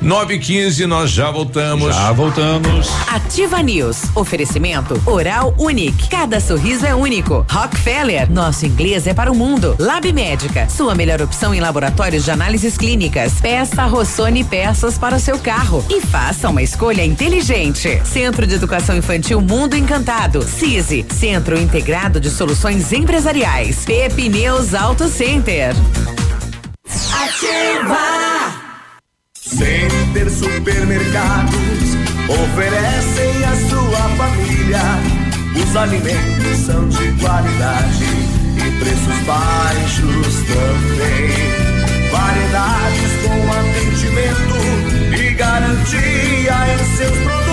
9 e 15 nós já voltamos. Já voltamos. Ativa News. Oferecimento Oral Unique. Cada sorriso é único. Rockefeller. Nosso inglês é para o mundo. Lab Médica. Sua melhor opção em laboratórios de análises clínicas. Peça Rossoni peças para o seu carro. E faça uma escolha inteligente. Centro de Educação Infantil Mundo Encantado. CISI. Centro Integrado de Soluções Empresariais. Pepineus Auto Center. Ativa! Center Supermercados oferecem à sua família. Os alimentos são de qualidade e preços baixos também. Variedades com atendimento e garantia em seus produtos.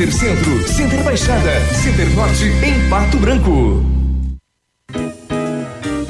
Center Centro, Center Baixada, Center Norte em Pato Branco.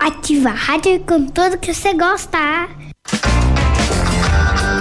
Ativa a rádio com tudo que você gosta.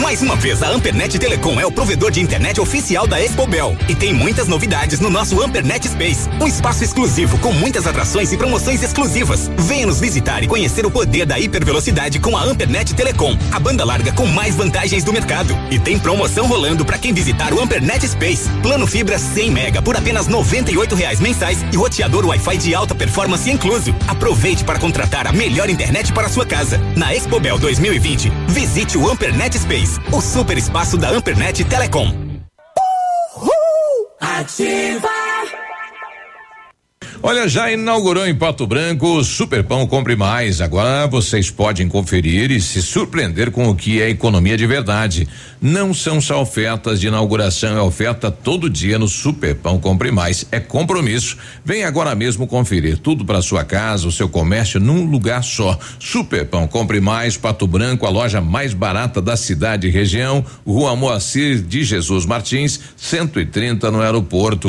Mais uma vez, a Ampernet Telecom é o provedor de internet oficial da Expobel. E tem muitas novidades no nosso Ampernet Space. Um espaço exclusivo com muitas atrações e promoções exclusivas. Venha nos visitar e conhecer o poder da hipervelocidade com a Ampernet Telecom. A banda larga com mais vantagens do mercado. E tem promoção rolando para quem visitar o Ampernet Space. Plano fibra 100 mega por apenas 98 reais mensais e roteador Wi-Fi de alta performance incluso. Aproveite para contratar a melhor internet para sua casa. Na Expobel 2020, visite o Ampernet Space, o super espaço da Ampernet Telecom. Ativa! Olha, já inaugurou em Pato Branco o Super Pão Compre Mais. Agora vocês podem conferir e se surpreender com o que é economia de verdade. Não são só ofertas de inauguração, é oferta todo dia no Super Pão Compre Mais. É compromisso. Vem agora mesmo conferir tudo para sua casa, o seu comércio num lugar só. Super Pão Compre Mais, Pato Branco, a loja mais barata da cidade e região, Rua Moacir de Jesus Martins, 130 no aeroporto.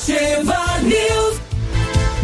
Ativa News.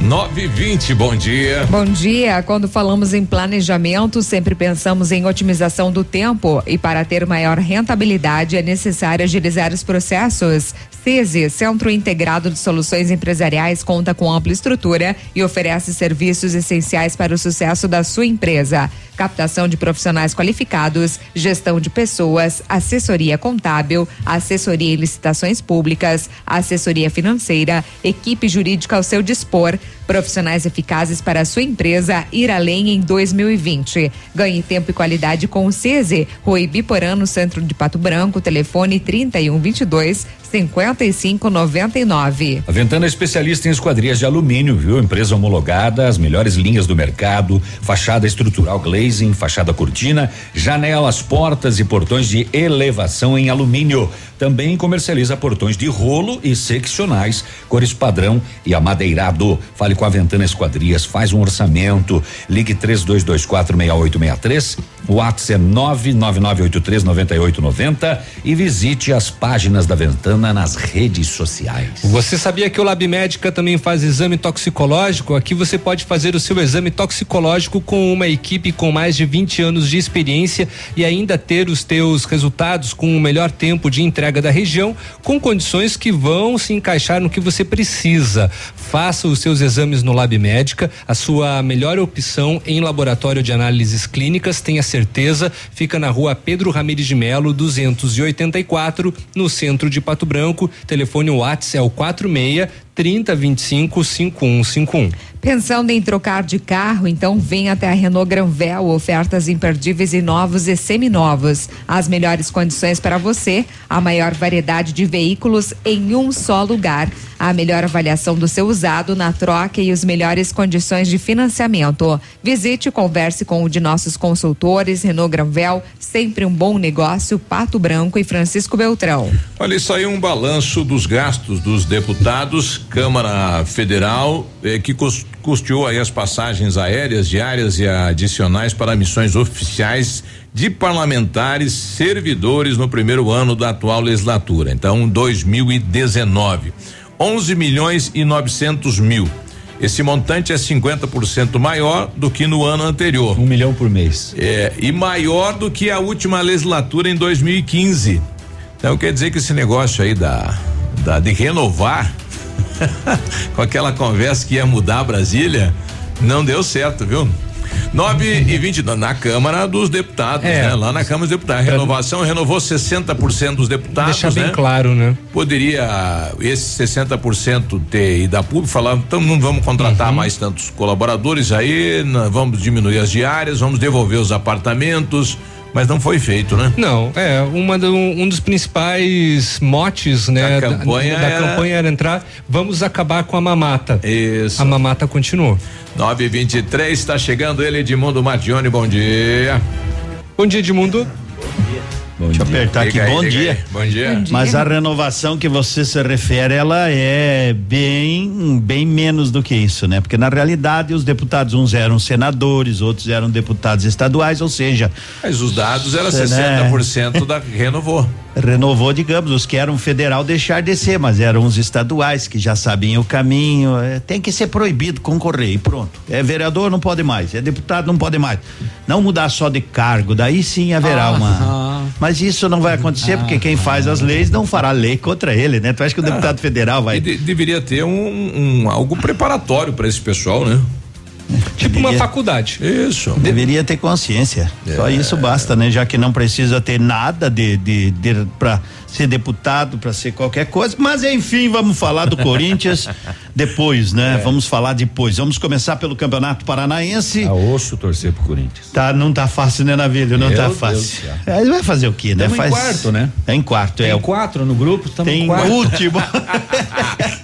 920, bom dia. Bom dia. Quando falamos em planejamento, sempre pensamos em otimização do tempo e para ter maior rentabilidade é necessário agilizar os processos. CESE, Centro Integrado de Soluções Empresariais, conta com ampla estrutura e oferece serviços essenciais para o sucesso da sua empresa. Captação de profissionais qualificados, gestão de pessoas, assessoria contábil, assessoria em licitações públicas, assessoria financeira, equipe jurídica ao seu dispor, profissionais eficazes para a sua empresa ir além em 2020. Ganhe tempo e qualidade com o CESE, Rui Biporã, no centro de Pato Branco, telefone 3122 5599. A Ventana é especialista em esquadrias de alumínio, viu? Empresa homologada, as melhores linhas do mercado, fachada estrutural glazing, fachada cortina, janelas, portas e portões de elevação em alumínio. Também comercializa portões de rolo e seccionais, cores padrão e amadeirado. Fale com a Ventana Esquadrias, faz um orçamento. Ligue 32246863. O WhatsApp é 999839890 e visite as páginas da Ventana nas redes sociais. Você sabia que o Lab Médica também faz exame toxicológico? Aqui você pode fazer o seu exame toxicológico com uma equipe com mais de 20 anos de experiência e ainda ter os teus resultados com o melhor tempo de entrega da região, com condições que vão se encaixar no que você precisa. Faça os seus exames no Lab Médica, a sua melhor opção em laboratório de análises clínicas, tenha certeza, fica na rua Pedro Ramires de Melo, 284, no centro de Pato Branco. Telefone WhatsApp é o 46 3025 5151. Pensando em trocar de carro, então vem até a Renault Granvel, ofertas imperdíveis em novos e seminovos. As melhores condições para você, a maior variedade de veículos em um só lugar. A melhor avaliação do seu usado na troca e as melhores condições de financiamento. Visite e converse com um de nossos consultores, Renault Granvel, sempre um bom negócio, Pato Branco e Francisco Beltrão. Olha, isso aí é um balanço dos gastos dos deputados, Câmara Federal, eh, que cus- custeou aí as passagens aéreas diárias e adicionais para missões oficiais de parlamentares servidores no primeiro ano da atual legislatura. Então, 2019. 11 milhões e 900 mil. Esse montante é 50% maior do que no ano anterior. Um milhão por mês. É, e maior do que a última legislatura em 2015. Então quer dizer que esse negócio aí da, da de renovar, com aquela conversa que ia mudar Brasília, não deu certo, viu? 9 e 20 na Câmara dos Deputados, É. né? Lá na Câmara dos Deputados. Renovação renovou 60% dos deputados. Deixar bem né? claro, né? Poderia esse 60% ter ido a público, falar, então não vamos contratar mais tantos colaboradores aí, vamos diminuir as diárias, vamos devolver os apartamentos, mas não foi feito, né? Não, é, uma do- um dos principais motes, né, Da campanha da, era- campanha era entrar, vamos acabar com a mamata. Isso. A mamata continuou. 9 e 23 está chegando ele, Edmundo Matione, bom dia. Bom dia, Edmundo. Deixa eu apertar aqui. Aí, bom, dia. aí. Bom dia. Mas a renovação que você se refere, ela é bem, bem menos do que isso, né? Porque na realidade os deputados, uns eram senadores, outros eram deputados estaduais, ou seja. Mas os dados eram Cê, 60% da renovou. Renovou, digamos, os que eram federal deixar de ser, mas eram os estaduais que já sabiam o caminho. é, tem que ser proibido concorrer e pronto. É vereador, não pode mais. É deputado, não pode mais. Não mudar só de cargo, daí sim haverá uma. Mas isso não vai acontecer porque quem faz as leis não fará lei contra ele, né? Tu acha que o deputado federal vai. De- deveria ter um, um- algo preparatório para esse pessoal, né? Tipo uma faculdade. Isso. Deveria ter consciência. Só É. isso basta, né? Já que não precisa ter nada de, de, de para ser deputado, para ser qualquer coisa. Mas enfim, vamos falar do Corinthians depois, É. né? Vamos falar depois. Vamos começar pelo Campeonato Paranaense. A osso torcer pro Corinthians. Tá, não tá fácil, né, Navilho? Não Meu tá Deus do fácil. É, vai fazer o quê, né? Tamo em Faz quarto, né? É em quarto, é. Tem o- quatro no grupo, estamos Tem em quarto. último.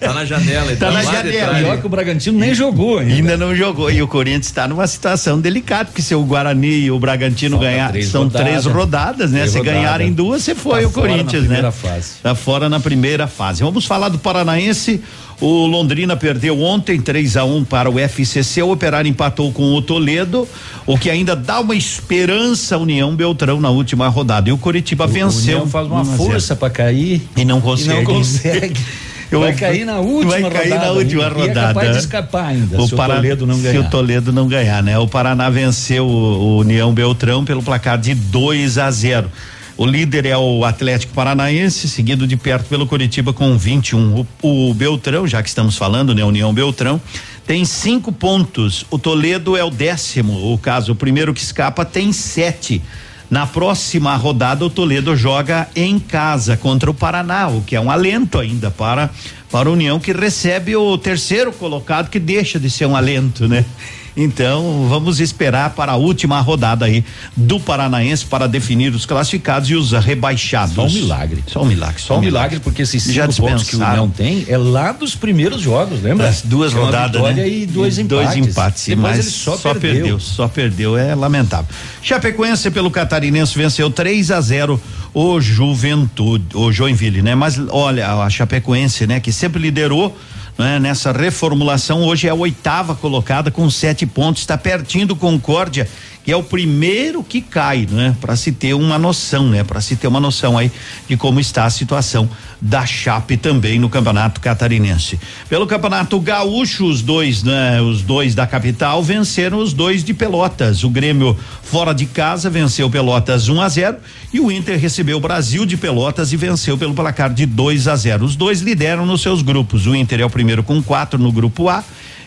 Tá na janela, Tá então, na lá de janela. Pior que o Bragantino nem jogou ainda. Ainda não jogou. E o Corinthians está numa situação delicada, porque se o Guarani e o Bragantino Falta ganhar, três são rodadas. três rodadas, né? Três se rodadas. ganharem duas, você foi Tá o na Corinthians, né? Primeira fase. Tá fora na primeira fase. Vamos falar do Paranaense. O Londrina perdeu ontem 3 a 1 para o FCC. O Operário empatou com o Toledo, o que ainda dá uma esperança à União Beltrão na última rodada. E o Curitiba O venceu. União faz uma 1 a 0. força para cair E não consegue. E não consegue. Eu- vai cair na última vai cair rodada. na última ainda. E rodada. é capaz de escapar ainda, se o Toledo não Se ganhar. o Toledo não ganhar, né? O Paraná venceu o, o União Beltrão pelo placar de 2 a 0. O líder é o Atlético Paranaense, seguido de perto pelo Curitiba com 21. O, o Beltrão, já que estamos falando, né? União Beltrão, tem cinco pontos. O Toledo é o décimo. O caso, o primeiro que escapa tem sete. Na próxima rodada, o Toledo joga em casa contra o Paraná, o que é um alento ainda para para a União que recebe o terceiro colocado que deixa de ser um alento, né? Então, vamos esperar para a última rodada aí do Paranaense para definir os classificados e os rebaixados. Só um milagre. Só um milagre. Só um milagre, porque esses Já cinco pontos que o. União tem é lá dos primeiros jogos, lembra? Das duas é rodadas, né? e dois E empates. Dois empates, Depois mas ele só, perdeu. Só perdeu, é lamentável. Chapecoense pelo Catarinense venceu 3 a 0 o Juventude, o Joinville, né? Mas olha, a Chapecoense, né, que sempre liderou né, nessa reformulação, hoje é a oitava colocada com sete pontos, está pertinho do Concórdia, que é o primeiro que cai, né? Para se ter uma noção, né? Para se ter uma noção aí de como está a situação da Chape também no Campeonato Catarinense. Pelo Campeonato Gaúcho, os dois, né? Os dois da capital venceram os dois de Pelotas. O Grêmio fora de casa venceu Pelotas 1 a 0 e o Inter recebeu o Brasil de Pelotas e venceu pelo placar de 2 a 0. Os dois lideram nos seus grupos. O Inter é o primeiro com quatro no grupo A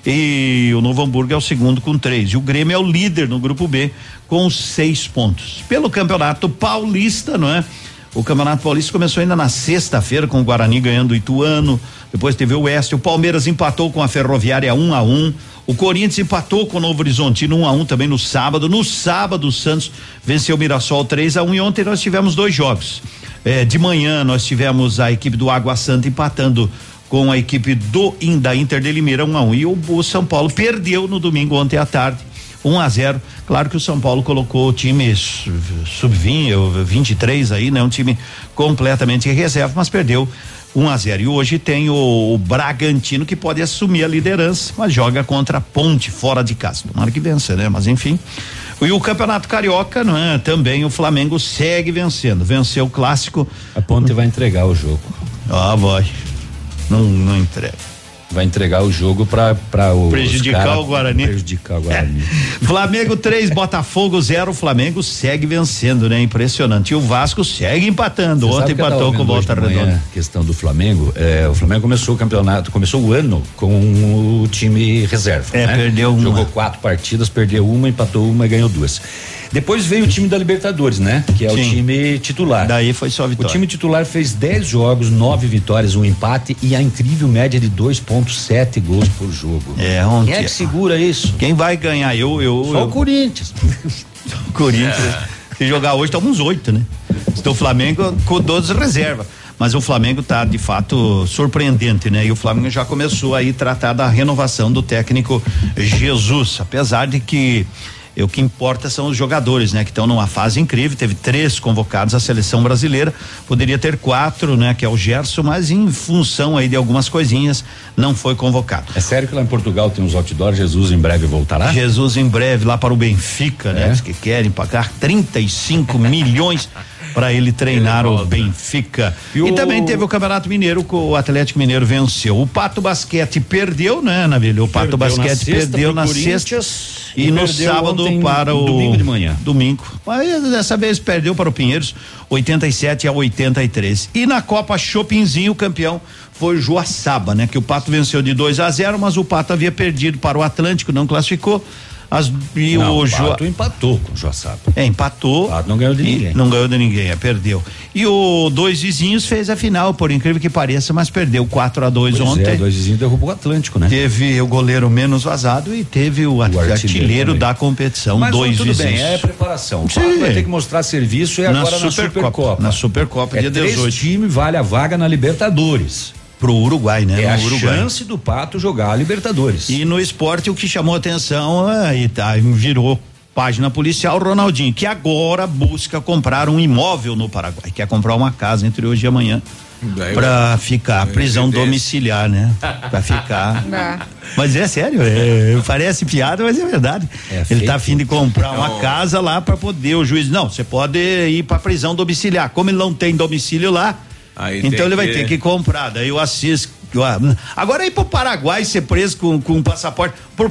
e o Novo Hamburgo é o segundo com três. E o Grêmio é o líder no grupo B com seis pontos. Pelo Campeonato Paulista, não é? O Campeonato Paulista começou ainda na sexta-feira com o Guarani ganhando o Ituano, depois teve o Oeste, o Palmeiras empatou com a Ferroviária 1 a 1 o Corinthians empatou com o Novo Horizontino 1 a 1 também no sábado. No sábado, o Santos venceu o Mirassol 3 a 1 e ontem nós tivemos dois jogos. Eh, de manhã nós tivemos a equipe do Água Santa empatando com a equipe do da Inter de Limeira 1 a 1 e o, o São Paulo perdeu no domingo ontem à tarde 1 a 0. Claro que o São Paulo colocou o time su- sub-20, ou 23 aí, né? Um time completamente em reserva, mas perdeu 1 a 0. E hoje tem o, o Bragantino que pode assumir a liderança, mas joga contra a Ponte fora de casa. Tomara que vença, né? Mas enfim. E o Campeonato Carioca, não é? Também o Flamengo segue vencendo. Venceu o clássico. A Ponte vai entregar o jogo. Ah, vai. Não, não entrega. Vai entregar o jogo para para o Prejudicar o Guarani. Prejudicar o Guarani. Flamengo 3, Botafogo 0. Flamengo segue vencendo, né? Impressionante. E o Vasco segue empatando. Você Ontem empatou com hoje volta redonda. Questão do Flamengo, é, o Flamengo começou o campeonato, começou o ano com o time reserva. É, né? perdeu uma. Jogou quatro partidas, perdeu uma, empatou uma e ganhou duas. Depois veio o time da Libertadores, né? Que é o Sim. time titular. Daí foi só vitória. O time titular fez 10 jogos, nove vitórias, um empate e a incrível média de 2,7 gols por jogo. É, ontem. Quem é que segura isso? Quem vai ganhar? Eu, eu. Só eu o Corinthians. o Corinthians. Se jogar hoje, toma uns oito, né? Então o Flamengo com 12 reserva. Mas o Flamengo tá de fato surpreendente, né? E o Flamengo já começou aí tratar da renovação do técnico Jesus, apesar de que eh, o que importa são os jogadores, né? Que estão numa fase incrível. Teve três convocados à seleção brasileira, poderia ter quatro, né? Que é o Gerson, mas em função aí de algumas coisinhas não foi convocado. É sério que lá em Portugal tem uns outdoors, Jesus em breve voltará? Jesus em breve lá para o Benfica, né? É? Diz que querem pagar 35 milhões para ele treinar o Benfica. E, o- também teve o Campeonato Mineiro, que o Atlético Mineiro venceu. O Pato Basquete perdeu, né, Navilho? O Pato Perdeu na Basquete sexta perdeu na sexta. e E no sábado para o. domingo de manhã. Domingo. Mas dessa vez perdeu para o Pinheiros, 87 a 83. E na Copa Chopinzinho, o campeão foi o Joaçaba, né? Que o Pato venceu de 2 a 0, mas o Pato havia perdido para o Atlântico, não classificou. As, e Não, o o Jo- Pato empatou com o Joaçaba. é, empatou. não ganhou de ninguém. Não ganhou de ninguém, é, perdeu. E o Dois Vizinhos fez a final, por incrível que pareça, mas perdeu 4 a 2 Pois ontem. É, dois vizinhos derrubou o Atlântico, né? Teve o goleiro menos vazado e teve o, artilheiro, artilheiro também. da competição, Mas dois tudo vizinhos. bem, é preparação. O Sim. Vai ter que mostrar serviço e Na agora na Supercopa, Supercopa. na Supercopa, é dia três 18. time vale a vaga na Libertadores. Pro Uruguai, né? É No a Uruguai. chance do Pato jogar a Libertadores. E no esporte o que chamou atenção aí tá, virou página policial Ronaldinho, que agora busca comprar um imóvel no Paraguai, quer comprar uma casa entre hoje e amanhã. Daí Pra ficar, prisão domiciliar, né? Pra ficar. Ah. Mas é sério, é, parece piada, mas é verdade. É Ele tá afim de comprar uma Então- casa lá pra poder o juiz, não, você pode ir pra prisão domiciliar. Como ele não tem domicílio lá, Aí então ele vai que- ter que comprar. Daí o Assis. Agora ir pro Paraguai ser preso com, com um passaporte. Por